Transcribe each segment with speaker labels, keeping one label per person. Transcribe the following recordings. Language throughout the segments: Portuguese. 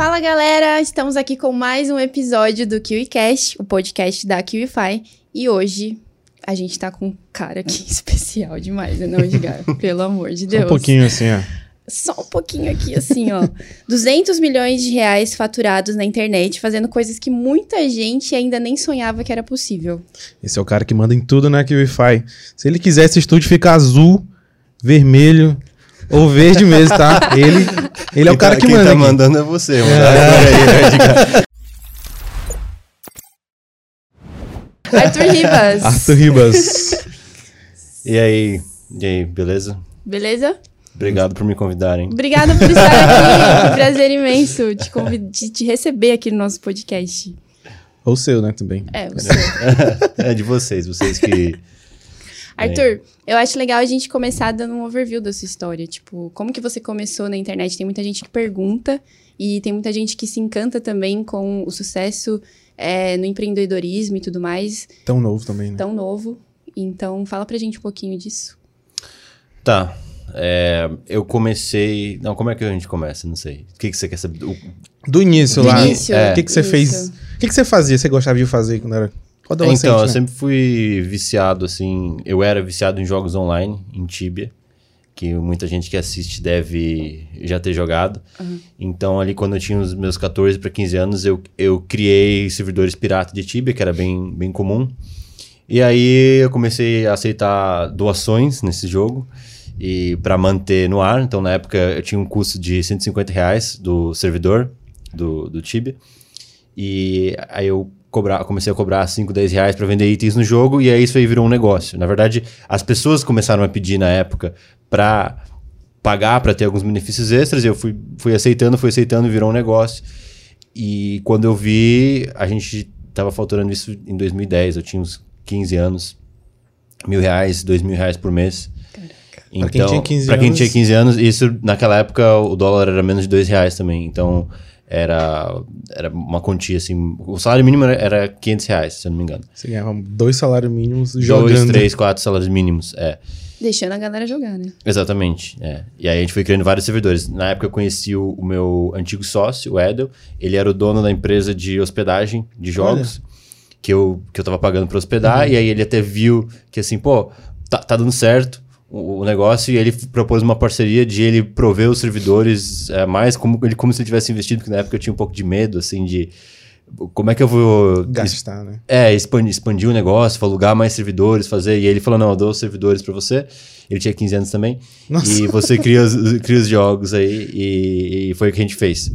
Speaker 1: Fala galera, estamos aqui com mais um episódio do KiwiCast, o podcast da KiwiFi. E hoje a gente tá com um cara aqui especial demais, né, não, Edgar? Pelo amor de Deus.
Speaker 2: Um pouquinho assim, ó.
Speaker 1: Só um pouquinho aqui, assim, ó. 200 milhões de reais faturados na internet, fazendo coisas que muita gente ainda nem sonhava que era possível.
Speaker 2: Esse é o cara que manda em tudo na Wi-Fi. Se ele quiser, esse estúdio fica azul, vermelho ou verde mesmo, tá? Ele, ele é o cara
Speaker 3: tá,
Speaker 2: que
Speaker 3: quem
Speaker 2: manda.
Speaker 3: tá
Speaker 2: aqui.
Speaker 3: mandando é você, mano.
Speaker 1: Arthur Ribas.
Speaker 2: Arthur Ribas.
Speaker 3: E aí, e aí, beleza?
Speaker 1: Beleza?
Speaker 3: Obrigado por me convidarem.
Speaker 1: Obrigada por estar aqui. prazer imenso te, de te receber aqui no nosso podcast.
Speaker 2: Ou seu, né, também.
Speaker 1: É, você.
Speaker 3: é de vocês, vocês que.
Speaker 1: Arthur, eu acho legal a gente começar dando um overview da sua história. Tipo, como que você começou na internet? Tem muita gente que pergunta e tem muita gente que se encanta também com o sucesso é, no empreendedorismo e tudo mais,
Speaker 2: Tão novo também, né?
Speaker 1: tão novo. Então, fala pra gente um pouquinho disso.
Speaker 3: Tá. é, eu comecei. Não, como é que a gente começa? Não sei. O que, que você quer saber? O-
Speaker 2: Do início
Speaker 1: Do
Speaker 2: lá.
Speaker 1: início.
Speaker 2: O que, que você
Speaker 1: Isso.
Speaker 2: fez? O que, que você fazia? Você gostava de fazer quando era
Speaker 3: Então, eu
Speaker 2: né?
Speaker 3: sempre fui viciado, assim. Eu era viciado em jogos online, em Tibia. Que muita gente que assiste deve já ter jogado. Então, ali quando eu tinha os meus 14 para 15 anos, eu, eu criei servidores pirata de Tibia, que era bem, bem comum. E aí eu comecei a aceitar doações nesse jogo e para manter no ar. Então, na época, eu tinha um custo de 150 reais do servidor do, do Tibia. E aí eu cobrar, comecei a cobrar 5, 10 reais para vender itens no jogo, e aí isso aí virou um negócio. Na verdade, as pessoas começaram a pedir na época para pagar para ter alguns benefícios extras, e eu fui, fui aceitando, fui aceitando, e virou um negócio. E quando eu vi, a gente tava faturando isso em 2010, eu tinha uns 15 anos, mil reais, dois mil reais por mês.
Speaker 2: Quem 15
Speaker 3: pra quem
Speaker 2: anos-
Speaker 3: tinha 15 anos, isso naquela época o dólar era menos de dois reais também. Então era, era uma quantia assim. O salário mínimo era, era 500 reais, se eu não me engano.
Speaker 2: Você ganhava dois salários mínimos jogando.
Speaker 3: Dois, três, quatro salários mínimos. É,
Speaker 1: Deixando a galera jogar, né?
Speaker 3: exatamente. É. E aí a gente foi criando vários servidores. Na época eu conheci o, o meu antigo sócio, o Edel. Ele era o dono da empresa de hospedagem de jogos. Que eu, que eu tava pagando pra hospedar. E aí ele até viu que assim, pô, tá, tá dando certo o, negócio. E ele propôs uma parceria de ele prover os servidores é, mais como, ele, como se ele tivesse investido. Porque na época eu tinha um pouco de medo, assim, de... Como é que eu vou
Speaker 2: Gastar, né?
Speaker 3: é, expandir, expandir o negócio, alugar mais servidores, fazer. E ele falou: não, eu dou os servidores pra você. Ele tinha 15 anos também.
Speaker 2: Nossa.
Speaker 3: E você cria os, cria os jogos aí. E, e foi o que a gente fez.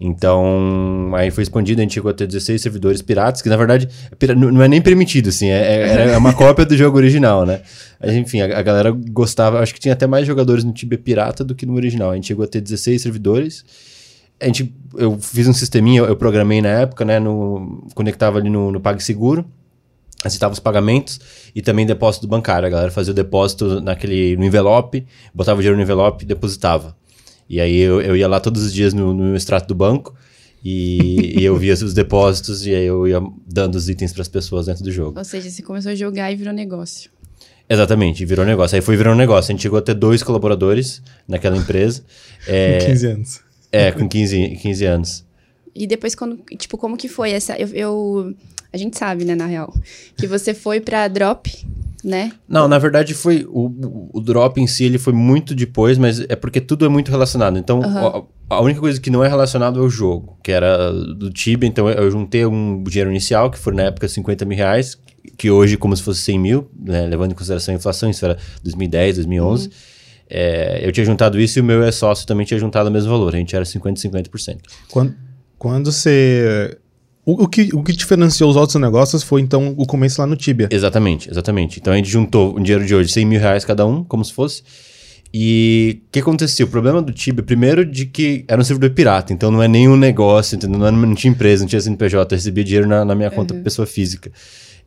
Speaker 3: Então, aí foi expandido, a gente chegou a ter 16 servidores piratas, que na verdade é não é nem permitido, assim, é, é- é uma cópia do jogo original, né? Mas enfim, a, a galera gostava, acho que tinha até mais jogadores no Tibia pirata do que no original. A gente chegou a ter 16 servidores. A gente, eu fiz um sisteminha, eu, eu programei na época, né? No, conectava ali no, no PagSeguro, aceitava os pagamentos e também depósito bancário. A galera fazia o depósito naquele, no envelope, botava o dinheiro no envelope e depositava. E aí eu, eu ia lá todos os dias no, no meu extrato do banco e, e eu via os depósitos e aí eu ia dando os itens para as pessoas dentro do jogo.
Speaker 1: Ou seja, você começou a jogar e virou negócio.
Speaker 3: Exatamente, virou negócio. Aí foi virando negócio. A gente chegou a ter dois colaboradores naquela empresa. É,
Speaker 2: 15 anos.
Speaker 3: é, com 15, 15 anos.
Speaker 1: E depois, quando, tipo, como que foi essa. Eu, eu- a gente sabe, né, na real, que você foi pra Drop, né?
Speaker 3: Não, na verdade foi o, o- drop em si ele foi muito depois, mas é porque tudo é muito relacionado. Então, a, a única coisa que não é relacionado é o jogo, que era do Tibia. Então, eu juntei um dinheiro inicial, que foi na época 50 mil reais, que hoje como se fosse 100 mil, né, levando em consideração a inflação, isso era 2010, 2011. É, eu tinha juntado isso e o meu sócio também tinha juntado o mesmo valor. A gente era 50 e 50%.
Speaker 2: Quando, quando você. O, o que, o que diferenciou os outros negócios foi então o começo lá no Tibia.
Speaker 3: Exatamente, exatamente. Então a gente juntou o dinheiro de hoje, 100 mil reais cada um, como se fosse. E o que acontecia? O problema do Tibia, primeiro, de que era um servidor pirata, então não é nenhum negócio, entendeu? Não, era- não tinha empresa, não tinha CNPJ, eu recebia dinheiro na, na minha conta pessoa física.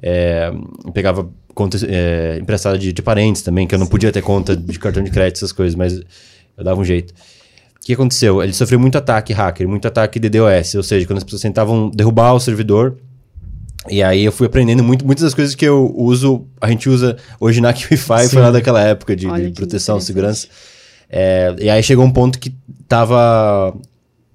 Speaker 3: É, pegava conta é, emprestada de, de parentes também, que eu não podia ter conta de cartão de crédito, essas coisas, mas eu dava um jeito. O que aconteceu? Ele sofreu muito ataque hacker, muito ataque DDoS, ou seja, quando as pessoas tentavam derrubar o servidor, e aí eu fui aprendendo muito, muitas das coisas que eu uso, a gente usa hoje na Wi-Fi, foi lá daquela época de, de proteção, segurança. É, e aí chegou um ponto que tava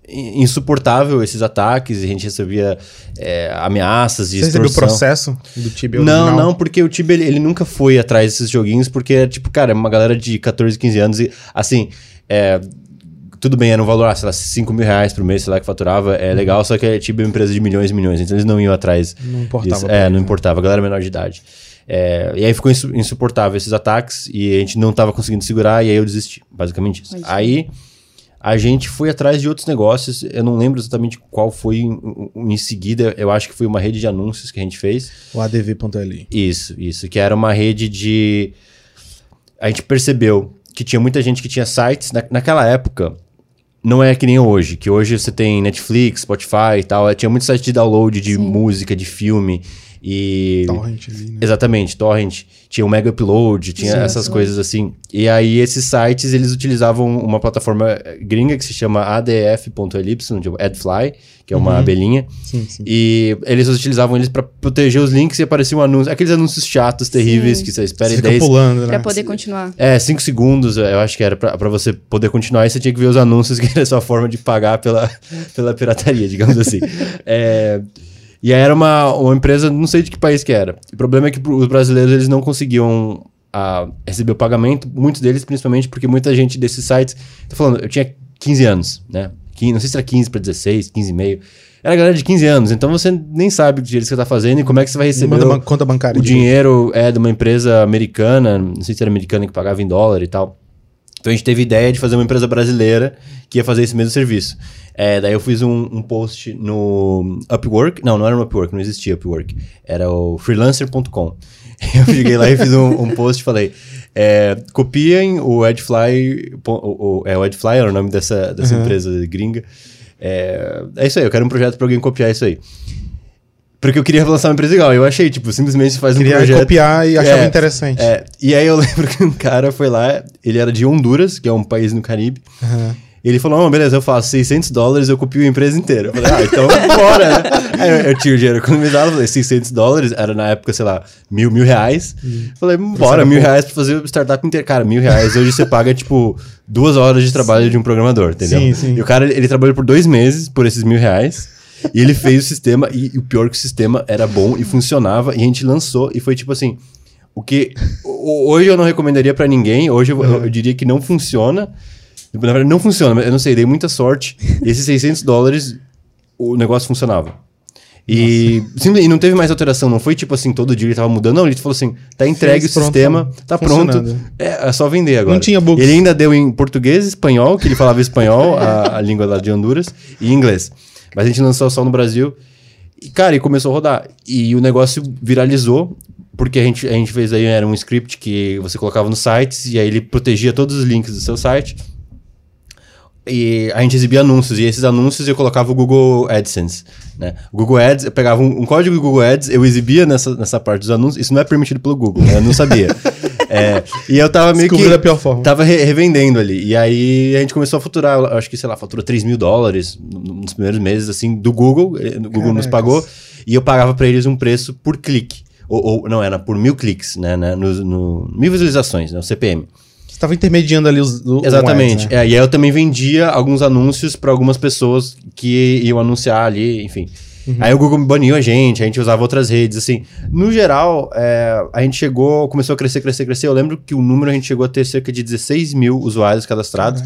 Speaker 3: in- insuportável esses ataques, e a gente recebia é, ameaças de
Speaker 2: Você recebeu o processo do Tibia
Speaker 3: Não,
Speaker 2: original?
Speaker 3: não, porque o Tibia, ele, ele nunca foi atrás desses joguinhos, porque, é tipo, cara, é uma galera de 14, 15 anos e, assim, é, tudo bem, era um valor, ah, sei lá, 5 mil reais por mês, sei lá, que faturava, é legal, só que é uma empresa de milhões e milhões, então eles não iam atrás
Speaker 2: Não importava
Speaker 3: disso. É, não
Speaker 2: né?
Speaker 3: importava, a galera menor de idade. É, e aí ficou insu- insuportável esses ataques e a gente não tava conseguindo segurar e aí eu desisti, basicamente isso.
Speaker 1: Ser.
Speaker 3: Aí a gente foi atrás de outros negócios, eu não lembro exatamente qual foi em, em seguida, eu acho que foi uma rede de anúncios que a gente fez.
Speaker 2: O ADV.li.
Speaker 3: Isso, isso. Que era uma rede de. A gente percebeu que tinha muita gente que tinha sites. Na, naquela época, não é que nem hoje, que hoje você tem Netflix, Spotify e tal. Tinha muito site de download de música, de filme. E.
Speaker 2: Torrent ali, né?
Speaker 3: Exatamente, torrent. Tinha o Mega Upload, tinha
Speaker 1: Sim,
Speaker 3: essas
Speaker 1: sim.
Speaker 3: coisas assim. E aí esses sites, eles utilizavam uma plataforma eh, gringa que se chama adf.ly, tipo AdFly, que é uma
Speaker 2: Uhum.
Speaker 3: abelhinha.
Speaker 2: Sim, sim.
Speaker 3: E eles utilizavam eles pra proteger os links e apareciam anúncios, aqueles anúncios chatos, terríveis,
Speaker 1: Sim.
Speaker 3: que você espera
Speaker 2: Você
Speaker 3: em
Speaker 2: fica
Speaker 3: 10...
Speaker 2: pulando, né?
Speaker 1: Pra poder continuar.
Speaker 3: É, 5 segundos, eu acho que era pra, pra você poder continuar, e você tinha que ver os anúncios, que era a sua forma de pagar pela, pela pirataria, digamos assim. É, e aí era uma, uma empresa, não sei de que país que era. O problema é que os brasileiros eles não conseguiam ah, receber o pagamento, muitos deles principalmente porque muita gente desses sites... Tô falando, eu tinha 15 anos, né? 15, não sei se era 15 para 16, 15 e meio. Era a galera de 15 anos, então você nem sabe o que você tá fazendo e como é que você vai receber o-
Speaker 2: ban- conta bancária.
Speaker 3: o dinheiro é de uma empresa americana, não sei se era americana que pagava em dólar e tal. Então a gente teve ideia de fazer uma empresa brasileira que ia fazer esse mesmo serviço. É, daí eu fiz um, um post no Upwork. Não, não era no Upwork, não existia Upwork. Era o freelancer.com. Eu cheguei lá e fiz um, um post e falei: é, copiem o Edfly. O, o, é, o Edfly era o nome dessa, dessa
Speaker 2: Uhum.
Speaker 3: empresa gringa. É, é isso aí, eu quero um projeto pra alguém copiar isso aí. Porque eu queria lançar uma empresa igual. Eu achei, tipo, simplesmente você faz um
Speaker 2: Queria
Speaker 3: projeto.
Speaker 2: copiar e achava
Speaker 3: É,
Speaker 2: interessante.
Speaker 3: É, e aí eu lembro que um cara foi lá, ele era de Honduras, que é um país no Caribe. E ele falou, não, beleza, eu faço 600 dólares, eu copio a empresa inteira. Eu falei, ah, então bora, né? Aí eu, eu tinha o dinheiro economizado, falei, 600 dólares, era na época, sei lá, mil, mil reais. Falei, bora, mil reais pra fazer o startup inteiro. Cara, mil reais, hoje você paga, tipo, duas horas de trabalho de um programador, entendeu?
Speaker 2: Sim, sim.
Speaker 3: E o cara, ele, ele trabalhou por dois meses por esses mil reais. E ele fez o sistema, e, e o pior é que o sistema era bom e funcionava, e a gente lançou, e foi tipo assim, o que ho- hoje eu não recomendaria pra ninguém, hoje eu, eu diria que não funciona. Na verdade, não funciona, mas eu não sei, dei muita sorte. E esses 600 dólares, o negócio funcionava. E, simples- e não teve mais alteração, não foi tipo assim, todo dia ele tava mudando, não, ele falou assim, tá entregue o
Speaker 2: pronto,
Speaker 3: sistema, tá pronto, é, é só vender agora.
Speaker 2: Não tinha bugs.
Speaker 3: Ele ainda deu em português, espanhol, que ele falava espanhol, a, a língua lá de Honduras, e inglês. Mas a gente lançou só no Brasil, e cara, e começou a rodar. E o negócio viralizou, porque a gente, a gente fez aí, era um script que você colocava nos sites, e aí ele protegia todos os links do seu site, e a gente exibia anúncios, e esses anúncios eu colocava o Google AdSense, né? O Google Ads, eu pegava um, um código do Google Ads, eu exibia nessa, nessa parte dos anúncios, isso não é permitido pelo Google, né? eu não sabia. É, e eu tava meio que...
Speaker 2: Descobriu da pior forma.
Speaker 3: Tava re- revendendo ali, e aí a gente começou a faturar, acho que, sei lá, faturou 3 mil dólares no- nos primeiros meses, assim, do Google, eh, o Google nos
Speaker 2: Caracas.
Speaker 3: pagou, e eu pagava pra eles um preço por clique, ou, ou não, era por mil cliques, né, né no, no- mil visualizações, né, o CPM.
Speaker 2: Você tava intermediando ali os. o- o
Speaker 3: Exatamente.
Speaker 2: ads, né?
Speaker 3: É, e aí eu também vendia alguns anúncios para algumas pessoas que iam anunciar ali, enfim.
Speaker 2: Uhum.
Speaker 3: Aí o Google baniu a gente, a gente usava outras redes, assim. No geral, é, a gente chegou, começou a crescer, crescer, crescer. Eu lembro que o número a gente chegou a ter cerca de 16 mil usuários cadastrados.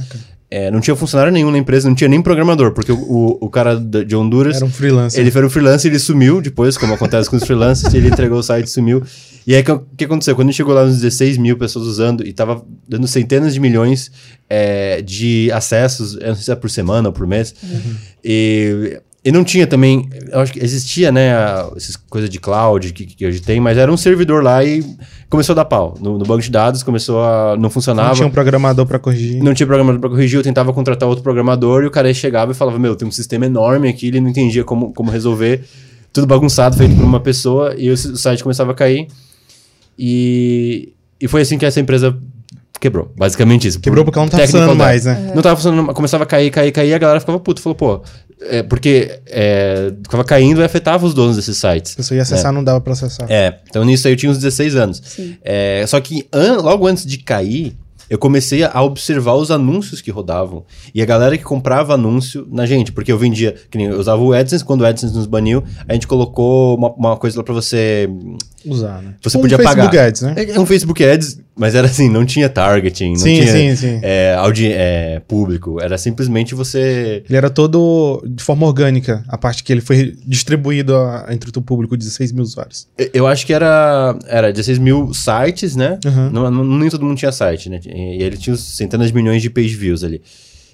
Speaker 3: É, não tinha funcionário nenhum na empresa, não tinha nem programador, porque o, o, o cara de Honduras,
Speaker 2: Era um freelancer.
Speaker 3: ele foi um freelancer, ele sumiu depois, como acontece com os freelancers, ele entregou o site e sumiu. E aí, o que, que aconteceu? Quando a gente chegou lá nos 16 mil pessoas usando e tava dando centenas de milhões é, de acessos, eu não sei se é por semana ou por mês, e, e não tinha também, acho que existia, né, a- essas coisas de cloud que, que hoje tem, mas era um servidor lá e começou a dar pau. No, no banco de dados começou a... não funcionava.
Speaker 2: Não tinha um programador pra corrigir.
Speaker 3: Não tinha programador para corrigir, eu tentava contratar outro programador e o cara chegava e falava: Meu, tem um sistema enorme aqui, ele não entendia como, como resolver. Tudo bagunçado, feito por uma pessoa, e o site começava a cair. E, e foi assim que essa empresa quebrou. Basicamente isso.
Speaker 2: Quebrou porque ela não tava
Speaker 3: technical
Speaker 2: funcionando mais, né?
Speaker 3: Não tava funcionando, começava a cair, cair, cair, e a galera ficava puta. Falou, pô, é, porque é, ficava caindo e afetava os donos desses sites.
Speaker 2: Se você ia acessar, não dava pra acessar.
Speaker 3: É, então nisso aí eu tinha uns 16 anos.
Speaker 1: Sim.
Speaker 3: É, só que an- logo antes de cair, eu comecei a observar os anúncios que rodavam. E a galera que comprava anúncio na gente, porque eu vendia, que nem eu usava o AdSense, quando o AdSense nos baniu, a gente colocou uma, uma coisa lá pra você
Speaker 2: Usar, né?
Speaker 3: Você
Speaker 2: um
Speaker 3: podia
Speaker 2: Facebook
Speaker 3: pagar.
Speaker 2: Ads, né?
Speaker 3: É é um Facebook Ads, mas era assim, não tinha targeting, não
Speaker 2: Sim,
Speaker 3: tinha
Speaker 2: sim, sim.
Speaker 3: é, audi é, público. Era simplesmente você.
Speaker 2: Ele era todo de forma orgânica, a parte que ele foi distribuído a- entre o público de 16 mil usuários.
Speaker 3: Eu- Eu acho que era, era 16 mil sites, né?
Speaker 2: Uhum.
Speaker 3: Não, não- nem todo mundo tinha site, né? E ele tinha centenas de milhões de page views ali.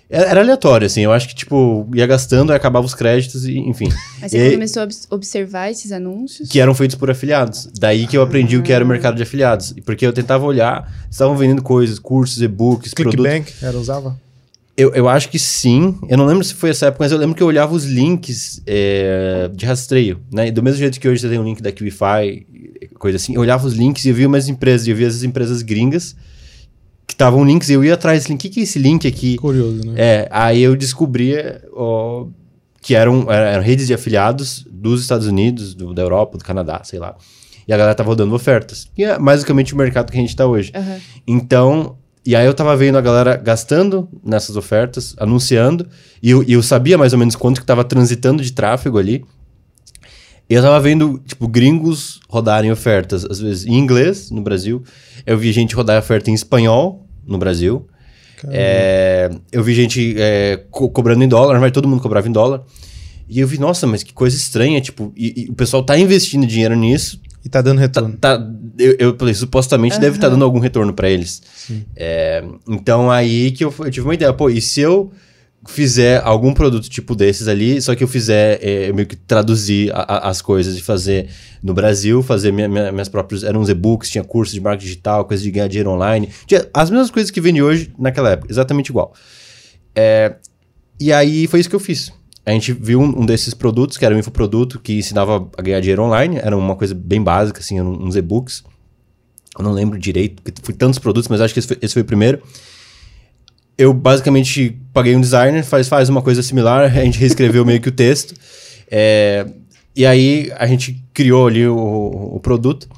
Speaker 3: Era, era aleatório, assim. Eu acho que, tipo, ia gastando, aí acabava os créditos, e, enfim.
Speaker 1: Aí
Speaker 3: E
Speaker 1: você
Speaker 3: aí-
Speaker 1: começou a obs- observar esses anúncios.
Speaker 3: que eram feitos por afiliados. Daí que eu aprendi o que era o mercado de afiliados. Porque eu tentava olhar, estavam vendendo coisas, cursos, e-books, produtos.
Speaker 2: Clickbank, era, usava?
Speaker 3: Eu, eu acho que sim. Eu não lembro se foi essa época, mas eu lembro que eu olhava os links é, de rastreio, né? E do mesmo jeito que hoje você tem um link da QIFI, coisa assim, eu olhava os links e eu via umas empresas, e eu via as empresas gringas que estavam links e eu ia atrás desse link. O que, que é esse link aqui?
Speaker 2: Curioso, né?
Speaker 3: É, aí eu descobria ó, que eram, eram redes de afiliados dos Estados Unidos, do- da Europa, do Canadá, sei lá. E a galera tava rodando ofertas. Que é basicamente o mercado que a gente tá hoje.
Speaker 1: Aham.
Speaker 3: Então, e aí eu tava vendo a galera gastando nessas ofertas, anunciando, e eu, e eu sabia mais ou menos quanto que tava transitando de tráfego ali. E eu tava vendo, tipo, gringos rodarem ofertas, às vezes em inglês, no Brasil. Eu vi gente rodar oferta em espanhol, no Brasil. É, eu vi gente é, co- cobrando em dólar, mas todo mundo cobrava em dólar. E eu vi, nossa, mas que coisa estranha, tipo, e, e o pessoal tá investindo dinheiro nisso,
Speaker 2: E tá dando
Speaker 3: Tá,
Speaker 2: retorno.
Speaker 3: tá- eu, eu falei, supostamente deve estar dando algum retorno pra eles. É, então aí que eu, eu tive uma ideia, pô, e se eu fizer algum produto tipo desses ali, só que eu fizer é, meio que traduzir a- a- as coisas e fazer no Brasil, fazer minha, minha- minhas próprias, eram uns e-books, tinha cursos de marketing digital, coisas de ganhar dinheiro online, tinha as mesmas coisas que vende hoje naquela época, exatamente igual. É, e aí foi isso que eu fiz. A gente viu um, um desses produtos, que era um infoproduto, que ensinava a ganhar dinheiro online. Era uma coisa bem básica, assim, uns e-books. Eu não lembro direito, porque foi tantos produtos, mas acho que esse foi, esse foi o primeiro. Eu basicamente paguei um designer, faz, faz uma coisa similar, a gente reescreveu meio que o texto. É, e aí a gente criou ali o, o produto,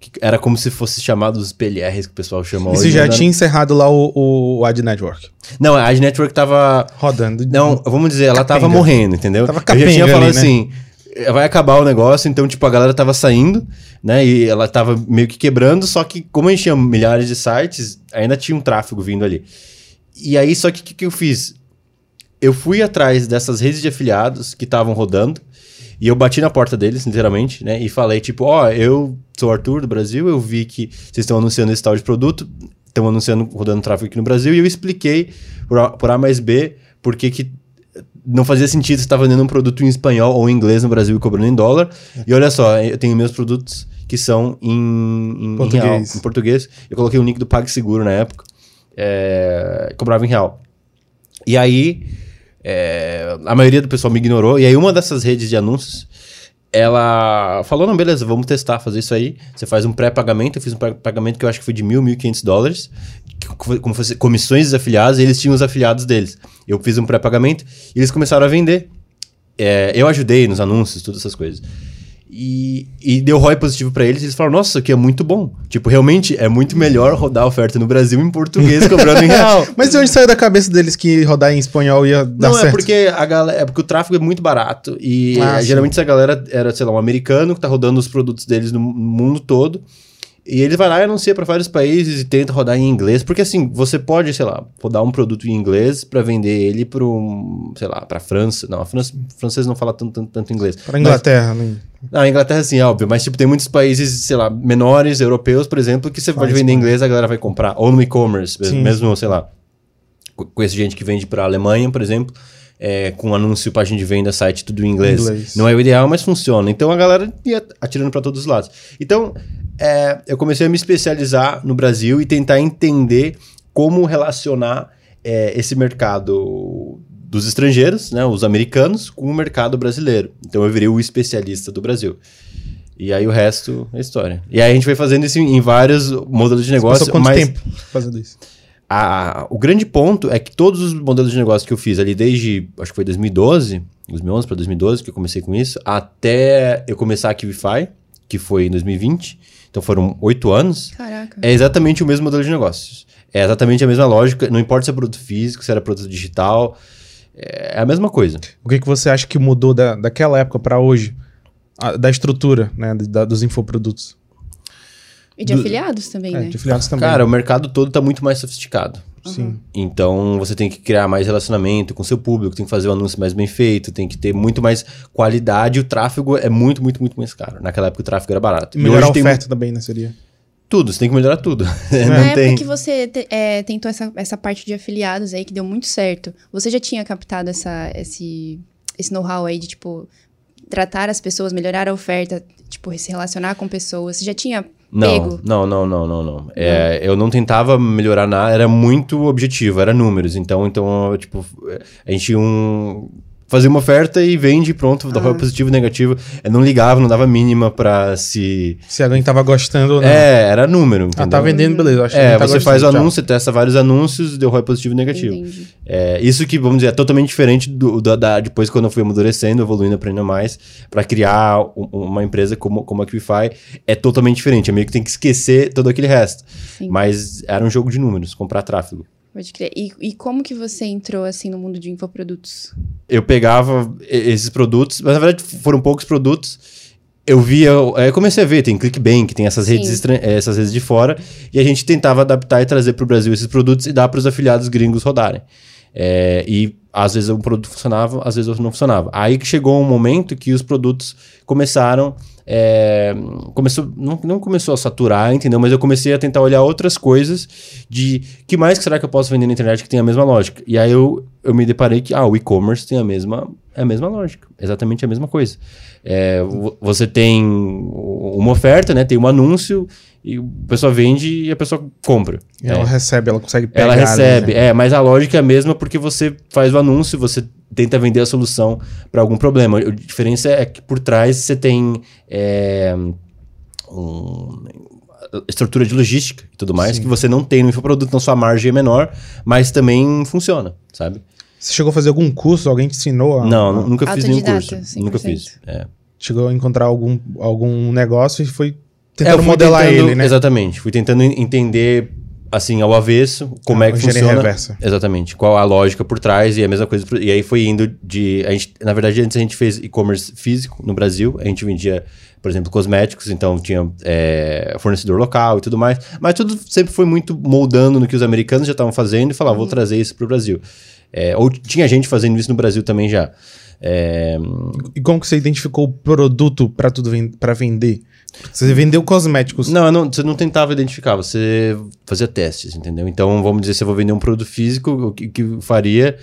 Speaker 3: que era como se fosse chamado os PLRs que o pessoal chama
Speaker 2: E
Speaker 3: hoje.
Speaker 2: você já
Speaker 3: né?
Speaker 2: tinha encerrado lá o, o Ad Network.
Speaker 3: Não, a Ad Network tava
Speaker 2: Rodando.
Speaker 3: não, vamos dizer, ela tava
Speaker 2: Capenga.
Speaker 3: morrendo, entendeu?
Speaker 2: Tava
Speaker 3: eu já tinha
Speaker 2: capenga
Speaker 3: falado
Speaker 2: ali, né?
Speaker 3: assim, eh, vai acabar o negócio, então, tipo, a galera tava saindo, né? E ela tava meio que quebrando, só que como a gente tinha milhares de sites, ainda tinha um tráfego vindo ali. E aí, só que o que, que eu fiz? Eu fui atrás dessas redes de afiliados que estavam rodando, e eu bati na porta deles, literalmente, né? E falei, tipo, ó, eu sou o Arthur do Brasil, eu vi que vocês estão anunciando esse tal de produto, estão anunciando, rodando tráfego aqui no Brasil, e eu expliquei por A, por A mais B por que não fazia sentido você estar vendendo um produto em espanhol ou em inglês no Brasil e cobrando em dólar. E olha só, eu tenho meus produtos que são em, em
Speaker 2: Português.
Speaker 3: real, em português. Eu coloquei o link do PagSeguro na época. É, cobrava em real. E aí, é, a maioria do pessoal me ignorou. E aí, uma dessas redes de anúncios, ela falou: não, beleza, vamos testar, fazer isso aí. Você faz um pré-pagamento. Eu fiz um pré-pagamento que eu acho que foi de mil, mil e quinhentos dólares. Como fosse comissões dos afiliados, e eles tinham os afiliados deles. Eu fiz um pré-pagamento e eles começaram a vender. É, eu ajudei nos anúncios, todas essas coisas. E, e deu ROI positivo pra eles. Eles falaram: Nossa, isso aqui é muito bom. Tipo, realmente é muito melhor rodar a oferta no Brasil em português, cobrando em real.
Speaker 2: Mas de onde saiu da cabeça deles que rodar em espanhol ia dar
Speaker 3: Não,
Speaker 2: certo?
Speaker 3: é porque a galera, é porque o tráfego é muito barato e
Speaker 2: Ah,
Speaker 3: eh, geralmente essa galera era, sei lá, um americano que tá rodando os produtos deles no mundo todo. E ele vai lá e anuncia para vários países e tenta rodar em inglês, porque assim, você pode, sei lá, rodar um produto em inglês para vender ele para um, sei lá, para França. Não, a França, francês não fala tanto, tanto, tanto inglês.
Speaker 2: Pra Inglaterra, né?
Speaker 3: Não, a Inglaterra sim, é óbvio, mas tipo tem muitos países, sei lá, menores, europeus, por exemplo, que você
Speaker 2: Fala
Speaker 3: pode vender em
Speaker 2: espanhol.
Speaker 3: inglês, a galera vai comprar, ou no e-commerce, mesmo, sei lá, co- conheço gente que vende para Alemanha, por exemplo, é, com anúncio, página de venda, site, tudo em inglês.
Speaker 2: Inglês.
Speaker 3: Não é o ideal, mas funciona. Então a galera ia atirando para todos os lados. Então é, eu comecei a me especializar no Brasil e tentar entender como relacionar é, esse mercado dos estrangeiros, né, os americanos, com o mercado brasileiro. Então eu virei o especialista do Brasil. E aí o resto é história. E aí a gente foi fazendo isso em, vários modelos de negócio.
Speaker 2: Passou quanto
Speaker 3: mas
Speaker 2: tempo fazendo isso?
Speaker 3: a- o grande ponto é que todos os modelos de negócio que eu fiz ali desde, acho que foi 2012, 2011 para 2012 que eu comecei com isso, até eu começar a Kivify, que foi em 2020. Então foram oito anos,
Speaker 1: Caraca.
Speaker 3: é exatamente o mesmo modelo de negócios. É exatamente a mesma lógica, não importa se é produto físico, se era produto digital, é a mesma coisa.
Speaker 2: O que, que você acha que mudou da, daquela época pra hoje? A- da estrutura, né? da- dos infoprodutos.
Speaker 1: E de
Speaker 3: do-
Speaker 1: afiliados também,
Speaker 2: É,
Speaker 1: né?
Speaker 2: de afiliados também.
Speaker 3: Cara, o mercado todo tá muito mais sofisticado.
Speaker 2: Sim.
Speaker 3: Então você tem que criar mais relacionamento com seu público, tem que fazer o anúncio mais bem feito, tem que ter muito mais qualidade. O tráfego é muito, muito, muito mais caro. Naquela época o tráfego era barato.
Speaker 2: E melhorar a
Speaker 3: tem
Speaker 2: oferta também, né? Seria.
Speaker 3: tudo, você tem que melhorar tudo.
Speaker 1: Na
Speaker 3: Não
Speaker 1: época
Speaker 3: tem.
Speaker 1: que você te- é, tentou essa, essa parte de afiliados aí, que deu muito certo, você já tinha captado essa, esse, esse know-how aí de, tipo, tratar as pessoas, melhorar a oferta, tipo, se relacionar com pessoas? Você já tinha
Speaker 3: Não,
Speaker 1: pego?
Speaker 3: não, não, não, não, não. É, eu não tentava melhorar nada, era muito objetivo, era números. Então, então tipo, a gente tinha um. Fazia uma oferta e vende e pronto, dava
Speaker 1: Ah.
Speaker 3: positivo e negativo. Eu não ligava, não dava mínima pra se.
Speaker 2: Se alguém tava gostando ou não.
Speaker 3: É, era número.
Speaker 2: ah,
Speaker 3: Entendeu?
Speaker 2: tá vendendo, beleza. Acho que
Speaker 3: É,
Speaker 2: tá
Speaker 3: você faz o
Speaker 2: gostando, tchau.
Speaker 3: anúncio, testa vários anúncios, deu ROI positivo e negativo.
Speaker 1: Entendi.
Speaker 3: É, isso que, vamos dizer, é totalmente diferente do, da, da- depois quando eu fui amadurecendo, evoluindo, aprendendo mais, pra criar um- uma empresa como, como a Qify, é totalmente diferente. É meio que tem que esquecer todo aquele resto.
Speaker 1: Sim.
Speaker 3: Mas era um jogo de números, comprar tráfego.
Speaker 1: Pode crer. E, e como que você entrou, assim, no mundo de infoprodutos?
Speaker 3: Eu pegava esses produtos, mas na verdade foram poucos produtos. Eu via, eu comecei a ver, tem ClickBank, tem essas redes, estran- eh, essas redes de fora, e a gente tentava adaptar e trazer para o Brasil esses produtos e dar para os afiliados gringos rodarem. É, e às vezes um produto funcionava, às vezes outro não funcionava. Aí que chegou um momento que os produtos começaram. É, começou, não, não começou a saturar, entendeu? Mas eu comecei a tentar olhar outras coisas de que mais que será que eu posso vender na internet que tem a mesma lógica. E aí eu, eu me deparei que ah, o e-commerce tem a mesma, é a mesma lógica, exatamente a mesma coisa. É, vo- você tem uma oferta, né? Tem um anúncio e o pessoa vende e a pessoa compra.
Speaker 2: E ela
Speaker 3: É.
Speaker 2: recebe, ela consegue pegar.
Speaker 3: Ela recebe,
Speaker 2: né?
Speaker 3: é, mas a lógica é a mesma porque você faz o anúncio, você tenta vender a solução para algum problema. A diferença é que por trás você tem é, um- estrutura de logística e tudo mais
Speaker 2: Sim.
Speaker 3: que você não tem no infoproduto, então sua margem é menor, mas também funciona, sabe?
Speaker 2: Você chegou a fazer algum curso? Alguém te ensinou? a-
Speaker 3: não, nunca fiz nenhum curso. Nunca
Speaker 1: 100%.
Speaker 3: fiz. É.
Speaker 2: Chegou a encontrar algum, algum negócio e foi
Speaker 3: É,
Speaker 2: tentando
Speaker 3: fui
Speaker 2: modelar
Speaker 3: tentando-
Speaker 2: ele, né?
Speaker 3: Exatamente. Fui tentando en- entender, assim, ao avesso, como
Speaker 2: Ah,
Speaker 3: é que funciona.
Speaker 2: reversa.
Speaker 3: Exatamente. Qual a lógica por trás e a mesma coisa. E aí foi indo de. A gente, na verdade, antes a gente fez e-commerce físico no Brasil. A gente vendia, por exemplo, cosméticos, então tinha é, fornecedor local e tudo mais. Mas tudo sempre foi muito moldando no que os americanos já estavam fazendo e falava, vou trazer isso pro Brasil. É, ou tinha gente fazendo isso no Brasil também já. É,
Speaker 2: E como que você identificou o produto pra tudo para vender? Você vendeu cosméticos.
Speaker 3: Não, não, você não tentava identificar, você fazia testes, entendeu? Então, vamos dizer, se eu vou vender um produto físico, o que, que faria?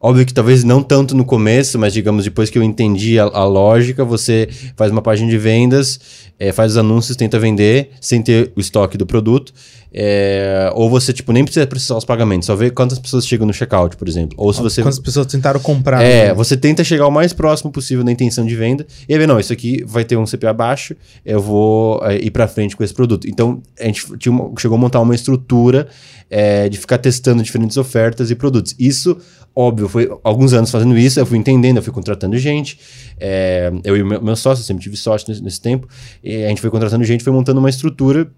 Speaker 3: Óbvio que talvez não tanto no começo, mas digamos, depois que eu entendi a, a lógica, você faz uma página de vendas, eh, faz os anúncios, tenta vender sem ter o estoque do produto. Eh, ou você, tipo, nem precisa precisar os pagamentos, só vê quantas pessoas chegam no checkout, por exemplo. Ou se você.
Speaker 2: Quantas pessoas tentaram comprar?
Speaker 3: É,
Speaker 2: né?
Speaker 3: você tenta chegar o mais próximo possível da intenção de venda e aí vê, não, isso aqui vai ter um CPA baixo, eu vou é, ir pra frente com esse produto. Então, a gente tinha uma- chegou a montar uma estrutura é, de ficar testando diferentes ofertas e produtos. Isso, óbvio, foi alguns anos fazendo isso, eu fui entendendo, eu fui contratando gente, é, eu e o meu, meu sócio, eu sempre tive sócio nesse, nesse tempo, e a gente foi contratando gente, foi montando uma estrutura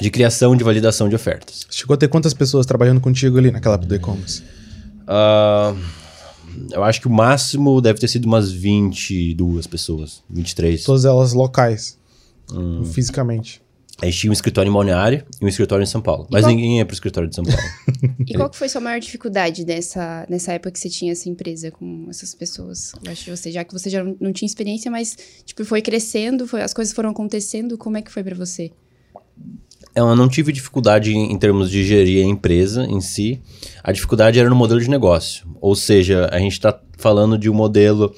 Speaker 3: de criação, de validação de ofertas.
Speaker 2: Chegou a ter quantas pessoas trabalhando contigo ali naquela época do e-commerce?
Speaker 3: Ah, eu acho que o máximo deve ter sido umas 22 pessoas, 23.
Speaker 2: Todas elas locais.
Speaker 3: Hum.
Speaker 2: Fisicamente.
Speaker 3: A gente tinha um escritório em Balneário e um escritório em São Paulo. Mas
Speaker 1: qual-
Speaker 3: ninguém ia pro escritório de São Paulo.
Speaker 1: E qual que foi a sua maior dificuldade nessa, nessa época que você tinha essa empresa com essas pessoas abaixo de você? Já que você já não tinha experiência, mas, tipo, foi crescendo, foi, as coisas foram acontecendo, como é que foi pra você?
Speaker 3: Eu não tive dificuldade em, termos de gerir a empresa em si. A dificuldade era no modelo de negócio. Ou seja, a gente está falando de um modelo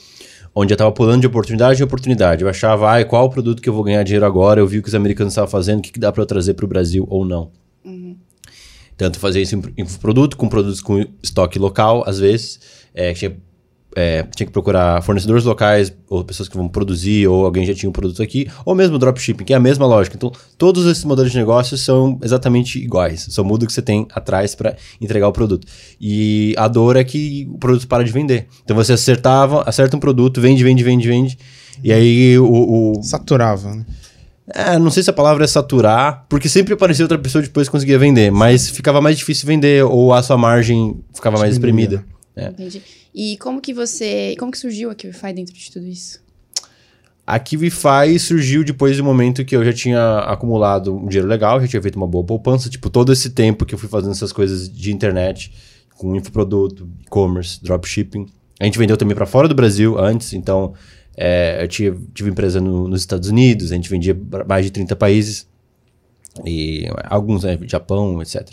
Speaker 3: onde eu estava pulando de oportunidade em oportunidade. Eu achava, ah, qual o produto que eu vou ganhar dinheiro agora? Eu vi o que os americanos estavam fazendo, o que, que dá para eu trazer para o Brasil ou não. Tanto fazer isso em, em produto, com produtos com estoque local, às vezes. É, tinha, é, tinha que procurar fornecedores locais, ou pessoas que vão produzir, ou alguém já tinha um produto aqui, ou mesmo dropshipping, que é a mesma lógica. Então, todos esses modelos de negócio são exatamente iguais. Só muda o que você tem atrás para entregar o produto. E a dor é que o produto para de vender. Então, você acertava, acerta um produto, vende, vende, vende, vende. E aí o- o,
Speaker 2: Saturava, né?
Speaker 3: É, não sei se a palavra é saturar, porque sempre aparecia outra pessoa depois conseguia vender, mas ficava mais difícil vender ou a sua margem ficava mais espremida. É.
Speaker 1: Entendi. E como que você. Como que surgiu a QFI dentro de tudo isso?
Speaker 3: A KiwiFi surgiu depois do momento que eu já tinha acumulado um dinheiro legal, já tinha feito uma boa poupança. Tipo, todo esse tempo que eu fui fazendo essas coisas de internet, com infoproduto, e-commerce, dropshipping. A gente vendeu também para fora do Brasil antes, então é, eu tive, tive empresa no, nos Estados Unidos, a gente vendia para mais de 30 países, e alguns, né, Japão, etc.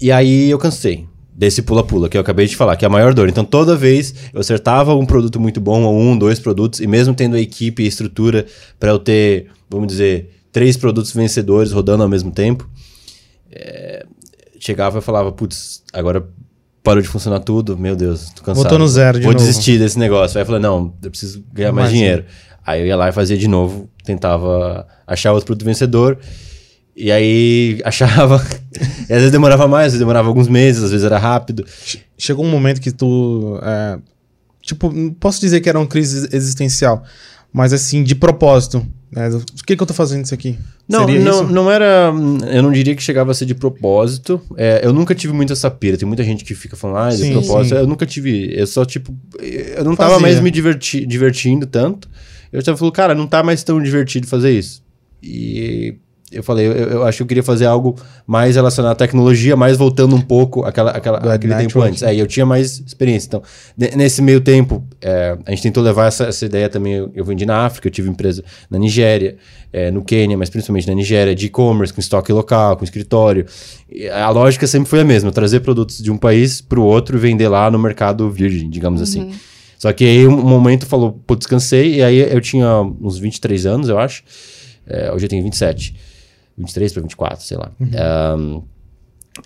Speaker 3: E aí eu cansei desse pula-pula que eu acabei de falar, que é a maior dor. Então, toda vez eu acertava um produto muito bom, ou um, dois produtos, e mesmo tendo a equipe e estrutura para eu ter, vamos dizer, três produtos vencedores rodando ao mesmo tempo, é, chegava e falava, putz, agora parou de funcionar tudo, meu Deus, tô cansado.
Speaker 2: Voltou no zero de
Speaker 3: Vou
Speaker 2: novo.
Speaker 3: desistir desse negócio. Aí eu falei, não, eu preciso ganhar mais,
Speaker 2: Mais
Speaker 3: dinheiro. Aí eu ia lá e fazia de novo, tentava achar outro produto vencedor. E aí achava. e às vezes demorava mais, às vezes demorava alguns meses, às vezes era rápido.
Speaker 2: Che- Chegou um momento que tu. é, tipo, não posso dizer que era uma crise existencial, mas assim, de propósito. né? O que, que eu tô fazendo isso aqui?
Speaker 3: Não,
Speaker 2: Seria
Speaker 3: não,
Speaker 2: isso?
Speaker 3: não era. Eu não diria que chegava a ser de propósito. É, eu nunca tive muito essa pira. Tem muita gente que fica falando, ah, de
Speaker 2: Sim,
Speaker 3: propósito.
Speaker 2: sim.
Speaker 3: Eu nunca tive. Eu só, tipo. Eu não tava
Speaker 2: Fazia.
Speaker 3: mais me diverti, divertindo tanto. Eu tava falando, cara, não tá mais tão divertido fazer isso. E eu falei, eu, eu acho que eu queria fazer algo mais relacionado à tecnologia, mais voltando um pouco àquela, àquela, àquele tempo
Speaker 2: network.
Speaker 3: antes. É, e eu tinha mais experiência. Então, ne- nesse meio tempo, é, a gente tentou levar essa, essa ideia também. Eu, eu vendi na África, eu tive empresa na Nigéria, é, no Quênia, mas principalmente na Nigéria, de e-commerce, com estoque local, com escritório. E a lógica sempre foi a mesma: trazer produtos de um país para o outro e vender lá no mercado virgem, digamos assim. Só que aí um momento falou, pô, descansei, e aí eu tinha uns 23 anos, eu acho. É, hoje eu tenho 27. 23 para 24, sei lá. Ahn,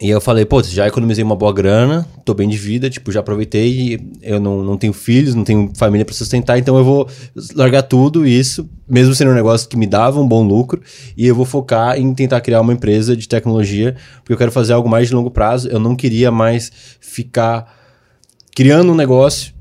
Speaker 3: e eu falei, pô, já economizei uma boa grana, tô bem de vida, tipo, já aproveitei, eu não, não tenho filhos, não tenho família para sustentar, então eu vou largar tudo isso, mesmo sendo um negócio que me dava um bom lucro, e eu vou focar em tentar criar uma empresa de tecnologia, porque eu quero fazer algo mais de longo prazo, eu não queria mais ficar criando um negócio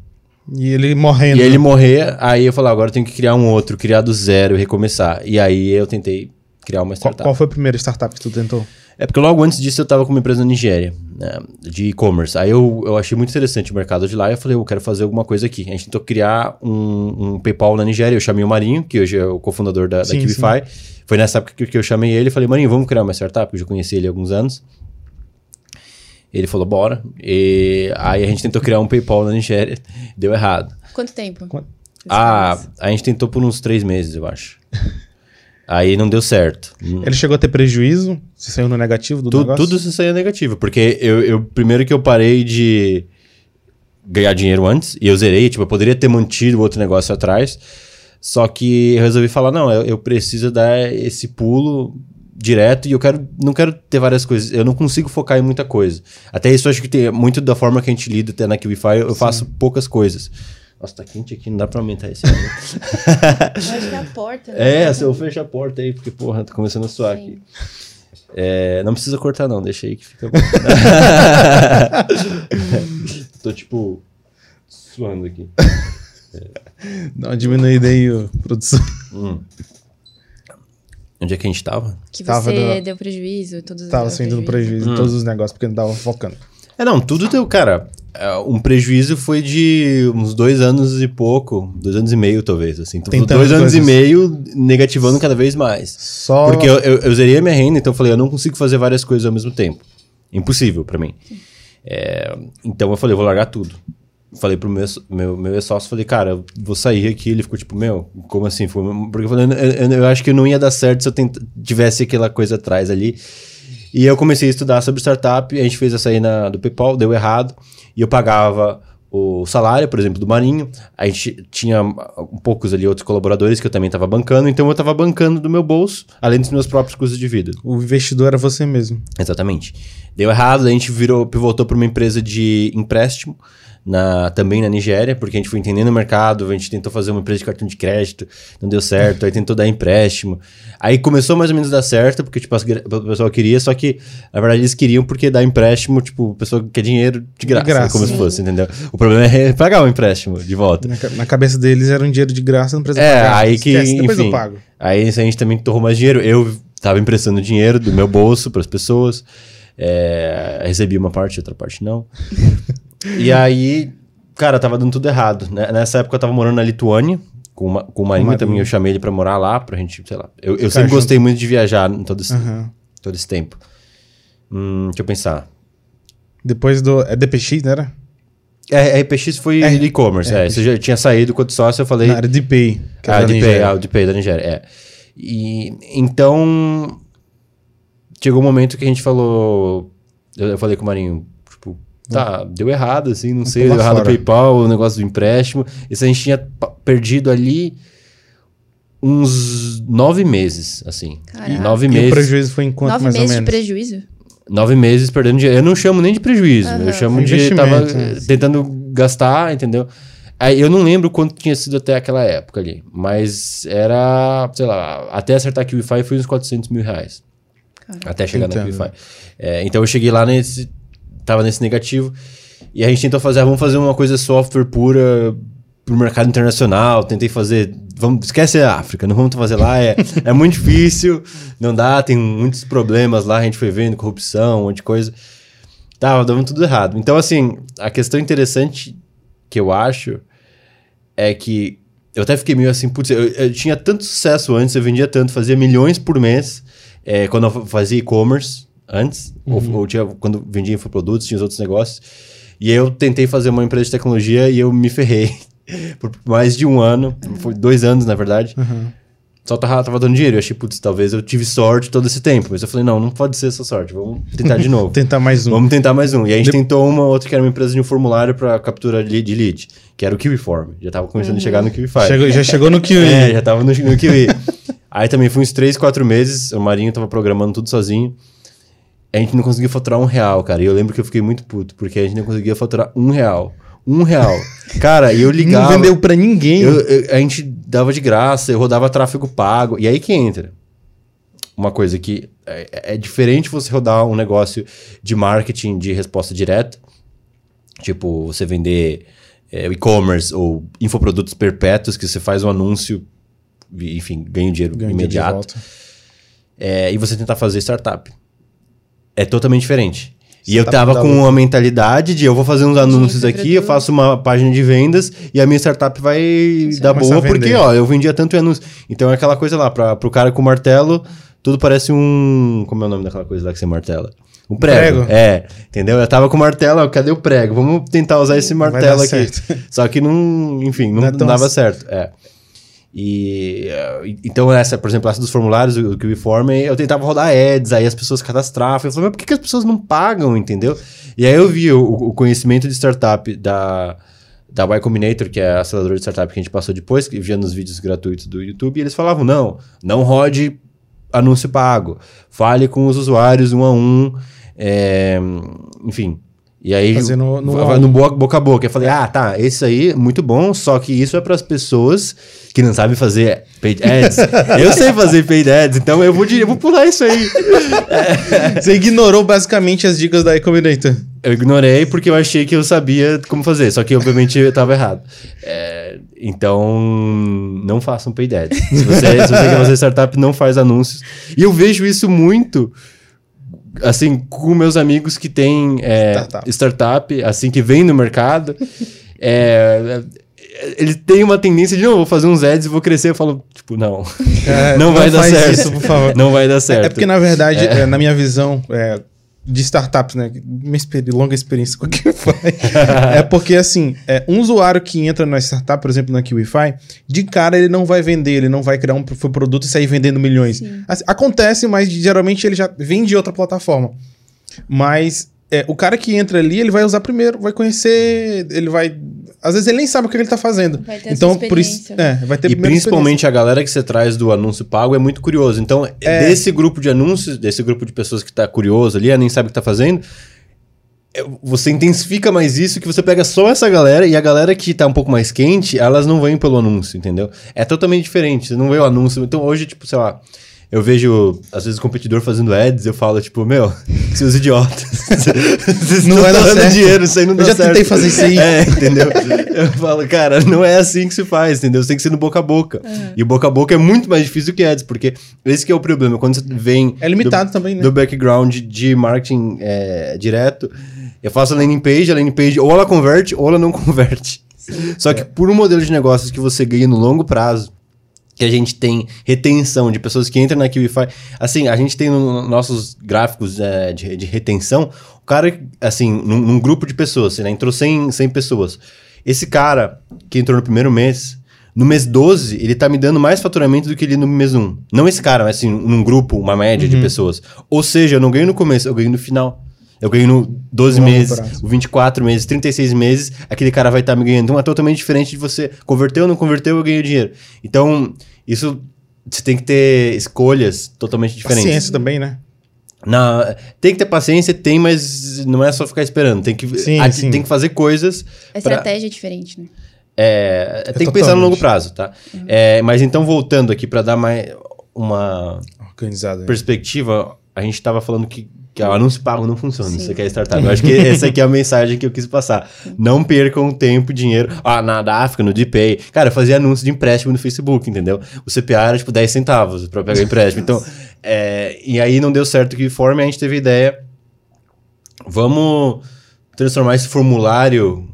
Speaker 2: E ele morrendo.
Speaker 3: e ele morrer, aí eu falei, agora eu tenho que criar um outro, criar do zero e recomeçar. E aí eu tentei criar uma
Speaker 2: Qual,
Speaker 3: startup.
Speaker 2: qual foi a primeira startup que tu tentou?
Speaker 3: É porque logo antes disso eu tava com uma empresa na Nigéria, né, de e-commerce. Aí eu, eu achei muito interessante o mercado de lá e eu falei, eu quero fazer alguma coisa aqui. A gente tentou criar um, um PayPal na Nigéria. Eu chamei o Marinho, que hoje é o cofundador da, da
Speaker 2: Sim,
Speaker 3: Kibify. Foi nessa época que, que eu chamei ele e falei, Marinho, vamos criar uma startup? Eu já conheci ele há alguns anos. Ele falou, bora. E aí a gente tentou criar um PayPal na Nigéria. Deu errado.
Speaker 1: Quanto tempo?
Speaker 2: Quanto?
Speaker 3: Ah, a gente tentou por uns três meses, eu acho. Aí não deu certo.
Speaker 2: Ele chegou a ter prejuízo? Você saiu no negativo do
Speaker 3: Tu-
Speaker 2: negócio?
Speaker 3: tudo isso saía negativo. Porque eu, eu- primeiro que eu parei de ganhar dinheiro antes, e eu zerei, tipo, eu poderia ter mantido o outro negócio atrás. Só que eu resolvi falar, não, eu, eu preciso dar esse pulo direto e eu quero não quero ter várias coisas. Eu não consigo focar em muita coisa. Até isso eu acho que tem muito da forma que a gente lida até na Kivify, eu faço poucas coisas. Nossa, tá quente aqui, não dá pra aumentar esse. né?
Speaker 1: Eu acho que é a porta. né?
Speaker 3: É, se eu fecho a porta aí, porque, porra, tá começando a suar
Speaker 1: Sim.
Speaker 3: aqui. É, não precisa cortar, não, deixa aí que fica bom. Tô, tipo, suando aqui.
Speaker 2: Dá uma diminuída aí, ô, produção.
Speaker 3: Hum. Onde é que a gente tava?
Speaker 1: Que
Speaker 2: Tava
Speaker 1: você deu prejuízo, todos
Speaker 2: Tava saindo no prejuízo
Speaker 3: Hum.
Speaker 2: em todos os negócios, porque não tava focando.
Speaker 3: É, não, tudo deu, cara. É, Um prejuízo foi de uns dois anos e pouco, dois anos e meio, talvez, assim. Então,
Speaker 2: Tentando
Speaker 3: dois anos e meio negativando cada vez mais.
Speaker 2: Só.
Speaker 3: Porque eu, eu, eu zerei a minha renda, então eu falei, eu não consigo fazer várias coisas ao mesmo tempo. Impossível pra mim. É, então eu falei, eu vou largar tudo. Falei pro meu, meu, meu ex-sócio, falei, cara, eu vou sair aqui. Ele ficou tipo, meu, como assim? Porque eu falei, eu, eu- eu acho que não ia dar certo se eu tivesse aquela coisa atrás ali. E eu comecei a estudar sobre startup, a gente fez essa aí na, do PayPal, deu errado, e eu pagava o salário, por exemplo, do Marinho, a gente tinha um poucos ali outros colaboradores que eu também estava bancando, então eu estava bancando do meu bolso, além dos meus próprios custos de vida.
Speaker 2: O investidor era você mesmo.
Speaker 3: Exatamente. Deu errado, a gente virou, pivotou para uma empresa de empréstimo, na, também na Nigéria, porque a gente foi entendendo o mercado, a gente tentou fazer uma empresa de cartão de crédito, não deu certo, aí tentou dar empréstimo. Aí começou mais ou menos a dar certo, porque tipo, o pessoal queria, só que na verdade eles queriam porque dar empréstimo, tipo, o pessoal quer dinheiro de graça,
Speaker 2: De graça.
Speaker 3: como se fosse, entendeu? O problema é pagar o empréstimo de volta.
Speaker 2: Na, na cabeça deles era um dinheiro de graça, não precisa
Speaker 3: É,
Speaker 2: pagar.
Speaker 3: aí que,
Speaker 2: Esquece, depois
Speaker 3: enfim,
Speaker 2: eu pago.
Speaker 3: Aí a gente também torrou mais dinheiro. Eu tava emprestando dinheiro do meu bolso para as pessoas. É, recebi uma parte, outra parte não. E aí, cara, tava dando tudo errado. né? Nessa época eu tava morando na Lituânia. Com, uma, com o Marinho
Speaker 2: Marinho.
Speaker 3: também, eu chamei ele pra morar lá, pra gente, sei lá. Eu, eu sempre
Speaker 2: junto.
Speaker 3: gostei muito de viajar em todo esse,
Speaker 2: Aham.
Speaker 3: todo esse tempo. Hum, deixa eu pensar.
Speaker 2: Depois do. É DPX, não era?
Speaker 3: É, RPX foi
Speaker 2: É,
Speaker 3: e-commerce,
Speaker 2: é,
Speaker 3: é. Você já tinha saído quanto sócio, eu falei.
Speaker 2: Na área de Pay. que
Speaker 3: Ah,
Speaker 2: da
Speaker 3: de Pay,
Speaker 2: Nigéria.
Speaker 3: ah, o de Pay da Nigéria, é. E então chegou um momento que a gente falou, eu, eu falei com o Marinho, tá, deu errado assim, não sei, deu errado o. PayPal, o negócio do empréstimo. Isso a gente tinha perdido ali uns nove meses, assim.
Speaker 1: Caraca.
Speaker 3: Nove
Speaker 2: E o
Speaker 3: meses.
Speaker 2: prejuízo foi em quanto,
Speaker 1: Nove
Speaker 2: mais ou
Speaker 1: meses de
Speaker 2: menos?
Speaker 1: prejuízo?
Speaker 3: Nove meses perdendo dinheiro. Eu não chamo nem de prejuízo, eu
Speaker 1: Aham.
Speaker 3: chamo de tava
Speaker 2: né?
Speaker 3: eh, tentando gastar, entendeu? Aí eu não lembro quanto tinha sido até aquela época ali, mas era, sei lá, até acertar aqui o Wi-Fi foi uns 400 mil reais.
Speaker 1: Caraca.
Speaker 3: Até chegar na
Speaker 2: Entendo.
Speaker 3: Wi-Fi. É, então eu cheguei lá nesse, tava nesse negativo e a gente tentou fazer, ah, vamos fazer uma coisa software pura pro mercado internacional, tentei fazer, vamos, esquece a África, não vamos fazer lá, é, é muito difícil, não dá, tem muitos problemas lá, a gente foi vendo, corrupção, um monte de coisa. Tava dando tudo errado. Então, assim, a questão interessante que eu acho é que eu até fiquei meio assim, putz, eu, eu tinha tanto sucesso antes, eu vendia tanto, fazia milhões por mês, é, quando eu fazia e-commerce antes, ou, ou tinha, quando vendia infoprodutos, tinha os outros negócios. E aí eu tentei fazer uma empresa de tecnologia e eu me ferrei por mais de um ano, foi dois anos, na verdade. Só tava, tava dando dinheiro. Eu achei, putz, talvez eu tive sorte todo esse tempo. Mas eu falei, não, não pode ser essa sorte. Vamos tentar de novo.
Speaker 2: Tentar mais um.
Speaker 3: Vamos tentar mais um. E a gente tentou uma outra que era uma empresa de um formulário para captura de de lead, que era o Kiwiform. Já tava começando a chegar no Kiwify.
Speaker 2: Chegou- já chegou no Kiwi.
Speaker 3: É, já tava no, no Kiwi. Aí também foi uns 3, 4 meses, o Marinho tava programando tudo sozinho. A gente não conseguia faturar um real, cara. E eu lembro que eu fiquei muito puto, porque a gente não conseguia faturar um real. Um real. Cara, e eu ligava.
Speaker 2: Não vendeu pra ninguém.
Speaker 3: Eu- eu- a gente dava de graça, eu rodava tráfego pago. E aí que entra. Uma coisa que é, é diferente você rodar um negócio de marketing de resposta direta. Tipo, você vender é, e-commerce ou infoprodutos perpétuos, que você faz um anúncio, enfim, ganha dinheiro
Speaker 2: dinheiro de
Speaker 3: imediato.
Speaker 2: volta.
Speaker 3: É, e você tentar fazer startup. É totalmente diferente. E eu
Speaker 2: Startup
Speaker 3: tava com uma mentalidade de eu vou fazer uns anúncios aqui, eu faço uma página de vendas e a minha startup vai dar
Speaker 2: começa
Speaker 3: boa, porque, ó, eu vendia tanto em anúncio. Então é aquela coisa lá, pra, pro cara com martelo, tudo parece um. Como é o nome daquela coisa lá que você martela? Um prego.
Speaker 2: prego?
Speaker 3: É, entendeu? Eu tava com o martelo, ó, cadê o prego? Vamos tentar usar esse martelo
Speaker 2: dar
Speaker 3: aqui.
Speaker 2: certo.
Speaker 3: Só que não, enfim, não,
Speaker 2: Não é
Speaker 3: não dava
Speaker 2: assim.
Speaker 3: certo. É. E eh, então essa, por exemplo, essa dos formulários, o que me forma, eu tentava rodar ads, aí as pessoas cadastravam. Eu falei, mas por que, que as pessoas não pagam, entendeu? E aí eu vi o, o conhecimento de startup da, da Y Combinator, que é a aceleradora de startup que a gente passou depois, que via nos vídeos gratuitos do YouTube, e eles falavam, não, não rode anúncio pago, fale com os usuários um a um, é, enfim... E aí,
Speaker 2: Fazer no- no
Speaker 3: va-
Speaker 2: on.
Speaker 3: no boca, a boca. Eu falei, ah, tá, esse aí é muito bom, só que isso é para as pessoas que não sabem fazer paid ads. eu sei fazer paid ads, então eu vou, eu vou pular isso aí.
Speaker 2: Você ignorou basicamente as dicas da iCombinator.
Speaker 3: Eu ignorei porque eu achei que eu sabia como fazer, só que obviamente eu estava errado. É, então, não façam paid ads. Se você, se você quer fazer startup, não faz anúncios. E eu vejo isso muito, assim, com meus amigos que têm é,
Speaker 2: Startup.
Speaker 3: startup, assim, que vem no mercado. É, eles têm uma tendência de, não, vou fazer uns ads e vou crescer. Eu falo, tipo, não.
Speaker 2: É,
Speaker 3: não vai dar certo.
Speaker 2: isso.
Speaker 3: Não vai dar certo.
Speaker 2: É porque, na verdade, é, na minha visão é, de startups, né? Minha experi- longa experiência com a Kiwify. é porque, assim, é, um usuário que entra na startup, por exemplo, na Kiwify, de cara ele não vai vender, ele não vai criar um pro- produto e sair vendendo milhões. Assim, acontece, mas geralmente ele já vem de outra plataforma. Mas é, o cara que entra ali, ele vai usar primeiro, vai conhecer, ele vai. Às vezes ele nem sabe o que ele tá fazendo.
Speaker 1: Vai ter
Speaker 2: então, por isso. É, vai ter
Speaker 3: E principalmente a galera que você traz do anúncio pago é muito curioso. Então,
Speaker 2: É.
Speaker 3: desse grupo de anúncios, desse grupo de pessoas que tá curioso ali, nem sabe o que tá fazendo, é, você intensifica mais isso que você pega só essa galera e a galera que tá um pouco mais quente, elas não vêm pelo anúncio, entendeu? É totalmente diferente. Você não vê o anúncio. Então, hoje, tipo, sei lá. Eu vejo, às vezes, o competidor fazendo ads, eu falo, tipo, meu, seus idiotas. Vocês
Speaker 2: Não dar
Speaker 3: dando
Speaker 2: certo.
Speaker 3: dinheiro, isso aí não
Speaker 2: Eu
Speaker 3: dá
Speaker 2: já
Speaker 3: certo.
Speaker 2: tentei fazer isso aí.
Speaker 3: É, entendeu? Eu falo, cara, não é assim que se faz, entendeu? Você tem que ser no boca a boca. E o boca a boca é muito mais difícil do que ads, porque esse que é o problema. Quando você vem
Speaker 2: É limitado também, né?
Speaker 3: do background de marketing é, direto, eu faço a landing page, a landing page ou ela converte ou ela não converte. Só que por um modelo de negócios que você ganha no longo prazo, que a gente tem retenção de pessoas que entram na QIFI. Assim, a gente tem nos nossos gráficos é, de, de retenção, o cara, assim, num, num grupo de pessoas, né, entrou 100, 100 pessoas. Esse cara que entrou no primeiro mês, no mês 12, ele tá me dando mais faturamento do que ele no mês 1. Não esse cara, mas assim, num grupo, uma média de pessoas. Ou seja, eu não ganho no começo, eu ganho no final. Eu ganho no 12
Speaker 2: Longo
Speaker 3: meses,
Speaker 2: prazo.
Speaker 3: 24 meses, 36 meses, aquele cara vai estar me ganhando. Então é totalmente diferente de você converteu ou não converteu, eu ganhei dinheiro. Então, isso você tem que ter escolhas totalmente diferentes.
Speaker 2: Paciência também, né?
Speaker 3: Na, tem que ter paciência, tem, mas não é só ficar esperando. Tem que,
Speaker 2: Sim,
Speaker 3: a-
Speaker 2: sim.
Speaker 3: tem que fazer coisas.
Speaker 1: A
Speaker 3: pra-
Speaker 1: estratégia é diferente, né?
Speaker 3: é, tem que pensar no
Speaker 2: totalmente.
Speaker 3: longo prazo, tá? É, mas então, voltando aqui para dar mais uma
Speaker 2: Organizado.
Speaker 3: perspectiva, a gente estava falando que, que o anúncio pago não funciona. Isso aqui é startup. Eu acho que essa aqui é a mensagem que eu quis passar. Não percam tempo e dinheiro. Ah, na da África, no DPay. Cara, eu fazia anúncio de empréstimo no Facebook, entendeu? O CPA era tipo 10 centavos para pegar empréstimo. Então, é, e aí não deu certo que forma e a gente teve a ideia. Vamos transformar esse formulário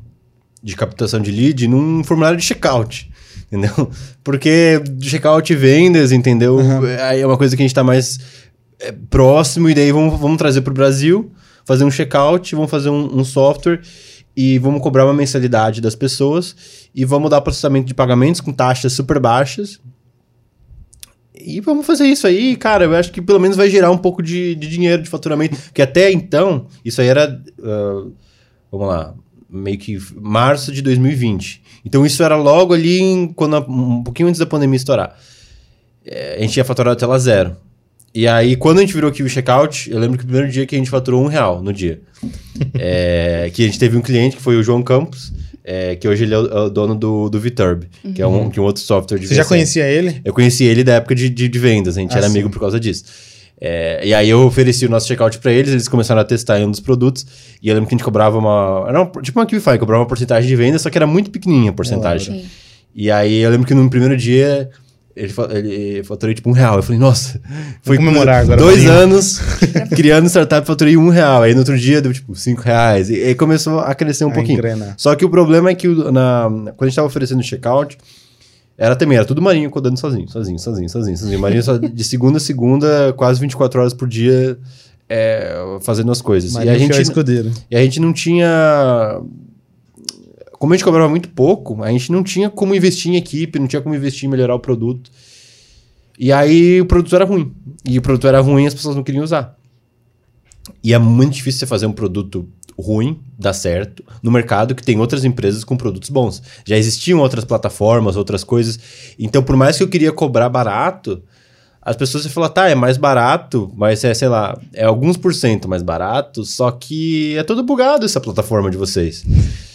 Speaker 3: de captação de lead num formulário de checkout. Entendeu? Porque checkout e vendas, entendeu? Aí é uma coisa que a gente tá mais é, próximo, e daí vamos, vamos trazer para o Brasil, fazer um checkout, vamos fazer um, um software e vamos cobrar uma mensalidade das pessoas e vamos dar processamento de pagamentos com taxas super baixas. E vamos fazer isso aí, cara. Eu acho que pelo menos vai gerar um pouco de, de dinheiro, de faturamento. Porque até então, isso aí era. ah, vamos lá, meio que março de 2020. Então isso era logo ali, em- quando a- um pouquinho antes da pandemia estourar. É, a gente tinha faturado até lá zero. E aí, quando a gente virou aqui o checkout, eu lembro que o primeiro dia que a gente faturou um real no dia. É, que a gente teve um cliente que foi o João Campos, é, que hoje ele é o, é o dono do, do Viturb, que, é um, que é um outro software de
Speaker 2: Você já conhecia ele?
Speaker 3: Eu conheci ele da época de, de, de vendas, a gente
Speaker 2: Ah,
Speaker 3: era
Speaker 2: sim.
Speaker 3: amigo por causa disso. É, e aí eu ofereci o nosso checkout pra eles, eles começaram a testar em um dos produtos, e eu lembro que a gente cobrava uma. Era uma, tipo uma QFI, cobrava uma porcentagem de venda, só que era muito pequenininha a porcentagem. E aí eu lembro que no primeiro dia ele, ele faturei tipo um real. Eu falei, nossa, foi
Speaker 2: comemorar agora,
Speaker 3: dois anos criando startup, faturei um real. Aí no outro dia deu tipo cinco reais. E aí começou a crescer um
Speaker 2: A
Speaker 3: pouquinho.
Speaker 2: engrenar.
Speaker 3: Só que o problema é que na, quando a gente tava oferecendo checkout, era também, era tudo Marinho codando sozinho, sozinho, sozinho, sozinho, sozinho. Marinho só de segunda a segunda, quase 24 horas por dia, é, fazendo as coisas.
Speaker 2: Marinho
Speaker 3: e, a gente,
Speaker 2: escudeiro.
Speaker 3: e a gente não tinha. Como a gente cobrava muito pouco, a gente não tinha como investir em equipe, não tinha como investir em melhorar o produto. E aí o produto era ruim. E o produto era ruim e as pessoas não queriam usar. E é muito difícil você fazer um produto ruim, dar certo, no mercado que tem outras empresas com produtos bons. Já existiam outras plataformas, outras coisas. Então, por mais que eu queria cobrar barato, as pessoas iam falar, tá, é mais barato, mas é, sei lá, é alguns por cento mais barato, só que é todo bugado essa plataforma de vocês.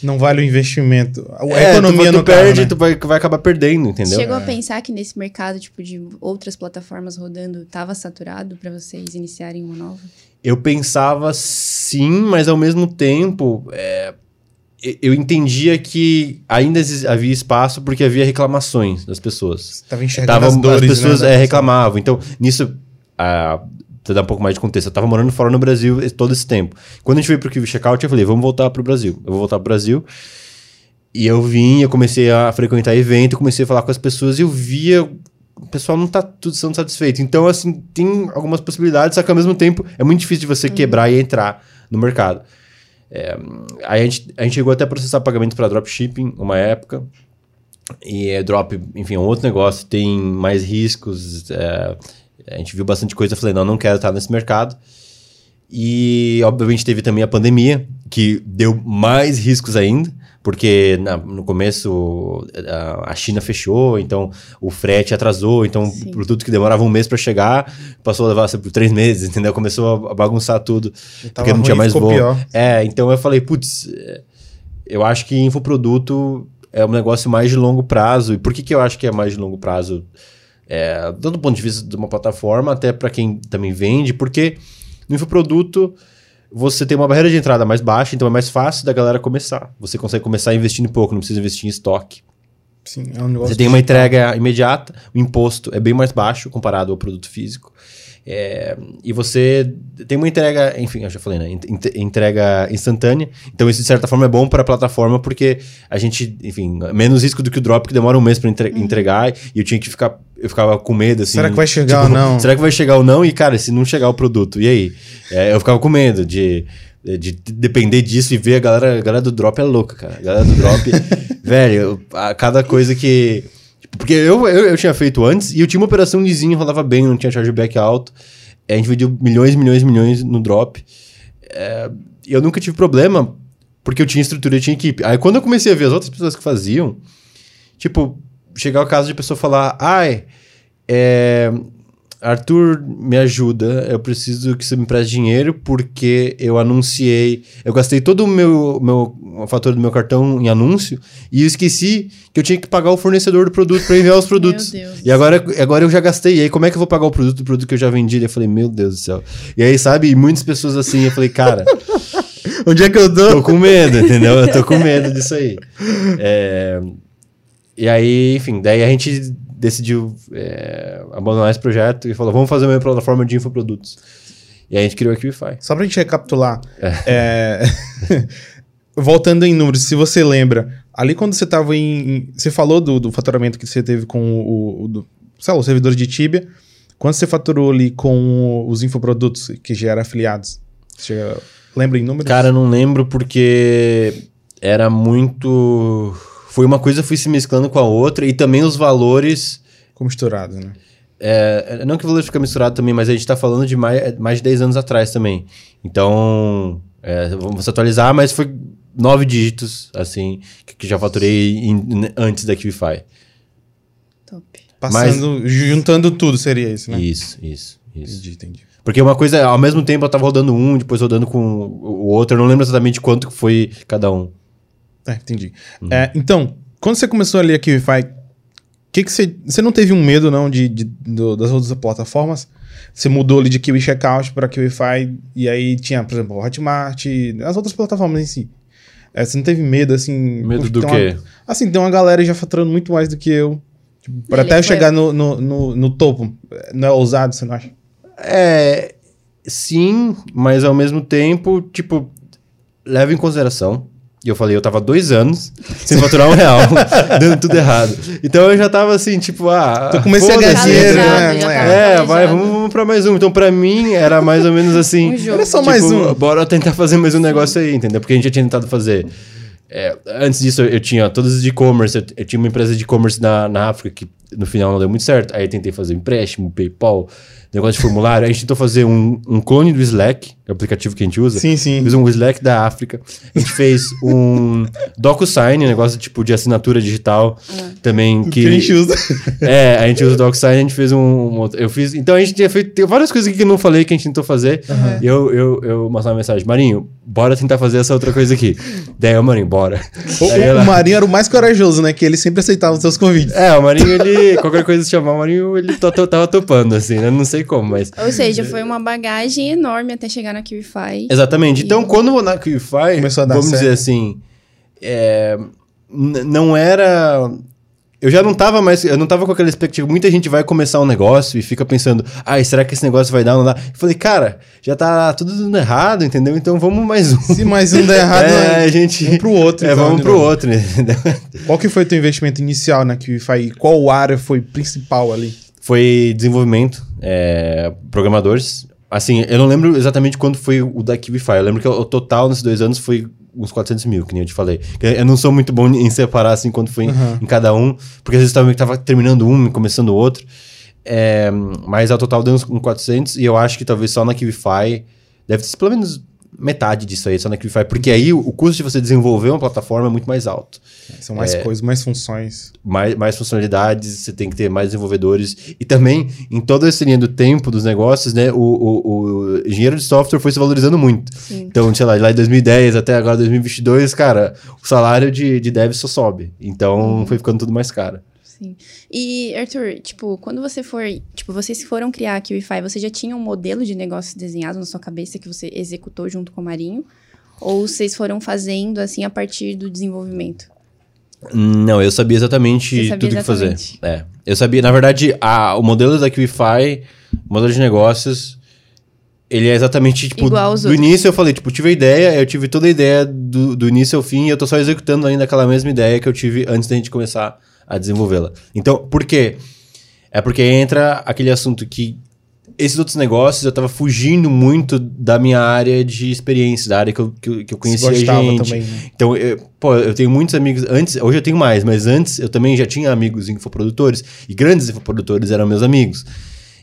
Speaker 2: Não vale o investimento. A
Speaker 3: É,
Speaker 2: economia
Speaker 3: tu, tu
Speaker 2: no
Speaker 3: perde,
Speaker 2: carro, né?
Speaker 3: tu vai, vai acabar perdendo, entendeu?
Speaker 1: Chegou a pensar que nesse mercado, tipo, de outras plataformas rodando, tava saturado pra vocês iniciarem uma nova?
Speaker 3: Eu pensava sim, mas ao mesmo tempo é, eu entendia que ainda havia espaço porque havia reclamações das pessoas.
Speaker 2: Você tava enxergando
Speaker 3: Tava,
Speaker 2: as dores,
Speaker 3: as pessoas
Speaker 2: né,
Speaker 3: é, reclamavam. Então, nisso, ah, pra dar um pouco mais de contexto, eu tava morando fora no Brasil todo esse tempo. Quando a gente veio pro Kiwi Checkout, eu falei, vamos voltar pro Brasil. Eu vou voltar pro Brasil. E eu vim, eu comecei a frequentar evento, comecei a falar com as pessoas e eu via o pessoal não tá tudo sendo satisfeito. Então, assim, tem algumas possibilidades, só que ao mesmo tempo é muito difícil de você quebrar e entrar no mercado. É, a gente, a gente chegou até a processar pagamentos para dropshipping uma época. E é drop, enfim, é um outro negócio, tem mais riscos. é, a gente viu bastante coisa, eu falei, não, não quero estar nesse mercado. E, obviamente, teve também a pandemia, que deu mais riscos ainda, porque na- no começo a, a China fechou, então o frete atrasou, então
Speaker 1: Sim.
Speaker 3: o produto que demorava um mês para chegar passou a levar sei, por três meses, entendeu? Começou a bagunçar tudo, porque não tinha
Speaker 2: ruim,
Speaker 3: mais
Speaker 2: ficou
Speaker 3: voo.
Speaker 2: pior.
Speaker 3: É, então eu falei, putz, é, eu acho que infoproduto é um negócio mais de longo prazo. E por que, que eu acho que é mais de longo prazo? É, tanto do ponto de vista de uma plataforma, até para quem também vende, porque no infoproduto você tem uma barreira de entrada mais baixa, então é mais fácil da galera começar. Você consegue começar investindo pouco, não precisa investir em estoque.
Speaker 2: Sim, é um negócio.
Speaker 3: Você tem uma entrega imediata, o imposto é bem mais baixo comparado ao produto físico. É, e você tem uma entrega, enfim, eu já falei, né? Ent- Entrega instantânea. Então, isso de certa forma é bom para a plataforma, porque a gente, enfim, menos risco do que o drop que demora um mês para entregar. E eu tinha que ficar, eu ficava com medo, assim.
Speaker 2: Será que vai chegar ou não?
Speaker 3: Será que vai chegar ou não? E, cara, se não chegar o produto, e aí? É, eu ficava com medo de, de depender disso e ver a galera, a galera do drop é louca, cara. A galera do drop, velho, a cada coisa que. Porque eu, eu, eu tinha feito antes e eu tinha uma operação lisinha, rolava bem, não tinha chargeback alto. A gente vendeu milhões, milhões, milhões no drop. É, e eu nunca tive problema, porque eu tinha estrutura, eu tinha equipe. Aí quando eu comecei a ver as outras pessoas que faziam, tipo, chegar o caso de a pessoa falar, ai, é, Arthur, me ajuda, eu preciso que você me preste dinheiro porque eu anunciei, eu gastei todo o meu, meu a fatura do meu cartão em anúncio e eu esqueci que eu tinha que pagar o fornecedor do produto para enviar os produtos.
Speaker 1: Deus
Speaker 3: E agora, agora eu já gastei, e aí como é que eu vou pagar o produto do produto que eu já vendi? Eu falei, meu Deus do céu. E aí, sabe, e muitas pessoas assim, eu falei, cara,
Speaker 2: Onde é que eu dou?
Speaker 3: tô com medo, entendeu? Eu tô com medo disso aí. É, E aí, enfim, daí a gente decidiu é, abandonar esse projeto e falou, vamos fazer uma plataforma de infoprodutos. E aí a gente criou a QIFI.
Speaker 2: Só pra gente recapitular. é, Voltando em números, se você lembra, ali quando você tava em. Você falou do, do faturamento que você teve com o, o, do, lá, os servidores de Tibia. Quando você faturou ali com os infoprodutos que já eram afiliados? Você lembra em números?
Speaker 3: Cara, não lembro porque era muito... Foi uma coisa foi se mesclando com a outra e também os valores...
Speaker 2: Ficou misturado, né?
Speaker 3: É, não que o valor fica misturado também, mas a gente tá falando de mais, mais de 10 anos atrás também. Então, é, vamos atualizar, mas foi nove dígitos, assim, que, que já faturei em- antes da QIFI.
Speaker 1: Top.
Speaker 2: Passando, juntando tudo seria isso, né?
Speaker 3: Isso, isso, isso.
Speaker 2: Entendi, entendi.
Speaker 3: Porque uma coisa, ao mesmo tempo eu tava rodando um, depois rodando com o outro, eu não lembro exatamente quanto que foi cada um.
Speaker 2: É, entendi. É, então, quando você começou ali a QIFI, que que você, você não teve um medo, não, de, de- do- das outras plataformas? Você mudou ali de Kiwi Checkout para QIFI e aí tinha, por exemplo, o Hotmart, as outras plataformas em si. É, você não teve medo, assim...
Speaker 3: Medo do quê?
Speaker 2: Uma, assim, tem uma galera já faturando muito mais do que eu. Tipo, para até
Speaker 1: foi-
Speaker 2: chegar no, no, no, no topo. Não é ousado, você não acha?
Speaker 3: É. Sim, mas ao mesmo tempo, tipo, leva em consideração. E eu falei, eu tava dois anos sem faturar um real, dando tudo errado. Então eu já tava assim, tipo, ah.
Speaker 2: Eu comecei a ganhar dinheiro, né? É.
Speaker 3: É, vai, vamos, vamos pra mais um. Então, pra mim, era mais ou menos assim.
Speaker 1: Um jogo.
Speaker 2: Era só
Speaker 3: tipo,
Speaker 2: mais um.
Speaker 3: Bora tentar fazer mais um negócio aí, entendeu? Porque a gente já tinha tentado fazer. É, antes disso, eu, eu tinha todas as de e-commerce. Eu, eu tinha uma empresa de e-commerce na, na África que no final não deu muito certo. Aí eu tentei fazer empréstimo, PayPal, negócio de formulário. A gente tentou fazer um, um clone do Slack, que é o aplicativo que a gente usa.
Speaker 2: Sim, sim.
Speaker 3: Fiz um Slack da África. A gente fez um DocuSign, negócio tipo de assinatura digital. Também
Speaker 2: Que a gente usa.
Speaker 3: é, a gente usa o DocSign, a gente fez um, um outro- Eu fiz. Então a gente tinha feito. Tem várias coisas aqui que eu não falei que a gente tentou fazer. E eu, eu, eu mandei uma mensagem, Marinho, bora tentar fazer essa outra coisa aqui. Daí eu, Marinho, bora.
Speaker 2: O,
Speaker 3: Aí
Speaker 2: o
Speaker 3: ela-
Speaker 2: Marinho era o mais corajoso, né? Que ele sempre aceitava os seus convites.
Speaker 3: É, o Marinho, ele. Qualquer coisa se chamar o Marinho, ele tava topando, assim, né? Não sei como, mas.
Speaker 1: Ou seja, foi uma bagagem enorme até chegar na QIFI.
Speaker 3: Exatamente. Então, quando na QIFI,
Speaker 2: Começou a dar
Speaker 3: vamos
Speaker 2: certo.
Speaker 3: dizer assim, é, não era... Eu já não tava mais, eu não tava com aquela expectativa. Muita gente vai começar um negócio e fica pensando, ai, será que esse negócio vai dar ou não dá? Eu falei, cara, já tá tudo dando errado, entendeu? Então vamos mais um.
Speaker 2: Se mais um der errado,
Speaker 3: é,
Speaker 2: né?
Speaker 3: a gente...
Speaker 2: um pro outro,
Speaker 3: É,
Speaker 2: então,
Speaker 3: vamos
Speaker 2: de
Speaker 3: pro
Speaker 2: novo.
Speaker 3: outro, entendeu?
Speaker 2: Qual que foi o teu investimento inicial na QIFI? E qual área foi principal ali?
Speaker 3: Foi desenvolvimento, é, programadores. Assim, eu não lembro exatamente quando foi o da Kibify. Eu lembro que o total nesses dois anos foi uns 400 mil, que nem eu te falei. Eu não sou muito bom em separar, assim, quanto foi em-
Speaker 2: Uhum.
Speaker 3: em, cada um. Porque às vezes tava, tava terminando um e começando o outro. É, mas ao total deu uns, uns 400. E eu acho que talvez só na Kibify Deve ser pelo menos metade disso aí só na Qlify, porque aí o custo de você desenvolver uma plataforma é muito mais alto.
Speaker 2: São mais é, coisas, mais funções.
Speaker 3: Mais, mais funcionalidades, você tem que ter mais desenvolvedores. E também, em toda essa linha do tempo dos negócios, né, o, o, o engenheiro de software foi se valorizando muito. Sim. Então, sei lá, lá em 2010 até agora 2022, cara, o salário de, de dev só sobe. Então, uhum. foi ficando tudo mais caro.
Speaker 1: Sim. E, Arthur, tipo, quando você for. Tipo, vocês foram criar aqui o Wi-Fi, você já tinha um modelo de negócio desenhado na sua cabeça que você executou junto com o Marinho? Ou vocês foram fazendo assim a partir do desenvolvimento?
Speaker 3: Não, eu sabia exatamente sabia tudo o que fazer. É. Eu sabia, na verdade, a, o modelo da QIFI, o modelo de negócios, ele é exatamente, tipo, Igual aos do outros. início eu falei, tipo, tive a ideia, eu tive toda a ideia do, do início ao fim, e eu tô só executando ainda aquela mesma ideia que eu tive antes da gente começar a desenvolvê-la. Então, por quê? É porque entra aquele assunto que esses outros negócios eu tava fugindo muito da minha área de experiência, da área que eu, que, que eu conhecia gente. Também, né? Então, eu, pô, eu tenho muitos amigos. Antes, hoje eu tenho mais, mas antes eu também já tinha amigos infoprodutores. E grandes infoprodutores eram meus amigos.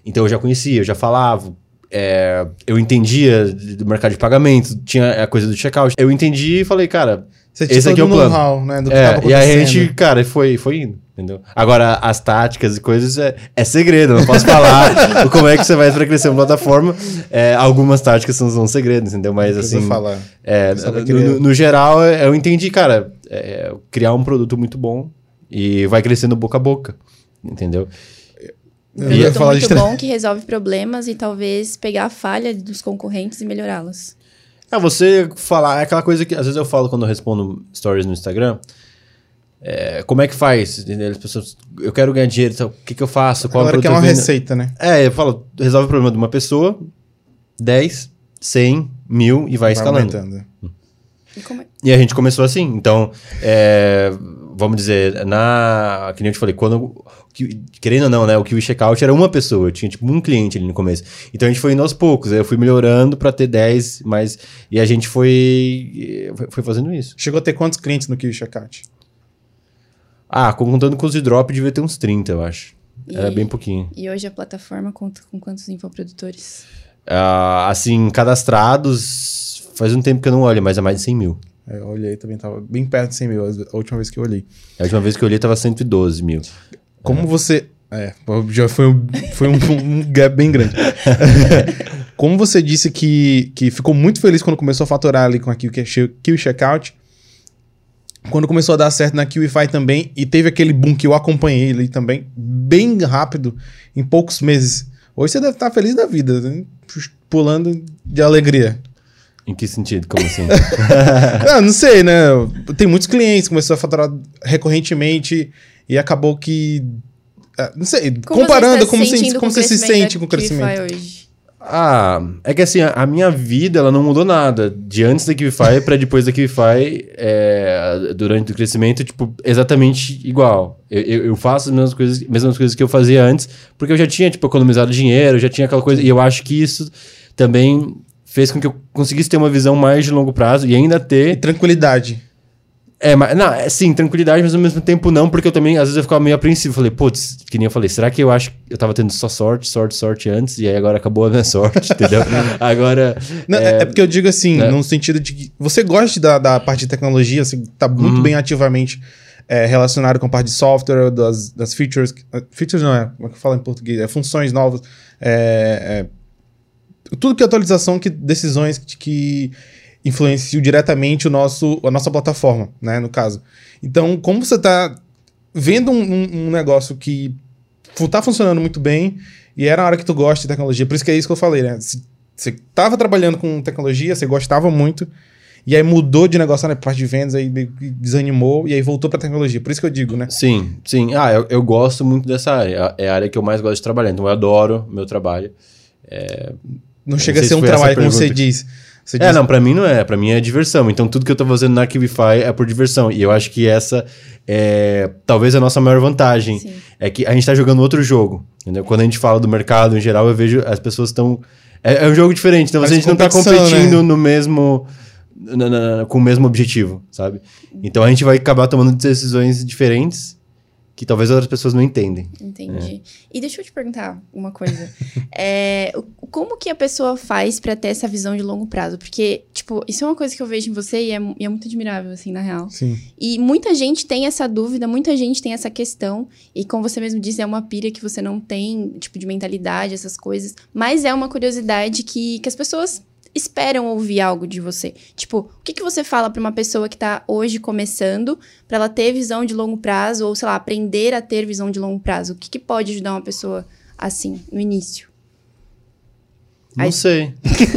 Speaker 3: Então eu já conhecia, eu já falava. É, eu entendia do mercado de pagamento, tinha a coisa do checkout. Eu entendi e falei, cara, você Esse aqui é o plano. Né, do que é, e a gente, cara, foi, foi indo, entendeu? Agora, as táticas e coisas é, é segredo, não posso falar como é que você vai para crescer uma plataforma. É, algumas táticas são, são segredos, entendeu? Mas assim, falar. É, no, no, geral, é, eu entendi, cara, é, criar um produto muito bom e vai crescendo boca a boca, entendeu?
Speaker 1: Um produto muito de... bom que resolve problemas e talvez pegar a falha dos concorrentes e melhorá-las.
Speaker 3: É, você falar, é aquela coisa que às vezes eu falo quando eu respondo stories no Instagram. É, como é que faz? As pessoas, eu quero ganhar dinheiro, então, o que, que eu faço?
Speaker 2: Qual Agora que é uma receita, né?
Speaker 3: É, eu falo, resolve o problema de uma pessoa, 10, 100, mil e vai, vai escalando. Aumentando. E, é? e, a gente começou assim. Então, é, vamos dizer, na. Que nem eu te falei, quando. Querendo ou não, né? O que o checkout era uma pessoa, eu tinha tipo um cliente ali no começo. Então a gente foi indo aos poucos, eu fui melhorando para ter 10, mas. E a gente foi. Foi fazendo isso.
Speaker 2: Chegou a ter quantos clientes no Kiwi Checkout?
Speaker 3: Ah, contando com os de drop, devia ter uns 30, eu acho. E, era bem pouquinho.
Speaker 1: E hoje a plataforma conta com quantos infoprodutores?
Speaker 3: Uh, assim, cadastrados, faz um tempo que eu não olho, mas é mais de 100 mil.
Speaker 2: É, eu olhei também, tava bem perto de 100 mil a última vez que eu olhei.
Speaker 3: A última vez que eu olhei tava 112 mil.
Speaker 2: Como é. você. É, já foi um, foi um, um gap bem grande. Como você disse que, que ficou muito feliz quando começou a faturar ali com a Kiwi Checkout, quando começou a dar certo na KiwiFi também, e teve aquele boom que eu acompanhei ali também, bem rápido, em poucos meses. Hoje você deve estar feliz da vida, né? pulando de alegria.
Speaker 3: Em que sentido? Como assim?
Speaker 2: não, não sei, né? Tem muitos clientes, começou a faturar recorrentemente e acabou que. Ah, não sei, como comparando, como, se, como você se sente com o crescimento. Hoje?
Speaker 3: Ah, é que assim, a, a, minha vida ela não mudou nada. De antes da Kivify para depois da Kivify, é, durante o crescimento, tipo, exatamente igual. Eu, eu, eu, faço as mesmas coisas, mesmas coisas que eu fazia antes, porque eu já tinha, tipo, economizado dinheiro, já tinha aquela coisa. E eu acho que isso também fez com que eu conseguisse ter uma visão mais de longo prazo e ainda ter. E
Speaker 2: tranquilidade.
Speaker 3: É, mas, não, é, sim, tranquilidade, mas ao mesmo tempo não, porque eu também, às vezes, eu ficava meio apreensivo. Falei, putz, que nem eu falei, será que eu acho que eu tava tendo só sorte, sorte, sorte antes, e aí agora acabou a minha sorte, entendeu? agora.
Speaker 2: Não, é, é, porque eu digo assim, né? no sentido de que você gosta da, da parte de tecnologia, assim, tá muito uhum. bem ativamente é, relacionado com a parte de software, das, das features. Features não é, como é que fala em português? É funções novas. É, é tudo que é atualização, que decisões que, que influenciam diretamente o nosso, a nossa plataforma, né? No caso. Então, como você está vendo um, um, negócio que está funcionando muito bem e era a hora que tu gosta de tecnologia, por isso que é isso que eu falei, né? Você estava trabalhando com tecnologia, você gostava muito, e aí mudou de negócio na né, parte de vendas, aí desanimou e aí voltou para tecnologia. Por isso que eu digo, né?
Speaker 3: Sim, sim. Ah, eu, eu gosto muito dessa área. É a área que eu mais gosto de trabalhar. Então eu adoro meu trabalho. É,
Speaker 2: não chega a ser um trabalho, como você diz. Você
Speaker 3: é,
Speaker 2: diz...
Speaker 3: não, para mim não é. Para mim é diversão. Então tudo que eu tô fazendo na Kivify é por diversão. E eu acho que essa é talvez a nossa maior vantagem. Sim. É que a gente tá jogando outro jogo. Entendeu? Quando a gente fala do mercado em geral, eu vejo as pessoas estão. É, é, um jogo diferente. Então a gente não tá competindo né? no mesmo. Na, na, com o mesmo objetivo, sabe? Então a gente vai acabar tomando decisões diferentes que talvez outras pessoas não entendem.
Speaker 1: Entendi. E deixa eu te perguntar uma coisa. é, como que a pessoa faz pra ter essa visão de longo prazo? Porque, tipo, isso é uma coisa que eu vejo em você e é, e é muito admirável, assim, na real.
Speaker 2: Sim.
Speaker 1: E muita gente tem essa dúvida, muita gente tem essa questão. E como você mesmo disse, é uma pira que você não tem, tipo, de mentalidade, essas coisas. Mas é uma curiosidade que, que as pessoas esperam ouvir algo de você. Tipo, o que, que você fala pra uma pessoa que tá hoje começando, pra ela ter visão de longo prazo, ou, sei lá, aprender a ter visão de longo prazo? O que, que pode ajudar uma pessoa assim, no início?
Speaker 3: Não
Speaker 1: Aí-
Speaker 3: sei.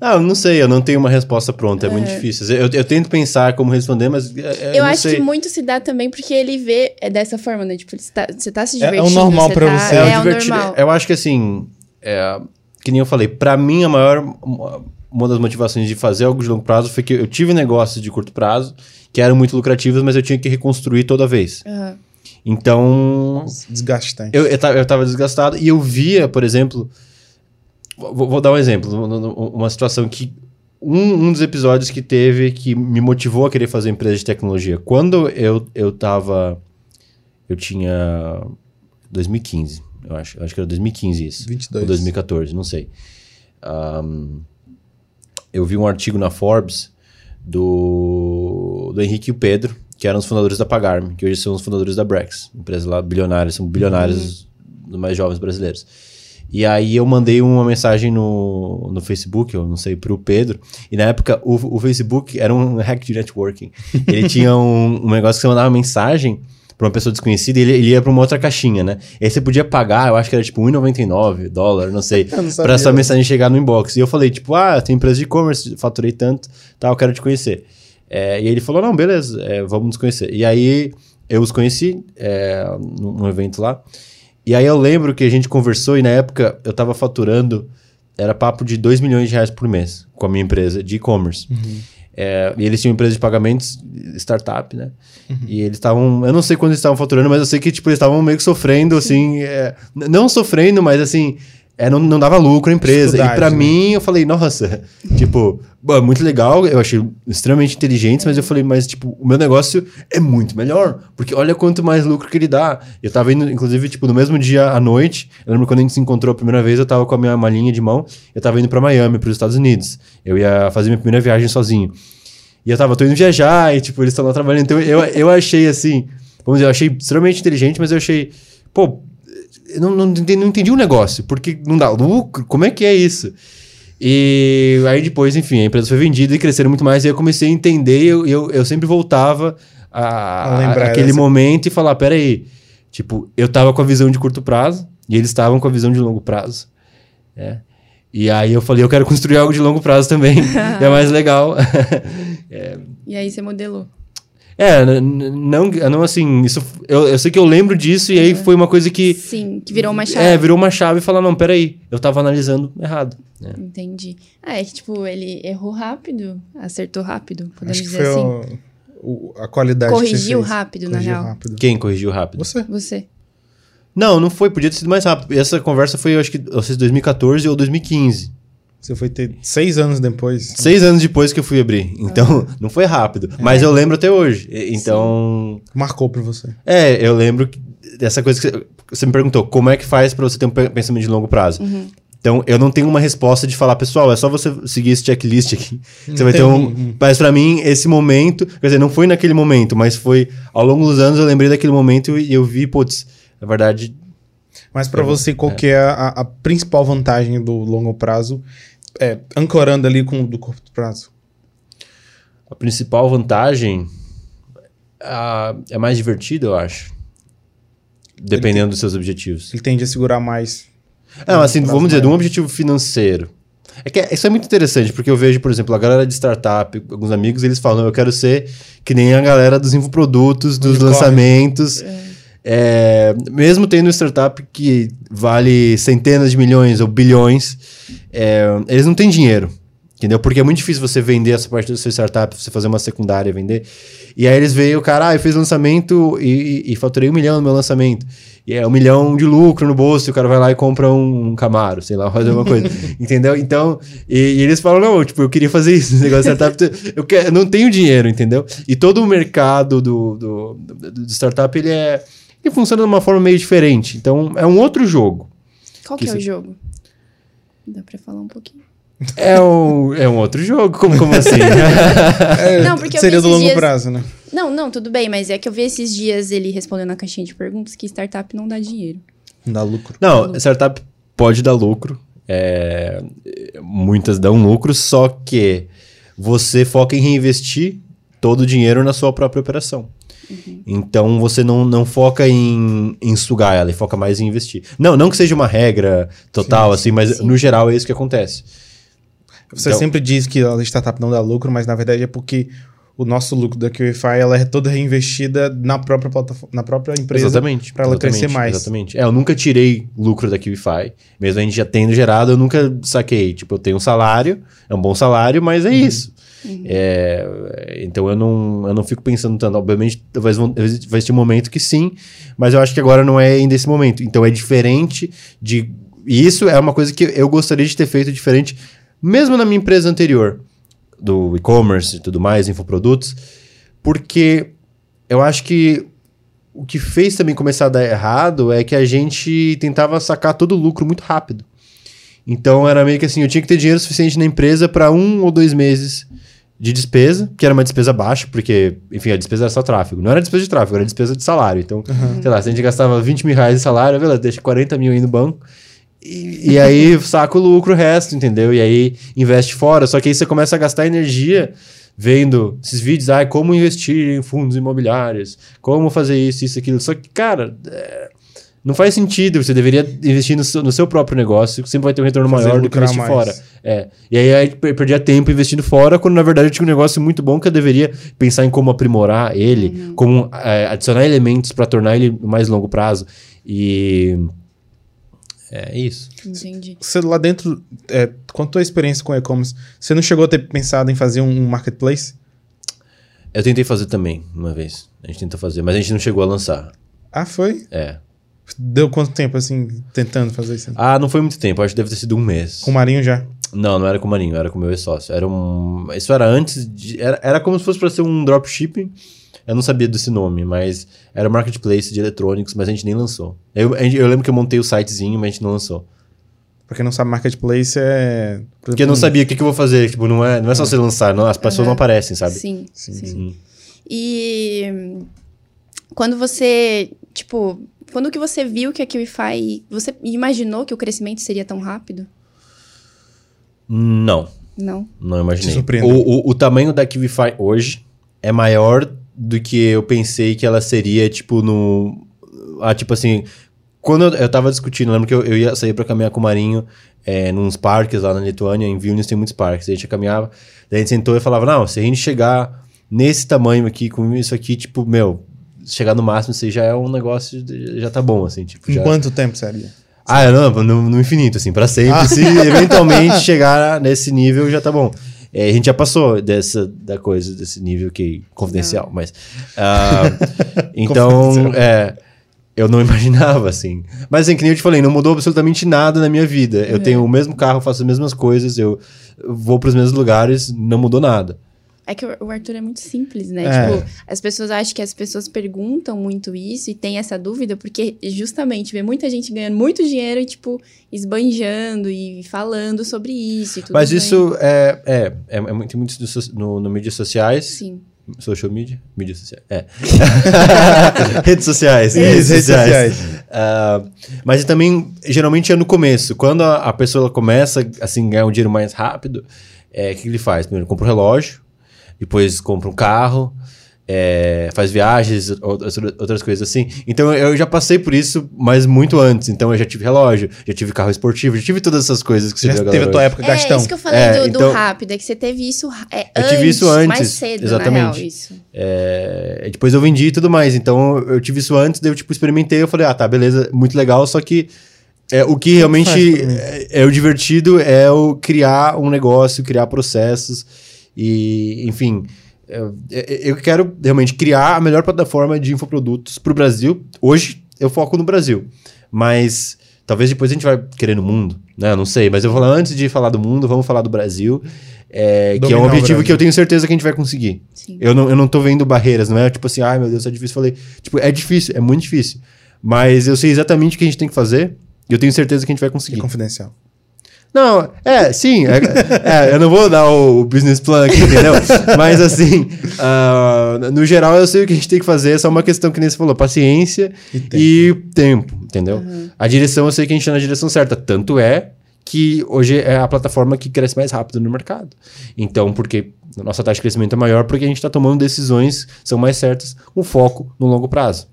Speaker 3: ah, eu não sei, eu não tenho uma resposta pronta, é, muito difícil. Eu, eu tento pensar como responder, mas é,
Speaker 1: Eu
Speaker 3: não
Speaker 1: acho
Speaker 3: sei.
Speaker 1: que muito se dá também porque ele vê é dessa forma, né? Tipo, você tá, tá se
Speaker 2: É- é o
Speaker 1: divertindo.
Speaker 2: normal pra
Speaker 1: tá,
Speaker 2: você.
Speaker 1: É,
Speaker 3: É,
Speaker 1: o
Speaker 3: o divertido.
Speaker 1: normal.
Speaker 3: Eu acho que assim, é, que nem eu falei, pra mim a maior uma das motivações de fazer algo de longo prazo foi que eu tive negócios de curto prazo que eram muito lucrativos, mas eu tinha que reconstruir toda vez.
Speaker 1: Aham.
Speaker 3: Então,
Speaker 2: Desgastante.
Speaker 3: eu, eu, tava, eu tava desgastado e eu via, por exemplo. Vou, vou dar um exemplo, um- um- uma situação que. Um, um dos episódios que teve que me motivou a querer fazer empresa de tecnologia. Quando eu, eu tava. Eu tinha. 2015, eu acho. Eu acho que era 2015 isso.
Speaker 2: 22.
Speaker 3: Ou 2014, não sei. Ahn, eu vi um artigo na Forbes do, do Henrique e o Pedro, que eram os fundadores da Pagarme, que hoje são os fundadores da Brex, empresa lá bilionária, são bilionários dos mais jovens brasileiros. E aí eu mandei uma mensagem no, no Facebook, eu não sei, pro Pedro. E na época o, o Facebook era um hack de networking. Ele tinha um, um negócio que você mandava mensagem pra uma pessoa desconhecida e ele, ele ia pra uma outra caixinha, né? E aí você podia pagar, eu acho que era tipo 1,99 dólar, não sei,
Speaker 2: Eu não sabia.
Speaker 3: pra essa mensagem chegar no inbox. E eu falei, tipo, ah, tem empresa de e-commerce, faturei tanto, tal, quero te conhecer. É, e ele falou, não, beleza, é, vamos nos conhecer. E aí eu os conheci é, num evento lá. E aí eu lembro que a gente conversou e na época eu tava faturando, era papo de 2 milhões de reais por mês com a minha empresa de e-commerce. É, e eles tinham empresa de pagamentos, startup, né? E eles estavam, eu não sei quando eles estavam faturando, mas eu sei que tipo, eles estavam meio que sofrendo, assim, é, não sofrendo, mas assim, é, não, não dava lucro a empresa. E pra
Speaker 2: né?
Speaker 3: mim, eu falei, nossa, tipo, é muito legal, eu achei extremamente inteligentes, mas eu falei, mas tipo, o meu negócio é muito melhor, porque olha quanto mais lucro que ele dá. Eu tava indo, inclusive, tipo, no mesmo dia à noite, eu lembro quando a gente se encontrou a primeira vez, eu tava com a minha malinha de mão, eu tava indo pra Miami, pros Estados Unidos. Eu ia fazer minha primeira viagem sozinho. E eu tava, tô indo viajar, e tipo, eles estão lá trabalhando. Então eu, eu achei assim, vamos dizer, eu achei extremamente inteligente, mas eu achei, pô, não, não, entendi, não entendi o negócio, porque não dá lucro, como é que é isso? E aí depois, enfim, a empresa foi vendida e cresceram muito mais, e eu comecei a entender, e eu, eu, eu sempre voltava a,
Speaker 2: A
Speaker 3: aquele
Speaker 2: dessa-
Speaker 3: momento e falar, peraí, tipo, eu tava com a visão de curto prazo, e eles estavam com a visão de longo prazo. É. E aí eu falei, eu quero construir algo de longo prazo também. é mais legal.
Speaker 1: E aí você modelou.
Speaker 3: É, não, não assim, isso, eu, eu sei que eu lembro disso e aí foi uma coisa que
Speaker 1: Sim, que virou uma chave.
Speaker 3: é, virou uma chave e falar, não, peraí, eu tava analisando errado. né?
Speaker 1: Entendi. Ah, é que, tipo, ele errou rápido, acertou rápido, podemos
Speaker 2: Acho que
Speaker 1: dizer
Speaker 2: foi
Speaker 1: assim.
Speaker 2: o- o- a qualidade
Speaker 1: Corrigiu rápido, na
Speaker 2: Corrigiu
Speaker 1: real.
Speaker 2: rápido.
Speaker 3: Quem corrigiu rápido?
Speaker 2: Você.
Speaker 1: Você.
Speaker 3: Não, não foi, podia ter sido mais rápido. Essa conversa foi, eu acho que, não sei se 2014 ou 2015.
Speaker 2: Você foi ter seis anos depois.
Speaker 3: Seis anos depois que eu fui abrir. Então, não foi rápido. Mas eu lembro até hoje. Então,
Speaker 2: Marcou pra você.
Speaker 3: É, eu lembro que- dessa coisa que você, você me perguntou, como é que faz pra você ter um pe- pensamento de longo prazo? Então, eu não tenho uma resposta de falar, pessoal, é só você seguir esse checklist aqui. Você vai ter um.
Speaker 2: um-
Speaker 3: Mas pra mim, esse momento, quer dizer, não foi naquele momento, mas foi ao longo dos anos eu lembrei daquele momento e eu vi, putz, na verdade.
Speaker 2: Mas pra você, qual que é a, a principal vantagem do longo prazo? É, ancorando ali com o do curto prazo.
Speaker 3: A principal vantagem ah, é mais divertido, eu acho. Dependendo dos seus objetivos.
Speaker 2: Ele tende a segurar mais.
Speaker 3: Não, assim,
Speaker 2: prazo
Speaker 3: vamos dizer, de um objetivo financeiro. É que é- isso é muito interessante, porque eu vejo, por exemplo, a galera de startup, alguns amigos, eles falam, eu quero ser que nem a galera dos infoprodutos, dos lançamentos. É, mesmo tendo um startup que vale centenas de milhões ou bilhões, é, eles não têm dinheiro. Entendeu? Porque é muito difícil você vender essa parte da sua startup, você fazer uma secundária e vender. E aí eles veem o cara, ah, eu fiz lançamento e, e, e faturei um milhão no meu lançamento. E é um milhão de lucro no bolso, e o cara vai lá e compra um, um Camaro, sei lá, fazer alguma coisa. entendeu? Então, e, e, eles falam, não, tipo, eu queria fazer isso, esse negócio de startup, eu, quero, eu não tenho dinheiro, entendeu? E todo o mercado do, do, do, do startup, ele é... Ele funciona de uma forma meio diferente. Então, é um outro jogo.
Speaker 1: Qual que, que é o jogo? Dá pra falar um pouquinho.
Speaker 3: É um, é um outro jogo, como, como assim?
Speaker 2: é, não, porque seria do longo dias... prazo, né?
Speaker 1: Não, não, tudo bem, mas é que eu vi esses dias ele respondendo na caixinha de perguntas que startup não dá dinheiro.
Speaker 2: Não dá lucro.
Speaker 3: Não, lucro. startup pode dar lucro. É, muitas dão lucro, só que você foca em reinvestir todo o dinheiro na sua própria operação. Uhum. Então você não, não foca em, em sugar ela, foca mais em investir. Não, não que seja uma regra total, sim, assim, mas sim. no geral é isso que acontece.
Speaker 2: Você então, sempre diz que a startup não dá lucro, mas na verdade é porque o nosso lucro da QIFI ela é toda reinvestida na própria plataforma, na própria empresa.
Speaker 3: Exatamente.
Speaker 2: Para ela crescer mais.
Speaker 3: Exatamente. É, eu nunca tirei lucro da QIFI. Mesmo a gente já tendo gerado, eu nunca saquei. Tipo, eu tenho um salário, é um bom salário, mas é uhum. isso. Uhum. É, então eu não, eu não fico pensando tanto. Obviamente, talvez vai ter um momento que sim, mas eu acho que agora não é ainda esse momento. Então é diferente de. E isso é uma coisa que eu gostaria de ter feito diferente, mesmo na minha empresa anterior do e-commerce e tudo mais, infoprodutos, porque eu acho que o que fez também começar a dar errado é que a gente tentava sacar todo o lucro muito rápido. Então era meio que assim, eu tinha que ter dinheiro suficiente na empresa para um ou dois meses de despesa, que era uma despesa baixa, porque, enfim, a despesa era só tráfego. Não era despesa de tráfego, era despesa de salário. Então, uhum. sei lá, se a gente gastava 20 mil reais de salário, beleza, deixa 40 mil aí no banco. E, e, aí saca o lucro o resto, entendeu? E aí investe fora. Só que aí você começa a gastar energia vendo esses vídeos, ah, como investir em fundos imobiliários, como fazer isso, isso, aquilo. Só que, cara, é, não faz sentido. Você deveria investir no seu, no seu próprio negócio, que sempre vai ter um retorno fazer maior do que investir mais. fora. É. E aí, aí perdia tempo investindo fora, quando na verdade eu tinha um negócio muito bom que eu deveria pensar em como aprimorar ele, uhum. como é, adicionar elementos para tornar ele mais longo prazo. E é isso.
Speaker 1: Entendi.
Speaker 2: Você lá dentro, é, quanto a experiência com e-commerce, você não chegou a ter pensado em fazer um marketplace?
Speaker 3: Eu tentei fazer também, uma vez. A gente tentou fazer, mas a gente não chegou a lançar.
Speaker 2: Ah, foi?
Speaker 3: É.
Speaker 2: Deu quanto tempo, assim, tentando fazer isso?
Speaker 3: Ah, não foi muito tempo. Acho que deve ter sido um mês.
Speaker 2: Com o Marinho já?
Speaker 3: Não, não era com o Marinho. Era com o meu ex-sócio. Era um... Isso era antes de... Era, era como se fosse para ser um dropshipping eu não sabia desse nome, mas era marketplace de eletrônicos, mas a gente nem lançou. Eu, eu lembro que eu montei o sitezinho, mas a gente não lançou.
Speaker 2: Pra quem não sabe, marketplace é.
Speaker 3: Porque eu não sabia o que, que eu vou fazer. Tipo, não é, não é só é. você lançar, não, as pessoas uhum. não aparecem, sabe?
Speaker 1: Sim, sim. sim. sim. E quando você, tipo, quando que você viu que a QIFI, você imaginou que o crescimento seria tão rápido?
Speaker 3: Não.
Speaker 1: Não?
Speaker 3: Não imaginei. O, o, o tamanho da QIFI hoje é maior do que eu pensei que ela seria, tipo, no. Ah, tipo assim. Quando eu, eu tava discutindo, lembro que eu, eu ia sair para caminhar com o Marinho é, nos parques lá na Lituânia, em Vilnius tem muitos parques. A gente caminhava, daí a gente sentou e falava: Não, se a gente chegar nesse tamanho aqui, com isso aqui, tipo, meu, chegar no máximo, isso aí já é um negócio, já tá bom, assim. Tipo, já...
Speaker 2: Em quanto tempo seria?
Speaker 3: Ah, não, no, no infinito, assim, para sempre. Ah. Se eventualmente chegar nesse nível, já tá bom. É, a gente já passou dessa da coisa, desse nível que confidencial, não. mas. Uh, então, é, eu não imaginava, assim. Mas, assim, que nem eu te falei, não mudou absolutamente nada na minha vida. Eu é. tenho o mesmo carro, faço as mesmas coisas, eu vou para os mesmos lugares, não mudou nada.
Speaker 1: É que o Arthur é muito simples, né? É. Tipo, as pessoas acham que as pessoas perguntam muito isso e tem essa dúvida, porque justamente vê muita gente ganhando muito dinheiro e, tipo, esbanjando e falando sobre isso e tudo
Speaker 3: Mas isso é, é, é, é muito, muito no, no mídias sociais.
Speaker 1: Sim.
Speaker 3: Social media? Mídias sociais. É. redes sociais.
Speaker 2: redes, redes sociais.
Speaker 3: Uh, mas também, geralmente é no começo. Quando a, a pessoa começa, assim, ganhar um dinheiro mais rápido, é, o que ele faz? Primeiro, compra um relógio depois compra um carro, é, faz viagens, outras, outras coisas assim. Então eu já passei por isso, mas muito antes. Então eu já tive relógio, já tive carro esportivo, já tive todas essas coisas que você
Speaker 2: já
Speaker 3: viu
Speaker 2: teve a tua época gastão.
Speaker 1: É isso que eu falei é, do, então, do, rápido, é que você teve isso é,
Speaker 3: eu
Speaker 1: antes,
Speaker 3: tive isso antes,
Speaker 1: mais cedo,
Speaker 3: exatamente.
Speaker 1: Real, isso.
Speaker 3: É, depois eu vendi e tudo mais. Então eu tive isso antes, daí eu tipo experimentei, eu falei, ah, tá, beleza, muito legal, só que É, o que realmente é, é o divertido é o criar um negócio, criar processos e, enfim, eu, eu quero realmente criar a melhor plataforma de infoprodutos para o Brasil. Hoje eu foco no Brasil, mas talvez depois a gente vai querer no mundo, né? Eu Não sei, mas eu vou falar antes de falar do mundo, vamos falar do Brasil, é, que é um objetivo que eu tenho certeza que a gente vai conseguir.
Speaker 1: Sim.
Speaker 3: Eu não, eu não tô vendo barreiras, não é tipo assim, ai meu Deus, é difícil. Falei, tipo, é difícil, é muito difícil. Mas eu sei exatamente o que a gente tem que fazer e eu tenho certeza que a gente vai
Speaker 2: É
Speaker 3: conseguir.
Speaker 2: confidencial.
Speaker 3: Não, é, sim. É, é, eu não vou dar o business plan aqui, entendeu? Mas assim, ah, no geral eu sei o que a gente tem que fazer, é só uma questão que nem você falou, paciência
Speaker 2: E
Speaker 3: e
Speaker 2: tempo.
Speaker 3: tempo, entendeu? A direção eu sei que a gente tá na direção certa. Tanto é que hoje é a plataforma que cresce mais rápido no mercado. Então, porque a nossa taxa de crescimento é maior porque a gente está tomando decisões que são mais certas, com foco no longo prazo.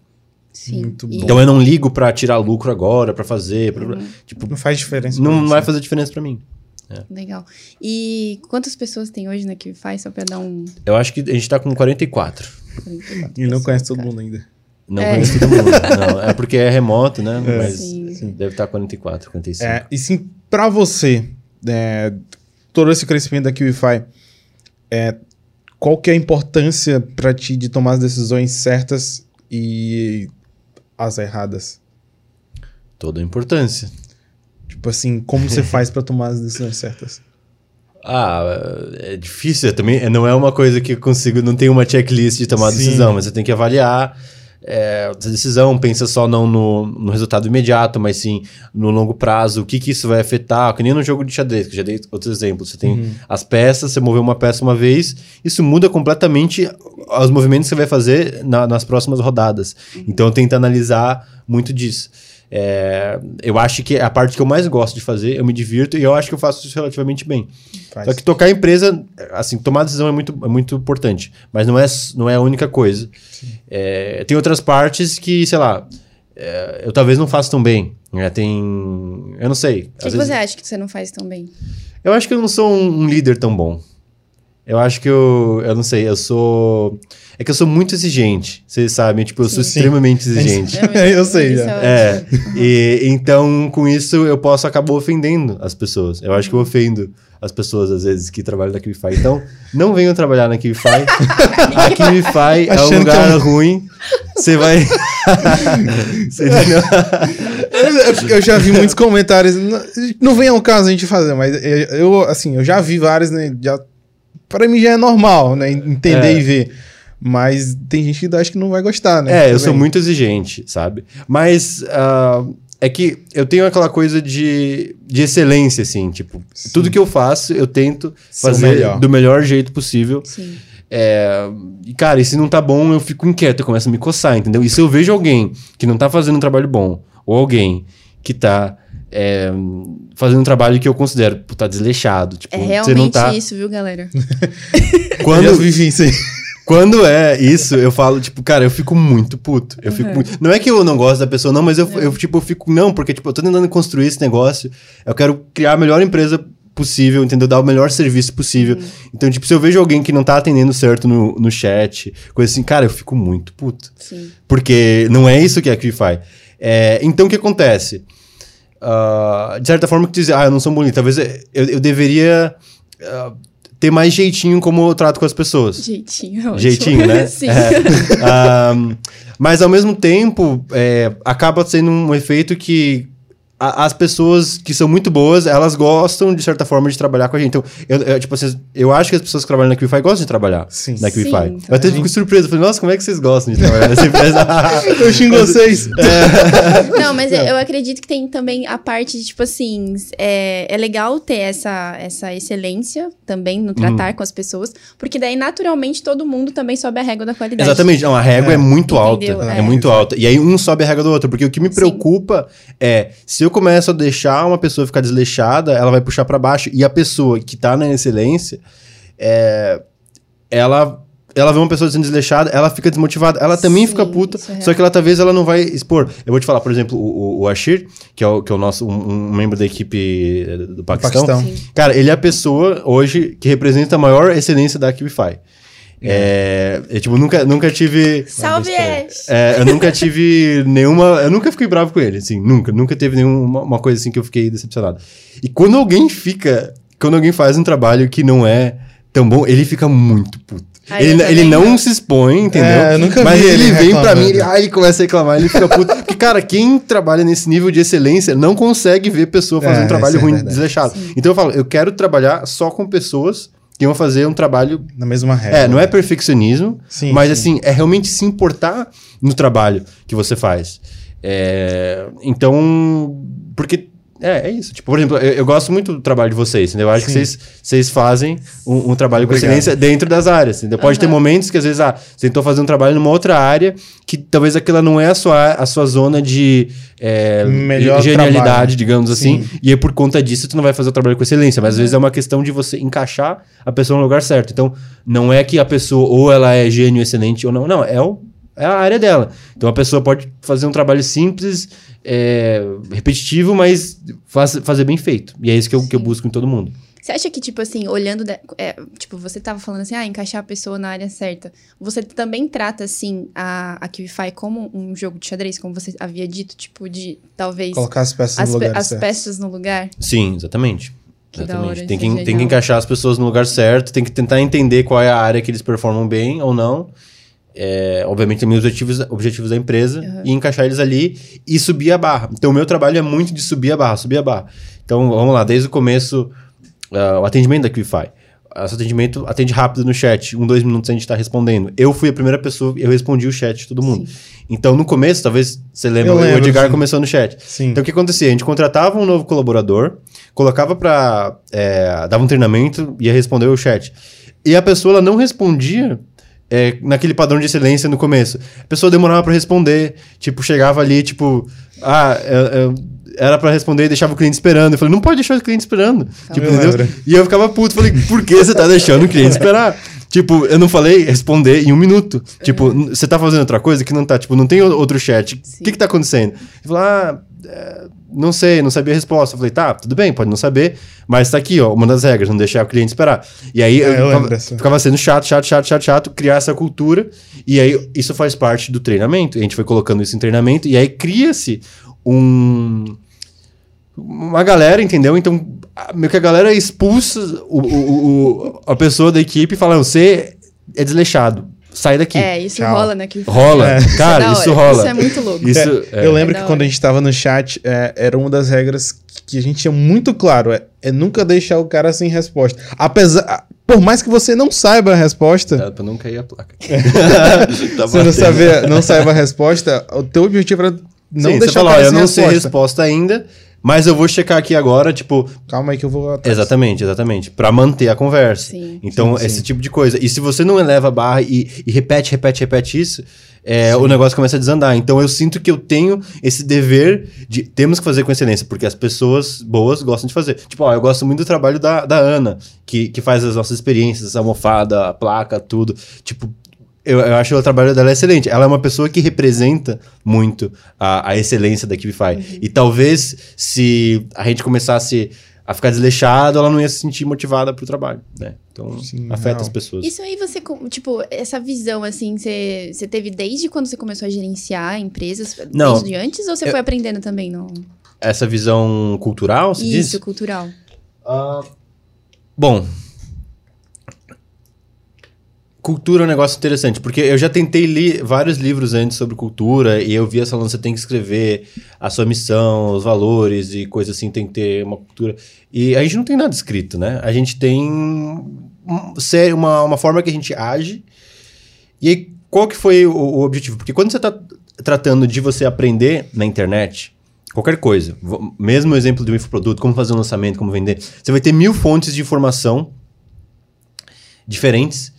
Speaker 1: Sim.
Speaker 2: Muito bom.
Speaker 3: Então eu não ligo para tirar lucro agora, para fazer, pra- tipo,
Speaker 2: Não faz diferença. pra
Speaker 3: não
Speaker 2: você.
Speaker 3: vai fazer diferença para mim.
Speaker 1: Legal. E quantas pessoas tem hoje na QFI, só pra dar um...
Speaker 3: Eu acho que a gente tá com 44.
Speaker 2: E não conhece todo mundo ainda.
Speaker 3: Não
Speaker 1: É.
Speaker 3: conheço todo mundo. Não, é porque é remoto, né? Mas
Speaker 1: Sim.
Speaker 3: deve estar 44, 45.
Speaker 2: É, e sim, pra você, é, todo esse crescimento da QIFI, é, qual que é a importância pra ti de tomar as decisões certas e as erradas?
Speaker 3: Toda a importância.
Speaker 2: Tipo assim, como você faz pra tomar as decisões certas?
Speaker 3: Ah, é difícil. é Também não é uma coisa que eu consigo. Não tem uma checklist de tomar
Speaker 2: Sim.
Speaker 3: decisão, mas você tem que avaliar é, essa decisão. Pensa só não no, no resultado imediato, mas sim no longo prazo. O que, que isso vai afetar? Que nem no jogo de xadrez, que já dei outros exemplos. Você tem as peças, você moveu uma peça uma vez, isso muda completamente os movimentos que você vai fazer na- nas próximas rodadas. Então tenta analisar muito disso. É, eu acho que é a parte que eu mais gosto de fazer, eu me divirto e eu acho que eu faço isso relativamente bem.
Speaker 2: Faz.
Speaker 3: Só que tocar a empresa, assim, tomar decisão é muito, é muito importante, mas não é, não é a única coisa. É, tem outras partes que, sei lá, é, eu talvez não faça tão bem. né? Tem. Eu não sei.
Speaker 1: O que, que
Speaker 3: vezes-
Speaker 1: você acha que você não faz tão bem?
Speaker 3: eu acho que eu não sou um, um líder tão bom. Eu acho que eu. Eu não sei, eu sou. É que eu sou muito exigente. Vocês sabem, tipo, eu sou
Speaker 2: Sim.
Speaker 3: extremamente exigente.
Speaker 2: Eu sei, já.
Speaker 3: É, e então com isso eu posso acabar ofendendo as pessoas. Eu acho que eu ofendo as pessoas às vezes que trabalham na Kivify. Então, não venham trabalhar na Kivify. A Kivify é um lugar
Speaker 2: é um-
Speaker 3: ruim. Você vai.
Speaker 2: Eu, eu já vi muitos comentários. Não, não vem ao caso a gente fazer, mas eu, eu, assim, eu já vi vários, né? Já, para mim já é normal, né? Entender
Speaker 3: É.
Speaker 2: e ver. Mas tem gente que acha que não vai gostar, né?
Speaker 3: É, eu sou muito exigente, sabe? Mas ah, é que eu tenho aquela coisa de, de excelência, assim, tipo,
Speaker 2: Sim.
Speaker 3: tudo que eu faço, eu tento fazer
Speaker 2: melhor.
Speaker 3: do melhor jeito possível.
Speaker 1: Sim.
Speaker 3: É, e, cara, e se não tá bom, eu fico inquieto, eu começo a me coçar, entendeu? E se eu vejo alguém que não tá fazendo um trabalho bom, ou alguém que tá é, fazendo um trabalho que eu considero, pô, tá desleixado, tipo,
Speaker 1: É
Speaker 3: você
Speaker 1: realmente
Speaker 3: não tá...
Speaker 1: isso, viu, galera?
Speaker 2: Eu
Speaker 3: Quando,
Speaker 2: já vivi isso aí.
Speaker 3: quando é isso, eu falo, tipo, cara, eu fico muito puto. Eu fico
Speaker 1: Uhum.
Speaker 3: muito... Não é que eu não gosto da pessoa, não, mas eu, eu, tipo, eu fico, não, porque, tipo, eu tô tentando construir esse negócio, eu quero criar a melhor empresa possível, entendeu? Dar o melhor serviço possível.
Speaker 1: Uhum.
Speaker 3: Então, tipo, se eu vejo alguém que não tá atendendo certo no, no chat, coisa assim, cara, eu fico muito puto.
Speaker 1: Sim.
Speaker 3: Porque não é isso que a Qify. É, então, o que acontece? Ah, de certa forma, que tu diz, ah, eu não sou bonito. Talvez eu, eu deveria ah, ter mais jeitinho como eu trato com as pessoas.
Speaker 1: Jeitinho, é.
Speaker 3: Jeitinho, né?
Speaker 1: Sim.
Speaker 3: É. Ahn, mas ao mesmo tempo, é, acaba sendo um efeito que a- as pessoas que são muito boas, elas gostam, de certa forma, de trabalhar com a gente. Então, eu, eu, tipo assim, eu acho que as pessoas que trabalham na Qify gostam de trabalhar
Speaker 2: Sim.
Speaker 3: na
Speaker 1: Sim,
Speaker 3: Qify.
Speaker 1: então.
Speaker 3: Eu até fico surpreso. Eu falei, nossa, como é que vocês gostam de trabalhar nessa empresa?
Speaker 2: Eu xingo vocês.
Speaker 1: Não, mas eu acredito que tem também a parte de, tipo assim, é, é legal ter essa, essa excelência também no tratar com as pessoas, porque daí, naturalmente, todo mundo também sobe a régua da qualidade.
Speaker 3: Exatamente, não, a régua é,
Speaker 2: É.
Speaker 3: muito
Speaker 1: Entendeu?
Speaker 3: alta. É.
Speaker 1: É.
Speaker 3: muito alta. E aí um sobe a régua do outro. Porque o que me
Speaker 1: Sim.
Speaker 3: preocupa é, se eu começo a deixar uma pessoa ficar desleixada, ela vai puxar pra baixo. E a pessoa que tá na excelência, é, ela, ela vê uma pessoa sendo desleixada, ela fica desmotivada. Ela também
Speaker 1: Sim,
Speaker 3: fica puta,
Speaker 1: é
Speaker 3: só que ela talvez ela não vai expor. Eu vou te falar, por exemplo, o, o, Ashir, que é o, que é o nosso, um, um membro da equipe eh, do Paquistão.
Speaker 2: Paquistão.
Speaker 1: Sim.
Speaker 3: Cara, ele é a pessoa hoje que representa a maior excelência da Qify. É, eu, tipo, nunca, nunca tive.
Speaker 1: Salve, Ash!
Speaker 3: É, eu nunca tive nenhuma. Eu nunca fiquei bravo com ele, assim, nunca. Nunca teve nenhuma uma coisa assim que eu fiquei decepcionado. E quando alguém fica. Quando alguém faz um trabalho que não é tão bom, ele fica muito puto.
Speaker 1: Ah, eu
Speaker 3: ele, ele não se expõe, entendeu?
Speaker 2: É, eu nunca
Speaker 3: Mas
Speaker 2: vi
Speaker 3: ele,
Speaker 2: ele
Speaker 3: vem pra mim, ele, ah, ele começa a reclamar, ele fica puto. Porque, cara, quem trabalha nesse nível de excelência não consegue ver pessoa fazendo
Speaker 2: É,
Speaker 3: um trabalho
Speaker 2: é
Speaker 3: ruim, desleixado. Então eu falo, eu quero trabalhar só com pessoas que vão fazer um trabalho
Speaker 2: Na mesma regra.
Speaker 3: é, não é perfeccionismo,
Speaker 2: Sim,
Speaker 3: mas
Speaker 2: sim.
Speaker 3: assim, é realmente se importar no trabalho que você faz. É, então, porque. É, é isso. Tipo, por exemplo, eu, eu gosto muito do trabalho de vocês, entendeu? Eu acho que
Speaker 2: Sim.
Speaker 3: vocês, vocês fazem um, um trabalho com
Speaker 2: Obrigado.
Speaker 3: excelência dentro das áreas. Entendeu? Pode ter
Speaker 1: Aham.
Speaker 3: momentos que às vezes, ah, você tentou fazer um trabalho numa outra área que talvez aquela não é a sua, a sua zona de é,
Speaker 2: Melhor
Speaker 3: genialidade,
Speaker 2: trabalho.
Speaker 3: digamos assim.
Speaker 2: Sim.
Speaker 3: E aí, por conta disso, tu não vai fazer o trabalho com excelência. Mas às vezes é uma questão de você encaixar a pessoa no lugar certo. Então, não é que a pessoa ou ela é gênio excelente ou não. Não, é, o, é a área dela. Então, a pessoa pode fazer um trabalho simples, é, repetitivo, mas faz, fazer bem feito. E é isso que eu, que eu busco em todo mundo.
Speaker 1: Você acha que, tipo assim, olhando. da- é, tipo, você tava falando assim, ah, encaixar a pessoa na área certa. Você também trata, assim, a, a como um jogo de xadrez, como você havia dito, tipo, de talvez
Speaker 2: Colocar as peças
Speaker 1: as,
Speaker 2: no lugar
Speaker 1: as
Speaker 2: certo.
Speaker 1: peças no lugar?
Speaker 3: Sim, exatamente.
Speaker 1: Que
Speaker 3: exatamente.
Speaker 1: hora,
Speaker 3: tem, que,
Speaker 1: é
Speaker 3: tem que encaixar as pessoas no lugar certo, tem que tentar entender qual é a área que eles performam bem ou não. É, obviamente, também os objetivos, objetivos da empresa e encaixar eles ali e subir a barra. Então, o meu trabalho é muito de subir a barra, subir a barra. Então, vamos lá, desde o começo, ah, o atendimento da Qify. Esse atendimento atende rápido no chat, um, dois minutos a gente está respondendo. Eu fui a primeira pessoa, eu respondi o chat de todo mundo. Então, no começo, talvez você lembra,
Speaker 2: Eu
Speaker 3: o Edgar
Speaker 2: sim.
Speaker 3: começou no chat.
Speaker 2: Sim.
Speaker 3: Então, o que acontecia? A gente contratava um novo colaborador, colocava para dava um treinamento, ia responder o chat. E a pessoa ela não respondia é, naquele padrão de excelência no começo. A pessoa demorava para responder, tipo, chegava ali, tipo, ah, eu- eu- era para responder e deixava o cliente esperando. Eu falei, não pode deixar o cliente esperando. Tipo,
Speaker 2: Eu
Speaker 3: entendeu? E eu ficava puto, falei, por que você tá deixando o cliente esperar? Tipo, eu não falei responder em um minuto. Tipo, n- você tá fazendo outra coisa que não tá, tipo, não tem outro chat. O que que tá acontecendo? Ele falou, ah, é, não sei, não sabia a resposta. Eu falei, tá, tudo bem, pode não saber, mas tá aqui, ó, uma das regras, não deixar o cliente esperar. E aí
Speaker 2: É, eu
Speaker 3: eu, ficava, ficava sendo chato, chato, chato, chato, chato, criar essa cultura. E aí isso faz parte do treinamento. A gente foi colocando isso em treinamento, e aí cria-se um uma galera, entendeu? Então, meio que a galera expulsa o, o- o- a pessoa da equipe e fala: você é desleixado, sai daqui.
Speaker 1: É, isso
Speaker 2: Tchau.
Speaker 1: rola na Qify.
Speaker 3: Rola,
Speaker 2: É.
Speaker 3: cara, isso
Speaker 1: hora.
Speaker 3: rola.
Speaker 1: Isso é muito louco.
Speaker 3: Isso,
Speaker 2: É,
Speaker 3: é.
Speaker 2: Eu lembro
Speaker 1: É
Speaker 2: que
Speaker 1: da
Speaker 2: quando a gente tava no chat, é, era uma das regras que a gente tinha muito claro. É, é nunca deixar o cara sem resposta. Apesar. Por mais que você não saiba a resposta,
Speaker 3: É, pra não cair a placa. Tá
Speaker 2: você não, saber, não saiba a resposta, o teu objetivo era não
Speaker 3: Sim, você
Speaker 2: deixar
Speaker 3: falou,
Speaker 2: o
Speaker 3: ó,
Speaker 2: cara
Speaker 3: eu
Speaker 2: sem
Speaker 3: não sei a
Speaker 2: resposta
Speaker 3: ainda, mas eu vou checar aqui agora, tipo,
Speaker 2: Calma aí que eu vou atrás.
Speaker 3: Exatamente, exatamente. Pra manter a conversa.
Speaker 1: Sim.
Speaker 3: Então,
Speaker 2: Sim,
Speaker 3: esse
Speaker 2: sim.
Speaker 3: tipo de coisa. E se você não eleva a barra e, e repete, repete, repete isso, é, o negócio começa a desandar. Então, eu sinto que eu tenho esse dever de temos que fazer com excelência, porque as pessoas boas gostam de fazer. Tipo, ó, eu gosto muito do trabalho da, da Ana, que, que faz as nossas experiências, a almofada, a placa, tudo. Tipo, eu, eu acho o trabalho dela excelente. Ela é uma pessoa que representa muito a, a excelência da Kibify. E talvez se a gente começasse a ficar desleixado, ela não ia se sentir motivada pro trabalho, né? Então,
Speaker 2: Sim,
Speaker 3: afeta
Speaker 2: não.
Speaker 3: as pessoas.
Speaker 1: Isso aí você, tipo, essa visão, assim, você, você teve desde quando você começou a gerenciar empresas?
Speaker 3: Não.
Speaker 1: Desde antes? Ou você foi aprendendo também? No...
Speaker 3: Essa visão cultural, se diz?
Speaker 1: Isso, cultural.
Speaker 3: Ah, bom. Cultura é um negócio interessante, porque eu já tentei ler vários livros antes sobre cultura e eu via falando você tem que escrever a sua missão, os valores e coisas assim, tem que ter uma cultura. E a gente não tem nada escrito, né? A gente tem um- uma, uma forma que a gente age. E aí, qual que foi o, o objetivo? Porque quando você está tratando de você aprender na internet, qualquer coisa, mesmo o exemplo de um infoproduto, como fazer um lançamento, como vender, você vai ter mil fontes de informação diferentes.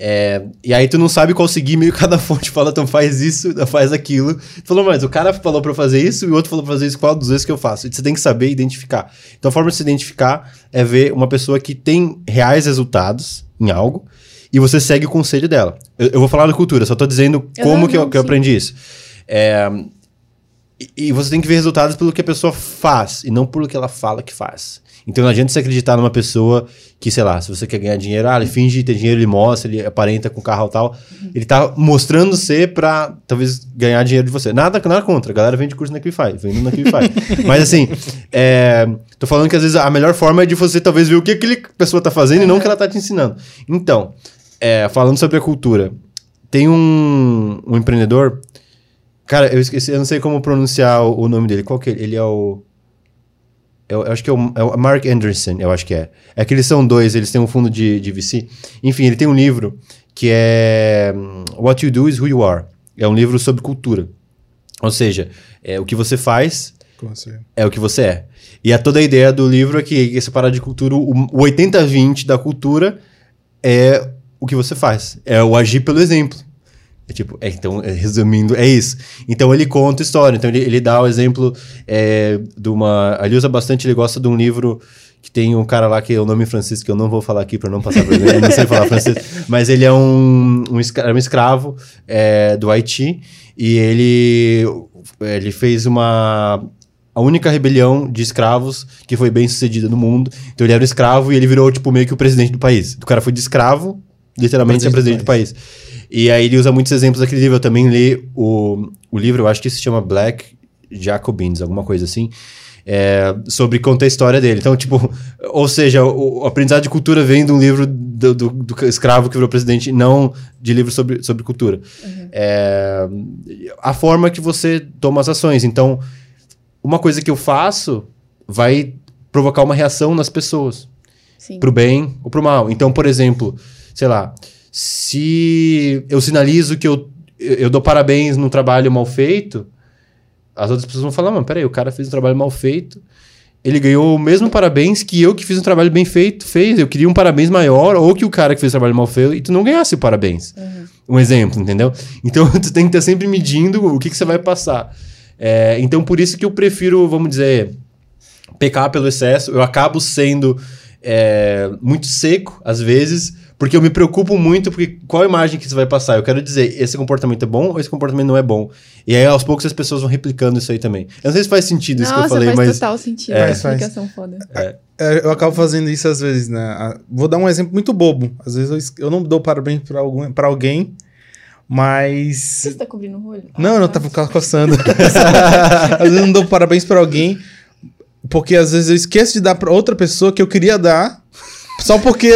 Speaker 3: É, e aí tu não sabe qual seguir, meio cada fonte fala, então faz isso, faz aquilo. Tu falou, mas o cara falou pra eu fazer isso e o outro falou pra fazer isso, qual dos dois que eu faço? E você tem que saber identificar. Então a forma de se identificar é ver uma pessoa que tem reais resultados em algo e você segue o conselho dela. Eu, eu vou falar da cultura, só tô dizendo como
Speaker 1: Aham,
Speaker 3: que, eu, que eu aprendi isso. É, e- e você tem que ver resultados pelo que a pessoa faz e não pelo que ela fala que faz. Então não adianta você acreditar numa pessoa que, sei lá, se você quer ganhar dinheiro, ah, ele finge ter dinheiro, ele mostra, ele aparenta com carro e tal. Uhum. Ele tá mostrando ser pra talvez ganhar dinheiro de você. Nada, nada contra. A galera vende curso na Equify, vende na Equify. Mas assim, é, tô falando que às vezes a melhor forma é de você talvez ver o que aquele pessoa tá fazendo uhum. e não o que ela tá te ensinando. Então, é, falando sobre a cultura, tem um, um empreendedor. Cara, eu esqueci, eu não sei como pronunciar o, o nome dele. Qual que é? Ele é o. Eu, eu acho que é o, é o, Mark Anderson, eu acho que é. É que eles são dois, eles têm um fundo de, de VC. Enfim, ele tem um livro que é hum, What You Do Is Who You Are. É um livro sobre cultura. Ou seja, é, o que você faz é o que você é. E a toda a ideia do livro é que essa parada de cultura, o 80-20 da cultura é o que você faz. É o agir pelo exemplo. É tipo, é, então, é, resumindo, é isso. Então ele conta história. Então ele, ele dá o exemplo é, de uma. Ele usa bastante, ele gosta de um livro que tem um cara lá que é o nome francês, que eu não vou falar aqui para não passar vergonha, eu não sei falar francês, mas ele é um, um, escravo, um escravo é, do Haiti e ele, ele fez uma. A única rebelião de escravos que foi bem sucedida no mundo. Então ele era um escravo e ele virou, tipo, meio que o presidente do país. O cara foi de escravo, literalmente, ser presidente do país. Do país. E aí ele usa muitos exemplos daquele livro. Eu também li o, o livro, eu acho que se chama Black Jacobins, alguma coisa assim. É, sobre conta a história dele. Então, tipo, ou seja, o, o aprendizado de cultura vem de um livro do, do, do, escravo que virou presidente, não de livro sobre, sobre cultura. Uhum. É, a forma que você toma as ações. Então, uma coisa que eu faço vai provocar uma reação nas pessoas. Sim. Pro bem ou pro mal. Então, por exemplo, sei lá, se eu sinalizo que eu, eu dou parabéns num trabalho mal feito, as outras pessoas vão falar, mano, peraí, o cara fez um trabalho mal feito, ele ganhou o mesmo parabéns que eu que fiz um trabalho bem feito fez. Eu queria um parabéns maior, ou que o cara que fez o trabalho mal feito e tu não ganhasse o parabéns. Uhum. Um exemplo, entendeu? Então tu tem que estar sempre medindo o que, que você vai passar. É, então por isso que eu prefiro, vamos dizer, pecar pelo excesso. Eu acabo sendo é, muito seco, às vezes, porque eu me preocupo muito, porque qual imagem que você vai passar? Eu quero dizer, esse comportamento é bom ou esse comportamento não é bom? E aí, aos poucos, as pessoas vão replicando isso aí também. Eu não sei se faz sentido isso Nossa, que eu falei,
Speaker 1: faz
Speaker 3: mas...
Speaker 1: total sentido. É, faz. explicação foda.
Speaker 2: É. É, eu acabo fazendo isso às vezes, né? Vou dar um exemplo muito bobo. Às vezes eu, eu não dou parabéns pra, algum, pra alguém, mas...
Speaker 1: Você tá cobrindo o olho?
Speaker 2: Não, ah, eu não tá. tava coçando. às vezes eu não dou parabéns pra alguém, porque às vezes eu esqueço de dar pra outra pessoa que eu queria dar só porque.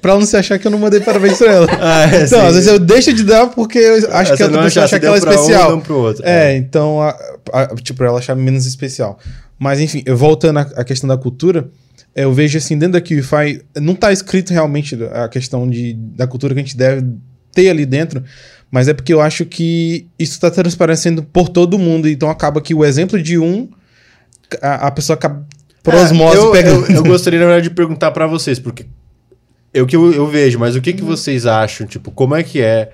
Speaker 2: Pra ela não se achar que eu não mandei parabéns pra ela. Ah, é, então, sim. às vezes eu deixo de dar porque eu acho Essa que a outra pessoa acha que ela é especial. Um, pro outro. É, é. então, a, a, tipo, ela achar menos especial. Mas, enfim, voltando à questão da cultura, eu vejo assim, dentro da QIFI, não tá escrito realmente a questão de, da cultura que a gente deve ter ali dentro, mas é porque eu acho que isso está transparecendo por todo mundo. Então acaba que o exemplo de um, a pessoa acaba por osmose
Speaker 3: é, eu, pegando. Eu, eu, gostaria, na verdade, de perguntar para vocês, porque eu que eu, eu, vejo, mas o que, que vocês acham? Tipo, como é que é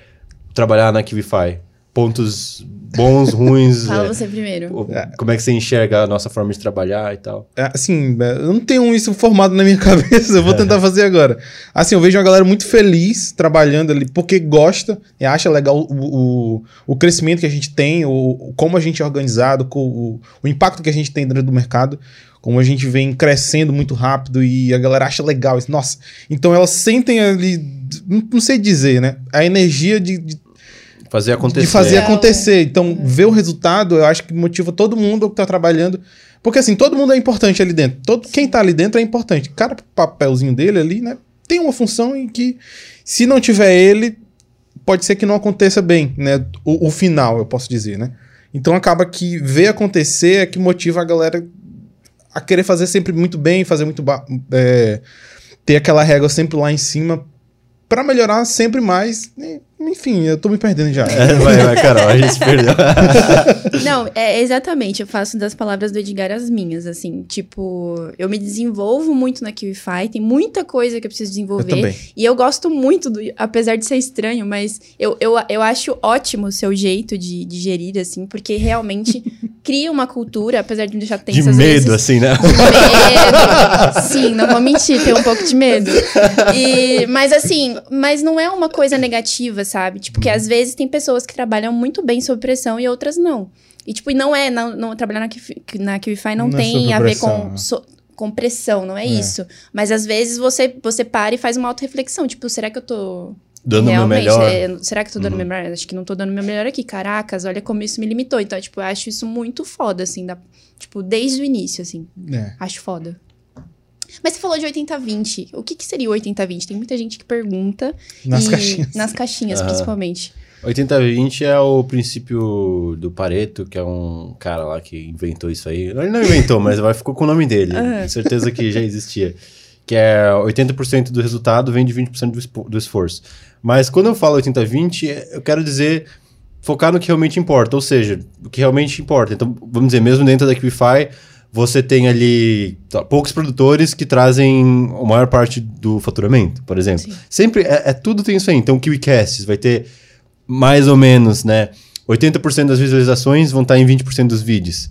Speaker 3: trabalhar na Kivify? Pontos bons, ruins.
Speaker 1: Fala é, você primeiro.
Speaker 3: Como é que você enxerga a nossa forma de trabalhar e tal?
Speaker 2: É, assim, é, eu não tenho isso formado na minha cabeça, eu vou tentar fazer agora. Assim, eu vejo uma galera muito feliz trabalhando ali, porque gosta e acha legal o, o, o crescimento que a gente tem, o, como a gente é organizado, o, o impacto que a gente tem dentro do mercado como a gente vem crescendo muito rápido e a galera acha legal. Nossa, então elas sentem ali, não sei dizer, né? A energia de, de
Speaker 3: fazer acontecer.
Speaker 2: De fazer acontecer. Então, é. ver o resultado, eu acho que motiva todo mundo que tá trabalhando. Porque assim, todo mundo é importante ali dentro. Todo, quem tá ali dentro é importante. Cada papelzinho dele ali, né? Tem uma função em que, se não tiver ele, pode ser que não aconteça bem, né? O, o final, eu posso dizer, né? Então acaba que ver acontecer é que motiva a galera a querer fazer sempre muito bem, fazer muito. É, ter aquela régua sempre lá em cima para melhorar sempre mais. Enfim, eu tô me perdendo já.
Speaker 3: É, vai, vai, Carol, a gente se perdeu.
Speaker 1: Não, é exatamente. Eu faço das palavras do Edgar as minhas, assim. Tipo, eu me desenvolvo muito na QIFI, tem muita coisa que eu preciso desenvolver. Eu também. E eu gosto muito, do, apesar de ser estranho, mas eu, eu, eu acho ótimo o seu jeito de, de gerir, assim, porque realmente cria uma cultura, apesar de me deixar tensa
Speaker 3: De medo, vezes. assim, né? De
Speaker 1: medo. Sim, não vou mentir, tenho um pouco de medo. E, mas assim, mas não é uma coisa negativa, sabe? Tipo, que às vezes tem pessoas que trabalham muito bem sob pressão e outras não. E, tipo, não é, não, não trabalhar na, na QFI não, não é tem é a ver com. So, com pressão, não é, isso. Mas às vezes você, você para e faz uma auto-reflexão. Tipo, será que eu tô.
Speaker 3: Dando o meu
Speaker 1: realmente,
Speaker 3: melhor.
Speaker 1: é, será que eu tô dando o meu melhor? Acho que não tô dando meu melhor aqui. Caracas, olha como isso me limitou. Então, tipo, eu acho isso muito foda, assim, da, tipo, desde o início, assim.
Speaker 2: É.
Speaker 1: Acho foda. Mas você falou de 80-20. O que, que seria o 80-20? Tem muita gente que pergunta.
Speaker 2: Nas
Speaker 1: e-
Speaker 2: caixinhas.
Speaker 1: Nas caixinhas,
Speaker 3: Aham.
Speaker 1: principalmente.
Speaker 3: 80-20 é o princípio do Pareto, que é um cara lá que inventou isso aí. Ele não inventou, mas vai- ficou com o nome dele. Com certeza que já existia. Que é 80% do resultado vem de 20% do, espo- do esforço. Mas quando eu falo 80-20, é- eu quero dizer focar no que realmente importa. Ou seja, o que realmente importa. Então, vamos dizer, mesmo dentro da Equify, você tem ali tá, poucos produtores que trazem a maior parte do faturamento, por exemplo.
Speaker 1: Sim.
Speaker 3: Sempre, é, é- tudo tem isso aí. Então, o KiwiCasts vai ter mais ou menos, né? 80% das visualizações vão estar em 20% dos vídeos.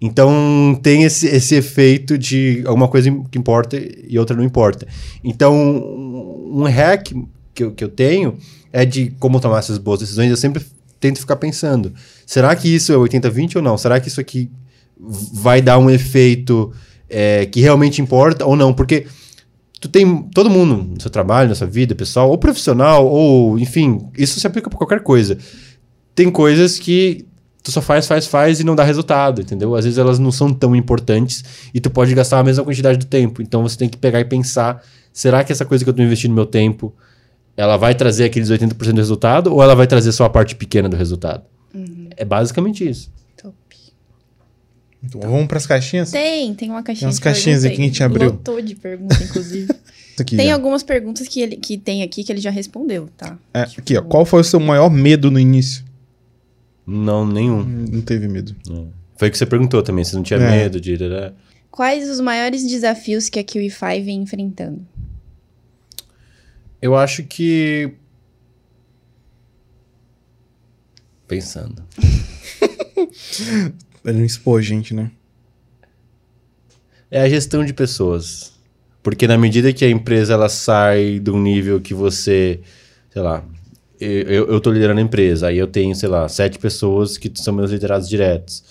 Speaker 3: Então, tem esse, esse efeito de alguma coisa que importa e outra não importa. Então, um hack que eu, que eu tenho é de como tomar essas boas decisões. Eu sempre tento ficar pensando: será que isso é 80-20 ou não? Será que isso aqui vai dar um efeito é, que realmente importa ou não? Porque tu tem todo mundo no seu trabalho, na sua vida pessoal, ou profissional, ou enfim, isso se aplica para qualquer coisa. Tem coisas que tu só faz, faz, faz e não dá resultado, entendeu? Às vezes elas não são tão importantes e tu pode gastar a mesma quantidade do tempo. Então você tem que pegar e pensar, será que essa coisa que eu tô investindo meu tempo, ela vai trazer aqueles 80% do resultado ou ela vai trazer só a parte pequena do resultado? É basicamente isso.
Speaker 2: Então, vamos pras caixinhas?
Speaker 1: Tem, tem uma caixinha
Speaker 2: Tem umas caixinhas aqui que a gente abriu.
Speaker 1: Lotou de pergunta, inclusive.
Speaker 2: Aqui,
Speaker 1: tem
Speaker 2: já.
Speaker 1: algumas perguntas que, ele, que tem aqui que ele já respondeu, tá?
Speaker 2: É, aqui, ó. Qual foi o seu maior medo no início?
Speaker 3: Não, nenhum.
Speaker 2: Não teve medo.
Speaker 3: Foi o que você perguntou também, se não tinha
Speaker 2: É.
Speaker 3: medo de... né?
Speaker 1: Quais os maiores desafios que a QI5 vem enfrentando?
Speaker 3: Eu acho que. Pensando.
Speaker 2: Ele não expôs, gente, né?
Speaker 3: É a gestão de pessoas. Porque na medida que a empresa ela sai de um nível que você, sei lá, eu, eu, tô liderando a empresa, aí eu tenho, sei lá, sete pessoas que são meus liderados diretos.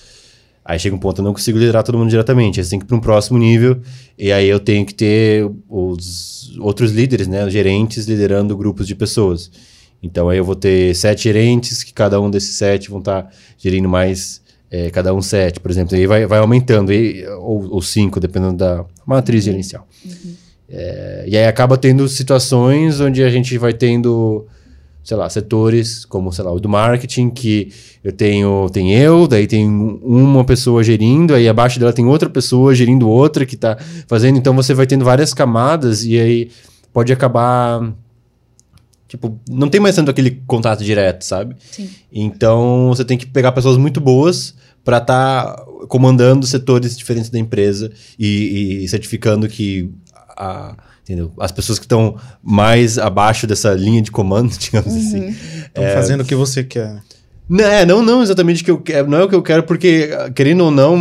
Speaker 3: Aí chega um ponto eu não consigo liderar todo mundo diretamente, aí tem que ir para um próximo nível, e aí eu tenho que ter os outros líderes, né, gerentes liderando grupos de pessoas. Então aí eu vou ter sete gerentes, que cada um desses sete vão estar gerindo mais, é, cada um sete, por exemplo. Aí vai, vai aumentando, e, ou, ou cinco, dependendo da matriz gerencial. É, e aí acaba tendo situações onde a gente vai tendo, sei lá, setores como, sei lá, o do marketing, que eu tenho, tem eu, daí tem uma pessoa gerindo, aí abaixo dela tem outra pessoa gerindo outra que tá fazendo, então você vai tendo várias camadas e aí pode acabar tipo, não tem mais tanto aquele contato direto, sabe?
Speaker 1: Sim.
Speaker 3: Então você tem que pegar pessoas muito boas para estar comandando setores diferentes da empresa e, e certificando que a, entendeu? as pessoas que estão mais abaixo dessa linha de comando, digamos assim.
Speaker 2: Estão fazendo o que você quer.
Speaker 3: Não, é, não, não exatamente o que eu quero, não é o que eu quero, porque, querendo ou não,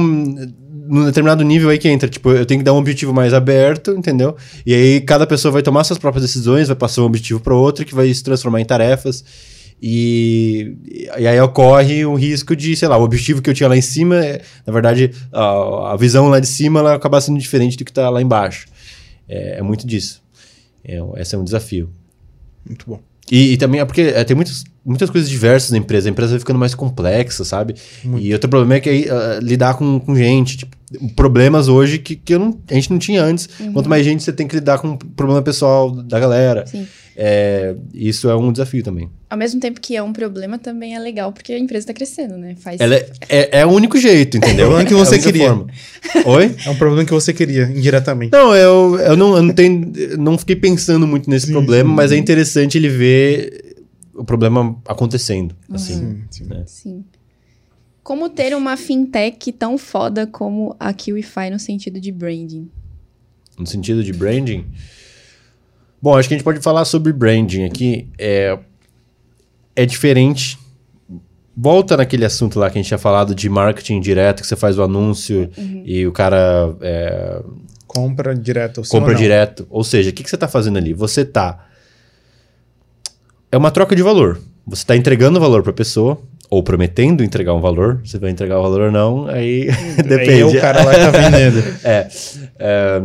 Speaker 3: num determinado nível aí que entra, tipo, eu tenho que dar um objetivo mais aberto, entendeu? E aí cada pessoa vai tomar suas próprias decisões, vai passar um objetivo para outro, que vai se transformar em tarefas. E, e aí ocorre o risco de, sei lá, o objetivo que eu tinha lá em cima, é, na verdade, a, a visão lá de cima ela acaba sendo diferente do que está lá embaixo. É, é muito disso. É, esse é um desafio.
Speaker 2: Muito bom.
Speaker 3: E, e também é porque é, tem muitas, muitas coisas diversas na empresa. A empresa vai ficando mais complexa, sabe? E outro problema é que ah, lidar com, com gente. Tipo, problemas hoje que, que eu não, a gente não tinha antes. Quanto mais gente você tem que lidar com o problema pessoal da galera.
Speaker 1: Sim.
Speaker 3: É, isso é um desafio também.
Speaker 1: Ao mesmo tempo que é um problema, também é legal, porque a empresa tá crescendo, né? Faz...
Speaker 3: Ela é, é, é o único jeito, entendeu?
Speaker 2: É o único que você queria.
Speaker 3: forma. Oi?
Speaker 2: É um problema que você queria, indiretamente.
Speaker 3: Não, eu, eu, não, eu não, tenho, não fiquei pensando muito nesse
Speaker 2: Sim,
Speaker 3: problema,
Speaker 2: sim.
Speaker 3: mas é interessante ele ver o problema acontecendo. Assim.
Speaker 2: Sim, sim.
Speaker 1: Sim. Como ter uma fintech tão foda como a QIFI no sentido de branding?
Speaker 3: no sentido de branding. Bom, acho que a gente pode falar sobre branding aqui. É, é diferente. Volta naquele assunto lá que a gente tinha falado de marketing direto, que você faz o anúncio e o cara é,
Speaker 2: Compra direto. sim
Speaker 3: compra
Speaker 2: ou não?
Speaker 3: direto. Ou seja, o que, que você está fazendo ali? Você está. É uma troca de valor. Você está entregando valor para a pessoa ou prometendo entregar um valor, você vai entregar o valor ou não, aí depende.
Speaker 2: Aí é o cara lá que tá vendendo.
Speaker 3: é, é,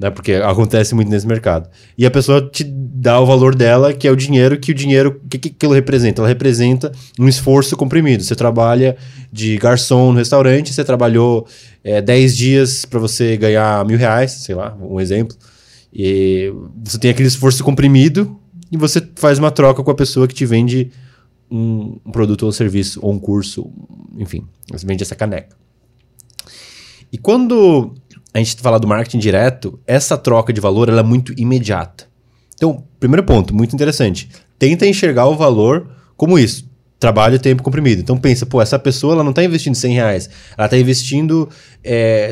Speaker 3: né, porque acontece muito nesse mercado. E a pessoa te dá o valor dela, que é o dinheiro, que o dinheiro, o que, que aquilo representa? Ela representa um esforço comprimido. Você trabalha de garçom no restaurante, você trabalhou é, 10 dias para você ganhar mil reais, sei lá, um exemplo. E você tem aquele esforço comprimido e você faz uma troca com a pessoa que te vende um, um produto ou um serviço, ou um curso, enfim, você vende essa caneca. E quando a gente fala do marketing direto, essa troca de valor ela é muito imediata. Então, primeiro ponto, muito interessante. Tenta enxergar o valor como isso. Trabalho tempo comprimido. Então pensa, pô, essa pessoa ela não está investindo 100 reais. Ela está investindo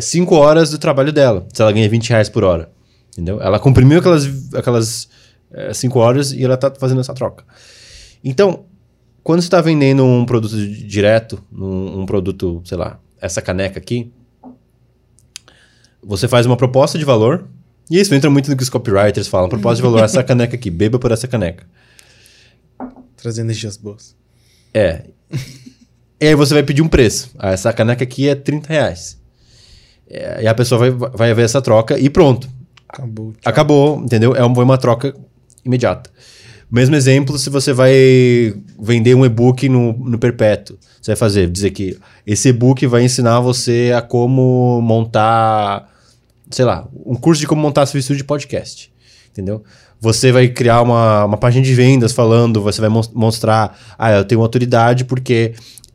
Speaker 3: 5 é, horas do trabalho dela. Se ela ganha 20 reais por hora. Entendeu? Ela comprimiu aquelas 5 aquelas, é, horas e ela está fazendo essa troca. Então, quando você está vendendo um produto direto, um, um, produto, sei lá, essa caneca aqui, você faz uma proposta de valor. E isso entra muito no que os copywriters falam. Proposta de valor, essa caneca aqui, beba por essa caneca.
Speaker 2: Trazer energias boas.
Speaker 3: É. e aí você vai pedir um preço. Ah, essa caneca aqui é 30 reais. É, e a pessoa vai, vai ver essa troca e pronto.
Speaker 2: Acabou. Tchau.
Speaker 3: Acabou, entendeu? É uma, uma troca imediata. Mesmo exemplo, se você vai vender um e-book no, no perpétuo, você vai fazer, dizer que esse e-book vai ensinar você a como montar, sei lá, um curso de como montar estúdio de podcast, entendeu? Você vai criar uma, uma página de vendas falando, você vai mostrar, ah, eu tenho autoridade porque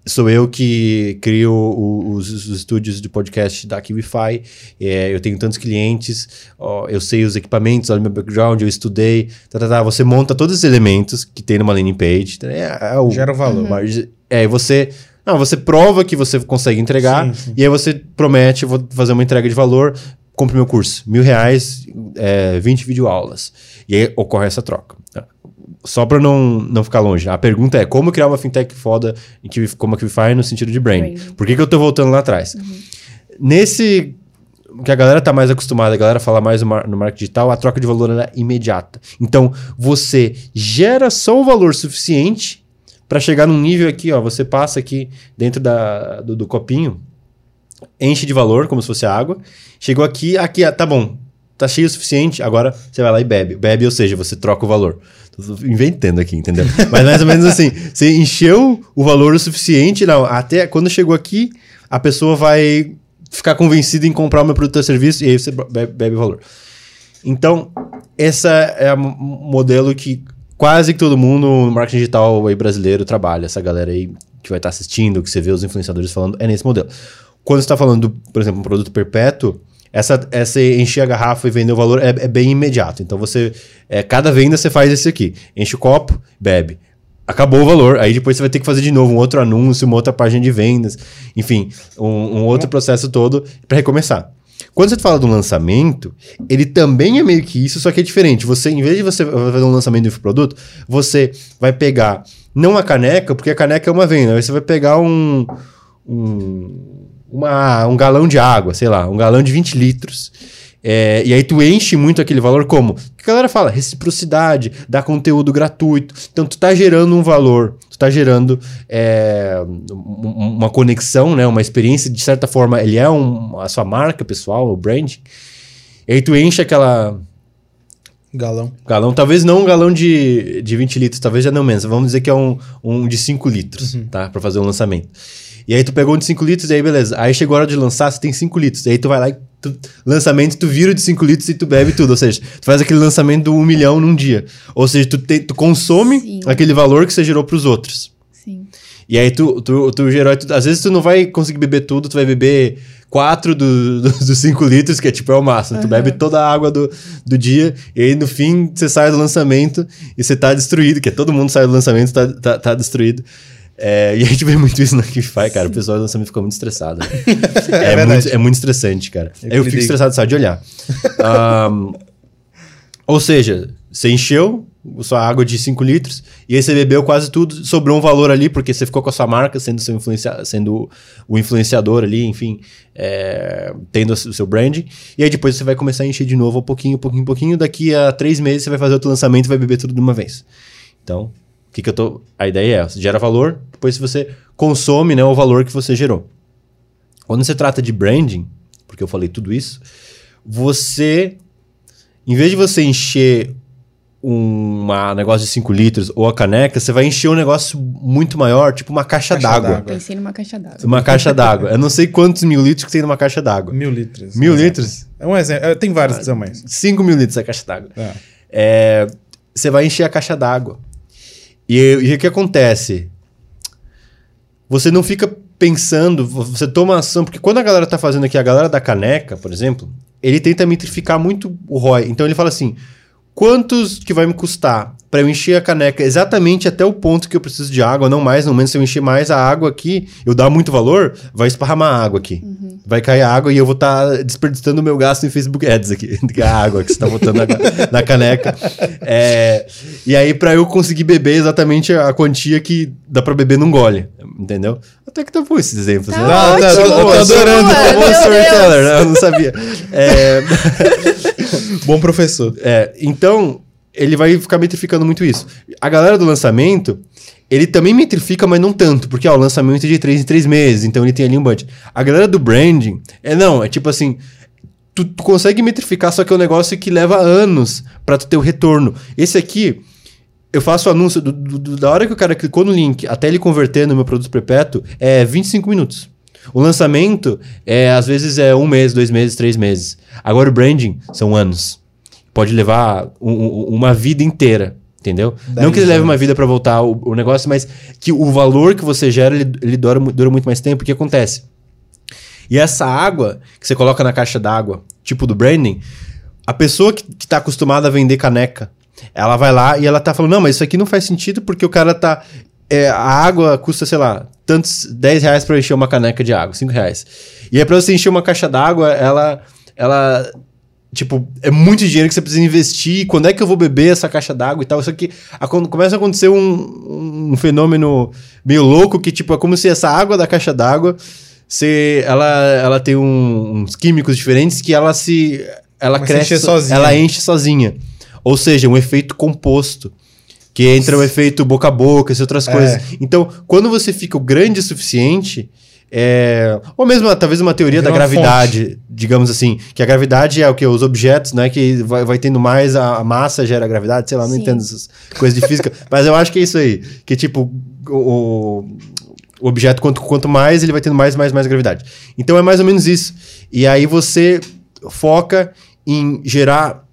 Speaker 3: sou eu que crio os, os, estúdios de podcast da Kiwify. É, eu tenho tantos clientes, ó, eu sei os equipamentos, olha meu background, eu estudei. Tá, tá, tá. Você monta todos os elementos que tem numa landing page.
Speaker 2: É, é o, Gera o valor.
Speaker 3: Mas, é, você. Não, você prova que você consegue entregar sim, sim. e aí você promete, vou fazer uma entrega de valor, compre meu curso, mil reais, é, 20 videoaulas. E aí ocorre essa troca só para não, não ficar longe, a pergunta é como criar uma fintech foda em que, como a QFI no sentido de brand. brand. Por que, que eu tô voltando lá atrás? Uhum. Nesse que a galera tá mais acostumada, a galera fala mais no, mar, no marketing digital, a troca de valor é imediata. Então, você gera só o valor suficiente para chegar num nível aqui, ó, você passa aqui dentro da, do, do copinho, enche de valor, como se fosse água, chegou aqui, aqui, ah, tá bom, tá cheio o suficiente, agora você vai lá e bebe. Bebe, ou seja, você troca o valor. Inventando aqui, entendeu? Mas mais ou menos assim, você encheu o valor o suficiente, não, até quando chegou aqui, a pessoa vai ficar convencida em comprar o meu produto ou serviço e aí você bebe, o valor. Então, essa é o modelo que quase que todo mundo no marketing digital aí brasileiro trabalha. Essa galera aí que vai estar assistindo, que você vê os influenciadores falando, é nesse modelo. Quando você está falando, do, por exemplo, um produto perpétuo, essa, essa encher a garrafa e vender o valor é, é bem imediato. Então você. É, cada venda você faz esse aqui. Enche o copo, bebe. Acabou o valor. Aí depois você vai ter que fazer de novo um outro anúncio, uma outra página de vendas. Enfim, um, um outro processo todo para recomeçar. Quando você fala do lançamento, ele também é meio que isso, só que é diferente. Você, em vez de você fazer um lançamento de um produto, você vai pegar não a caneca, porque a caneca é uma venda, você vai pegar um, um uma, um galão de água, sei lá, um galão de 20 litros. É, e aí tu enche muito aquele valor como? que a galera fala? Reciprocidade, dá conteúdo gratuito. Então tu tá gerando um valor, tu tá gerando é, uma conexão, né? Uma experiência, de certa forma, ele é um, a sua marca pessoal, o brand. E aí tu enche aquela...
Speaker 2: Galão.
Speaker 3: Galão, talvez não um galão de, de 20 litros, talvez já não menos. Vamos dizer que é um, um de 5 litros, uhum. tá? Pra fazer um lançamento. E aí tu pegou um de 5 litros, e aí beleza. Aí chegou a hora de lançar, você tem 5 litros. E aí tu vai lá e tu, lançamento, tu vira de 5 litros e tu bebe tudo. Ou seja, tu faz aquele lançamento do 1 um milhão num dia. Ou seja, tu, te, tu consome Sim. aquele valor que você gerou pros outros.
Speaker 1: Sim.
Speaker 3: E aí tu, tu, tu gerou. Tu, às vezes tu não vai conseguir beber tudo, tu vai beber 4 do, do, dos 5 litros, que é tipo é o máximo. Uhum. Tu bebe toda a água do, do dia, e aí no fim você sai do lançamento e você tá destruído, que é todo mundo sai do lançamento e tá, tá, tá destruído. É, e a gente vê muito isso na Kify, cara. O pessoal lançamento fica muito estressado. Né? é, é, muito, é, muito, estressante, cara. Eu, eu fico estressado só de olhar. um, ou seja, você encheu sua água de 5 litros e aí você bebeu quase tudo, sobrou um valor ali porque você ficou com a sua marca, sendo, seu influencia sendo o influenciador ali, enfim, é, tendo o seu brand. E aí depois você vai começar a encher de novo, um pouquinho, pouquinho, pouquinho. Daqui a três meses você vai fazer outro lançamento e vai beber tudo de uma vez. Então, que, que eu tô. A ideia é: você gera valor, depois você consome né, o valor que você gerou. Quando você trata de branding, porque eu falei tudo isso, você. Em vez de você encher um negócio de 5 litros ou a caneca, você vai encher um negócio muito maior, tipo uma caixa,
Speaker 2: Caixa
Speaker 3: d'água.
Speaker 1: Pensei numa caixa d'água.
Speaker 3: Uma caixa d'água. Eu não sei quantos mil litros que tem numa caixa d'água.
Speaker 2: Mil litros.
Speaker 3: Mil
Speaker 2: um exemplo.
Speaker 3: litros?
Speaker 2: É um exemplo. É, Tem vários tamanhos.
Speaker 3: 5 mil litros a caixa d'água.
Speaker 2: É.
Speaker 3: É, você vai encher a caixa d'água. E, e o que acontece? Você não fica pensando, você toma ação, porque quando a galera tá fazendo aqui, a galera da caneca, por exemplo, ele tenta metrificar muito o ROI. Então ele fala assim: quantos que vai me custar para eu encher a caneca exatamente até o ponto que eu preciso de água, não mais, não menos, se eu encher mais a água aqui, eu dar muito valor, vai esparramar água aqui. Vai cair água e eu vou estar desperdiçando o meu gasto em Facebook Ads aqui, a água que você tá botando na, na caneca. É, e aí, para eu conseguir beber exatamente a quantia que dá para beber num gole, entendeu? Até que tá bom esses exemplos,
Speaker 1: Tá
Speaker 3: né?
Speaker 2: Não, tá, tô
Speaker 3: Boa,
Speaker 2: adorando.
Speaker 3: bom
Speaker 1: Meu
Speaker 3: storyteller, né? Eu não sabia. É,
Speaker 2: Bom professor.
Speaker 3: é, então, ele vai ficar metrificando muito isso. A galera do lançamento, ele também metrifica, mas não tanto, porque ó, o lançamento é de 3 em 3 meses, então ele tem ali um budget. A galera do branding, é não, é tipo assim, tu, tu consegue metrificar, só que é um negócio que leva anos pra tu ter o retorno. Esse aqui, eu faço o anúncio, do- do- do- da hora que o cara clicou no link até ele converter no meu produto perpétuo, é 25 minutos. O lançamento, é, às vezes, é um mês, dois meses, três meses. Agora o branding são anos. Pode levar um- um- uma vida inteira, entendeu? Não que ele leve uma vida para voltar o, o negócio, mas que o valor que você gera, ele, ele dura, dura muito mais tempo. O que acontece? E essa água que você coloca na caixa d'água, tipo do branding, a pessoa que, que tá acostumada a vender caneca, ela vai lá e ela tá falando, não, mas isso aqui não faz sentido porque o cara tá... é, a água custa, sei lá, tantos 10 reais pra encher uma caneca de água, 5 reais. E aí pra você encher uma caixa d'água, ela... ela Tipo, é muito dinheiro que você precisa investir. Quando é que eu vou beber essa caixa d'água e tal? Isso aqui acon- começa a acontecer um, um fenômeno meio louco que, tipo, é como se essa água da caixa d'água se ela, ela tem um- uns químicos diferentes que ela se. Ela
Speaker 2: a
Speaker 3: cresce.
Speaker 2: sozinha.
Speaker 3: Ela enche sozinha. Ou seja, um efeito composto. Que entra o efeito boca a boca, essas outras
Speaker 2: É.
Speaker 3: coisas. Então, quando você fica o grande o suficiente. é, Ou mesmo, talvez, uma teoria
Speaker 2: Vira
Speaker 3: da
Speaker 2: uma
Speaker 3: gravidade, digamos assim. Que a gravidade é o que? Os objetos, né? Que vai, vai tendo mais, a, a massa gera a gravidade, sei lá, não
Speaker 1: Sim.
Speaker 3: entendo essas coisas de física. mas eu acho que é isso aí. Que, tipo, o, o objeto, quanto, quanto mais, ele vai tendo mais, mais, mais gravidade. Então é mais ou menos isso. E aí você foca em gerar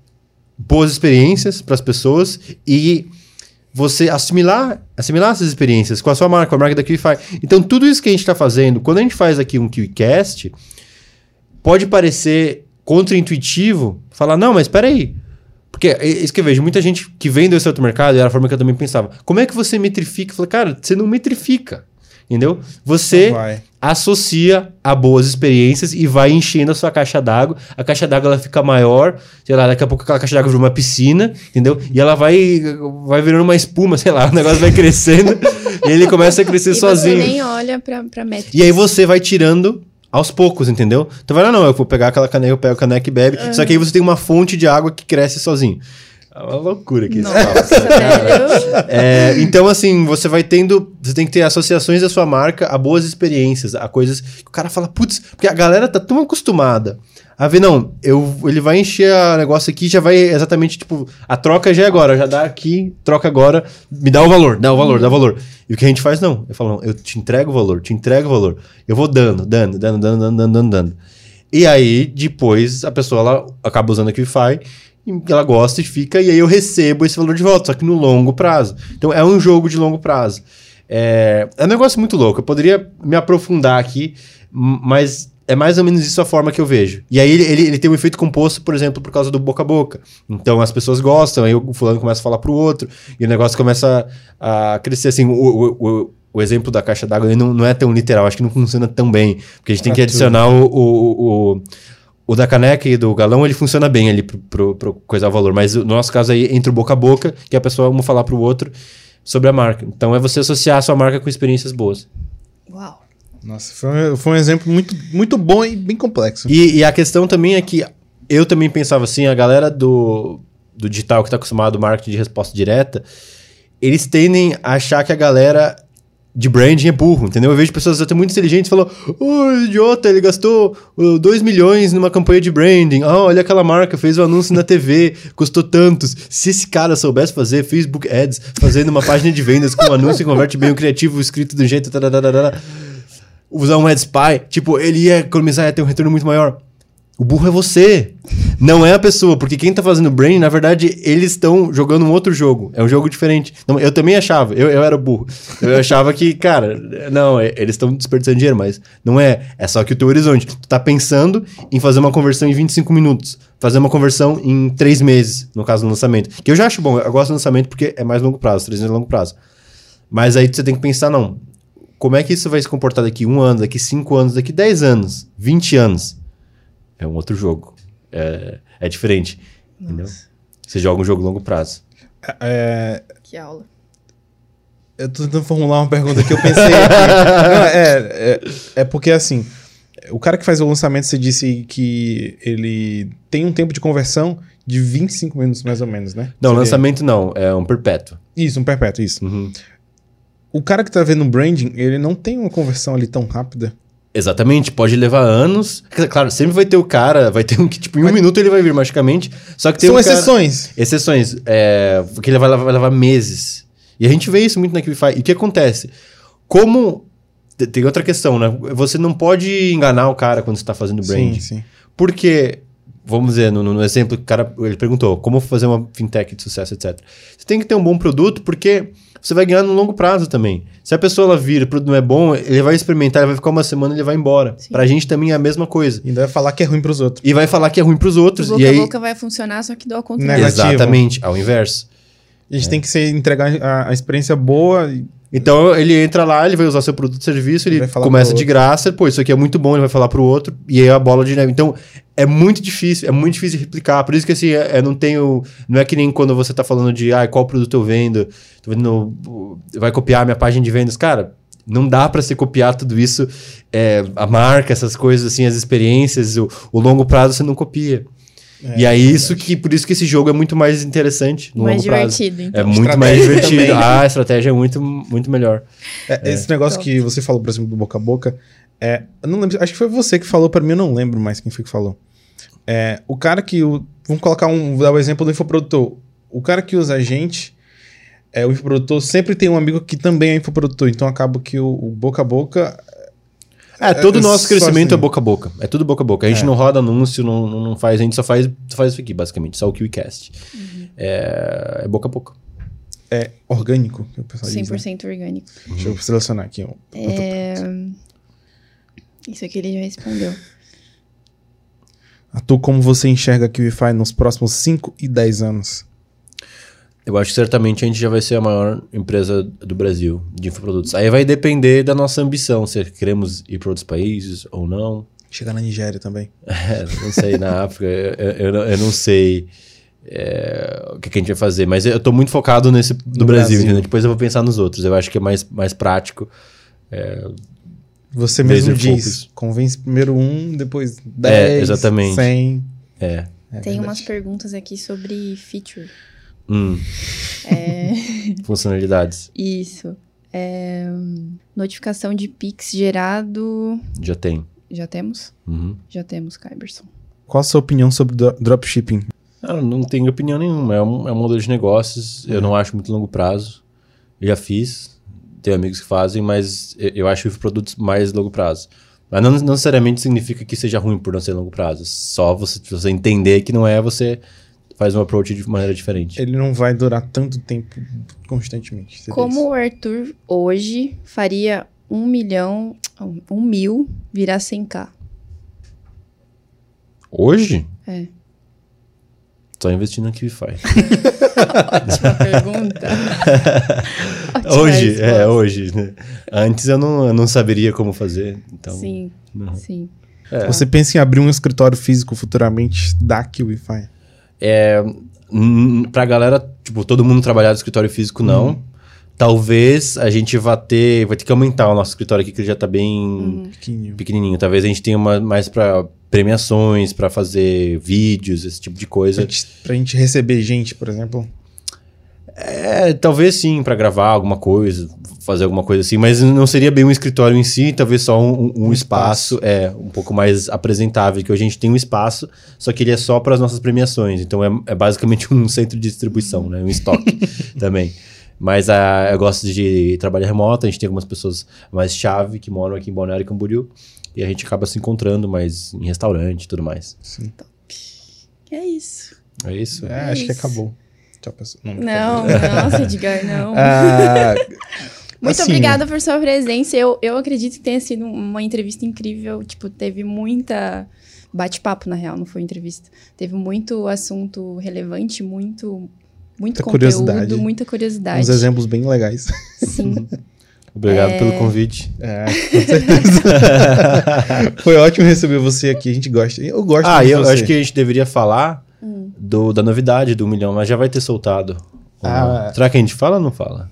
Speaker 3: boas experiências para as pessoas e você assimilar, assimilar essas experiências com a sua marca, com a marca da QIFI. Então, tudo isso que a gente está fazendo, quando a gente faz aqui um QICast, pode parecer contraintuitivo, falar, não, mas espera aí. Porque é isso que eu vejo, muita gente que vem desse outro mercado, e era a forma que eu também pensava. Como é que você metrifica? Eu falei, cara, você não metrifica. Entendeu? Você. Associa a boas experiências e vai enchendo a sua caixa d'água. A caixa d'água ela fica maior, sei lá, daqui a pouco aquela caixa d'água vira uma piscina, entendeu? E ela vai vai virando uma espuma, sei lá, o negócio vai crescendo e ele começa a crescer
Speaker 1: e
Speaker 3: sozinho.
Speaker 1: você nem olha pra, pra métrica.
Speaker 3: E aí você vai tirando aos poucos, entendeu? Então vai lá, não, eu vou pegar aquela caneca, eu pego a caneca e bebe. Só que aí você tem uma fonte de água que cresce sozinho. É uma loucura esse papo,
Speaker 1: Nossa,
Speaker 3: né? É, então, assim, você vai tendo. Você tem que ter associações da sua marca a boas experiências, a coisas que o cara fala, putz, porque a galera tá tão acostumada a ver, não, eu, ele vai encher o negócio aqui, já vai exatamente, tipo, a troca já é agora, já dá aqui, troca agora, me dá o valor, dá o valor, dá o valor. E o que a gente faz, não. Eu falo, não, eu te entrego o valor, te entrego o valor. Eu vou dando, dando, dando, dando, dando, dando, dando. E aí, depois, a pessoa ela acaba usando a Qify, ela gosta e fica, e aí eu recebo esse valor de volta, só que no longo prazo. Então é um jogo de longo prazo. É, é um negócio muito louco. Eu poderia me aprofundar aqui, mas é mais ou menos isso a forma que eu vejo. E aí ele, ele, ele tem um efeito composto, por exemplo, por causa do boca a boca. Então as pessoas gostam, aí o fulano começa a falar pro outro, e o negócio começa a crescer assim. O, o, o, o exemplo da caixa d'água não, não é tão literal, acho que não funciona tão bem. Porque a gente tem que
Speaker 2: tudo.
Speaker 3: adicionar o, o, o, da caneca e do galão, ele funciona bem ali pro, pro, pro coisar o valor. Mas no nosso caso aí, entre o boca a boca, que a pessoa um falar pro outro sobre a marca. Então é você associar a sua marca com experiências boas.
Speaker 1: Uau.
Speaker 2: Nossa, foi um, foi um exemplo muito, muito bom e bem complexo.
Speaker 3: E, e a questão também é que eu também pensava assim, a galera do, do digital que está acostumado ao marketing de resposta direta, eles tendem a achar que a galera de branding é burro, entendeu? Eu vejo pessoas até muito inteligentes falando, oh, idiota, ele gastou 2 uh, milhões numa campanha de branding. Ah, olha aquela marca, fez o um anúncio na TV, custou tantos. Se esse cara soubesse fazer Facebook Ads, fazendo uma página de vendas com um anúncio converte bem o criativo, escrito do jeito, tararara, usar um AdSpy, tipo, ele ia economizar, ia ter um retorno muito maior. O burro é você. Não é a pessoa, porque quem tá fazendo brain, na verdade, eles estão jogando um outro jogo. É um jogo diferente. Não, eu também achava, eu, eu era burro. Eu achava que, cara, não, é, eles estão desperdiçando dinheiro, mas não é. É só que o teu horizonte. Tu tá pensando em fazer uma conversão em 25 minutos. Fazer uma conversão em 3 meses, no caso do lançamento. Que eu já acho bom, eu gosto do lançamento porque é mais longo prazo, 3 meses é longo prazo. Mas aí você tem que pensar, não. Como é que isso vai se comportar daqui um ano, daqui 5 anos, daqui 10 anos, 20 anos? É um outro jogo. É, é diferente. Nossa. Entendeu? Você joga um jogo longo prazo.
Speaker 1: É, que aula.
Speaker 2: Eu tô tentando formular uma pergunta que eu pensei Não, é, é, é, porque assim, o cara que faz o lançamento, você disse que ele tem um tempo de conversão de 25 minutos, mais ou menos, né?
Speaker 3: Não, Seria... lançamento não, é um perpétuo.
Speaker 2: Isso, um perpétuo, isso. Uhum. O cara que tá vendo branding, ele não tem uma conversão ali tão rápida.
Speaker 3: Exatamente, pode levar anos. Claro, sempre vai ter o cara, vai ter um que, tipo, em um Mas... minuto ele vai vir magicamente. Só que tem
Speaker 2: São
Speaker 3: um
Speaker 2: exceções.
Speaker 3: Cara... Exceções. É, porque ele vai levar, vai levar meses. E a gente vê isso muito na Equify. E o que acontece? Como. Tem outra questão, né? Você não pode enganar o cara quando você está fazendo brand. Sim, sim. Porque, vamos dizer, no, no exemplo que o cara ele perguntou, como fazer uma fintech de sucesso, etc. Você tem que ter um bom produto, porque você vai ganhar no longo prazo também. Se a pessoa ela vira, o produto não é bom, ele vai experimentar, ele vai ficar uma semana e ele vai embora. Sim. Pra gente também é a mesma coisa.
Speaker 2: E ainda vai falar que é ruim pros outros.
Speaker 3: E vai falar que é ruim pros outros.
Speaker 1: O boca
Speaker 3: e aí...
Speaker 1: a boca vai funcionar, só que do ao contrário.
Speaker 3: Exatamente, ao inverso.
Speaker 2: A gente é. tem que ser, entregar a, a experiência boa.
Speaker 3: Então ele entra lá, ele vai usar seu produto serviço, ele começa de graça, pô, isso aqui é muito bom, ele vai falar pro outro, e aí a bola de neve. Então é muito difícil, é muito difícil de replicar. Por isso que assim, é, é, não tenho. Não é que nem quando você tá falando de ah, qual produto eu vendo, tô vendo. Vai copiar minha página de vendas. Cara, não dá para você copiar tudo isso. É, a marca, essas coisas, assim, as experiências, o, o longo prazo você não copia. É, e aí, é isso que, por isso que esse jogo é muito mais interessante no mais longo prazo. divertido, então. É muito mais divertido. Também. Ah, a estratégia é muito, muito melhor.
Speaker 2: É, é. esse negócio que você falou, por exemplo, do boca a boca, é, eu não lembro, acho que foi você que falou para mim, eu não lembro mais quem foi que falou. É, o cara que. O, vamos colocar um. Vou dar o exemplo do infoprodutor. O cara que usa a gente, é, o infoprodutor sempre tem um amigo que também é infoprodutor. Então acaba que o, o boca a boca.
Speaker 3: É, todo o é, nosso crescimento assim. é boca a boca. É tudo boca a boca. A gente é. não roda anúncio, não, não faz. A gente só faz, só faz isso aqui, basicamente. Só o QCast. Uhum. É, é boca a boca.
Speaker 2: É orgânico, que o pessoal 100%
Speaker 1: diz. 100% né? orgânico.
Speaker 2: Uhum. Deixa eu selecionar aqui.
Speaker 1: É... Isso aqui ele já respondeu.
Speaker 2: A tu, como você enxerga a QIFI nos próximos 5 e 10 anos?
Speaker 3: Eu acho que certamente a gente já vai ser a maior empresa do Brasil de infoprodutos. Aí vai depender da nossa ambição, se queremos ir para outros países ou não.
Speaker 2: Chegar na Nigéria também.
Speaker 3: É, não sei, na África, eu, eu, eu, não sei é, o que, que, a gente vai fazer, mas eu estou muito focado nesse do no Brasil, Brasil. Depois eu vou pensar nos outros. Eu acho que é mais, mais prático. É,
Speaker 2: você mesmo diz, focus. convence primeiro um, depois 10, é,
Speaker 3: exatamente.
Speaker 2: 100.
Speaker 3: É.
Speaker 1: é Tem umas perguntas aqui sobre feature.
Speaker 3: Hum. É... Funcionalidades.
Speaker 1: Isso. É... Notificação de Pix gerado.
Speaker 3: Já tem.
Speaker 1: Já temos?
Speaker 3: Uhum.
Speaker 1: Já temos, Kyberson.
Speaker 2: Qual a sua opinião sobre dropshipping?
Speaker 3: Ah, não tenho opinião nenhuma. É um, é um modelo de negócios. Eu não acho muito longo prazo. Eu já fiz tenho amigos que fazem, mas eu acho produtos mais longo prazo. Mas não, não, necessariamente significa que seja ruim por não ser longo prazo. Só você, você entender que não é, você faz um approach de maneira diferente.
Speaker 2: Ele não vai durar tanto tempo constantemente.
Speaker 1: Como o Arthur hoje faria um milhão, um mil virar 100k?
Speaker 3: Hoje?
Speaker 1: É.
Speaker 3: Só investindo no QFI.
Speaker 1: Ótima pergunta.
Speaker 3: Ótima hoje, resposta. é, hoje. Né? Antes eu não, eu não saberia como fazer. Então,
Speaker 1: sim, não. sim.
Speaker 2: É. Você pensa em abrir um escritório físico futuramente da QFI?
Speaker 3: É, pra galera, tipo, todo mundo trabalhar no escritório físico, não. Uhum. Talvez a gente vá ter, vai ter que aumentar o nosso escritório aqui, que ele já tá bem uhum. pequenininho. pequenininho. Talvez a gente tenha uma mais para premiações, para fazer vídeos, esse tipo de coisa.
Speaker 2: Pra gente, pra gente receber gente, por exemplo.
Speaker 3: É, talvez sim, pra gravar alguma coisa, fazer alguma coisa assim, mas não seria bem um escritório em si, talvez só um, um
Speaker 2: Um
Speaker 3: espaço, é, um pouco mais apresentável, que a gente tem um espaço, só que ele é só para as nossas premiações, então é, é basicamente um centro de distribuição, né, um estoque também. Mas ah, eu gosto de trabalhar remoto, a gente tem algumas pessoas mais chave que moram aqui em Balneário Camboriú, e a gente acaba se encontrando mais em restaurante e tudo mais.
Speaker 2: Sim.
Speaker 1: É isso.
Speaker 3: É isso?
Speaker 2: É, acho que
Speaker 1: isso.
Speaker 2: acabou. Tchau, pessoal. Não,
Speaker 1: Não, nossa, Edgar, não.
Speaker 2: Ah,
Speaker 1: Muito
Speaker 2: assim,
Speaker 1: obrigada por sua presença. Eu, eu acredito que tenha sido uma entrevista incrível. Tipo, teve muita bate-papo, na real, não foi entrevista. Teve muito assunto relevante, muito, muito
Speaker 2: Muita
Speaker 1: conteúdo,
Speaker 2: curiosidade.
Speaker 1: muita curiosidade.
Speaker 2: Uns exemplos bem legais.
Speaker 1: Sim.
Speaker 3: Obrigado
Speaker 1: É.
Speaker 3: pelo convite.
Speaker 2: É, com certeza. Foi ótimo receber você aqui. A gente gosta. Eu gosto
Speaker 3: Ah, e eu
Speaker 2: você.
Speaker 3: acho que a gente deveria falar
Speaker 1: Hum.
Speaker 3: do, da novidade do milhão, mas já vai ter soltado.
Speaker 2: Ah.
Speaker 3: Será que a gente fala ou não fala?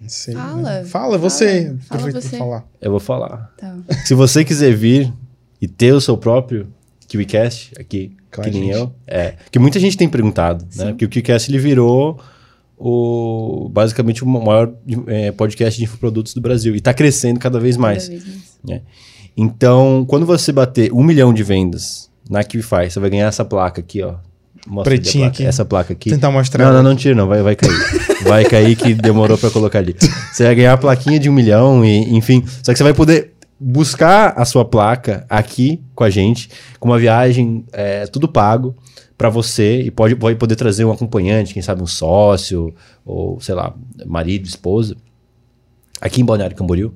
Speaker 2: Não sei,
Speaker 1: Fala,
Speaker 2: né? Fala, você.
Speaker 1: fala
Speaker 2: Aproveita
Speaker 1: você.
Speaker 2: pra falar.
Speaker 3: Eu vou falar.
Speaker 1: Tá.
Speaker 3: Se você quiser vir e ter o seu próprio KiwiCast aqui,
Speaker 2: Com
Speaker 3: que
Speaker 2: a
Speaker 3: nem
Speaker 2: gente.
Speaker 3: eu, é. Que muita gente tem perguntado, né?
Speaker 1: Sim.
Speaker 3: Porque o KiwiCast ele virou o, basicamente o maior é, podcast de infoprodutos do Brasil. E tá crescendo cada vez mais.
Speaker 1: Cada vez mais.
Speaker 3: Então, quando você bater um milhão de vendas na KiwiFi, você vai ganhar essa placa aqui, ó. Mostra
Speaker 2: Pretinha
Speaker 3: placa.
Speaker 2: aqui.
Speaker 3: Essa placa aqui.
Speaker 2: Tentar mostrar.
Speaker 3: Não, não, não tira, não. Vai, vai cair. vai cair que demorou pra colocar ali. Você vai ganhar a plaquinha de um milhão, e, enfim. Só que você vai poder buscar a sua placa aqui com a gente, com uma viagem, é, tudo pago pra você. E pode, vai poder trazer um acompanhante, quem sabe um sócio, ou sei lá, marido, esposa. Aqui em Balneário Camboriú.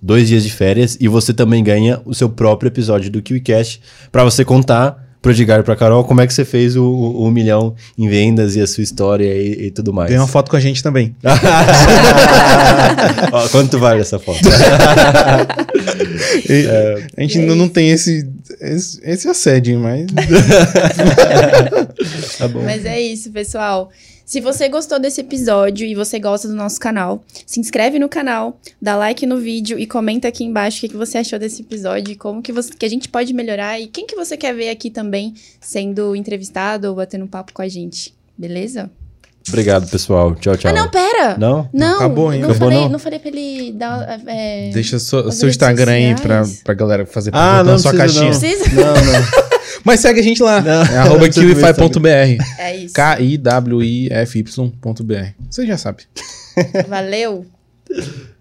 Speaker 3: Dois dias de férias e você também ganha o seu próprio episódio do KiwiCast pra você contar pro Edgar e pra Carol como é que você fez o, o, o milhão em vendas e a sua história e, e tudo mais.
Speaker 2: Ganha uma foto com a gente também.
Speaker 3: Ó, quanto vale essa foto?
Speaker 2: E a gente
Speaker 1: é
Speaker 2: não tem esse, esse, esse assédio, mas.
Speaker 3: tá bom.
Speaker 1: Mas é isso, pessoal. Se você gostou desse episódio e você gosta do nosso canal, se inscreve no canal, dá like no vídeo e comenta aqui embaixo o que, você achou desse episódio e como que, você, que a gente pode melhorar e quem que você quer ver aqui também sendo entrevistado ou batendo um papo com a gente. Beleza?
Speaker 3: Obrigado, pessoal. Tchau, tchau.
Speaker 1: Ah, não, pera!
Speaker 3: Não?
Speaker 1: Não,
Speaker 2: acabou ainda.
Speaker 1: não,
Speaker 3: Acabou,
Speaker 1: falei,
Speaker 3: não?
Speaker 1: não falei pra ele dar. É...
Speaker 2: Deixa
Speaker 1: As
Speaker 2: seu Instagram aí pra,
Speaker 1: sociais.
Speaker 2: pra galera fazer
Speaker 3: Ah,
Speaker 2: pergunta
Speaker 3: não
Speaker 2: na sua
Speaker 3: precisa,
Speaker 2: caixinha.
Speaker 3: não.
Speaker 1: Precisa?
Speaker 3: Não, não.
Speaker 2: Mas segue a gente lá.
Speaker 3: Não,
Speaker 2: é arroba kiwify.br.
Speaker 1: É isso.
Speaker 2: K-I-W-I-F-Y.br. Você já sabe.
Speaker 1: Valeu!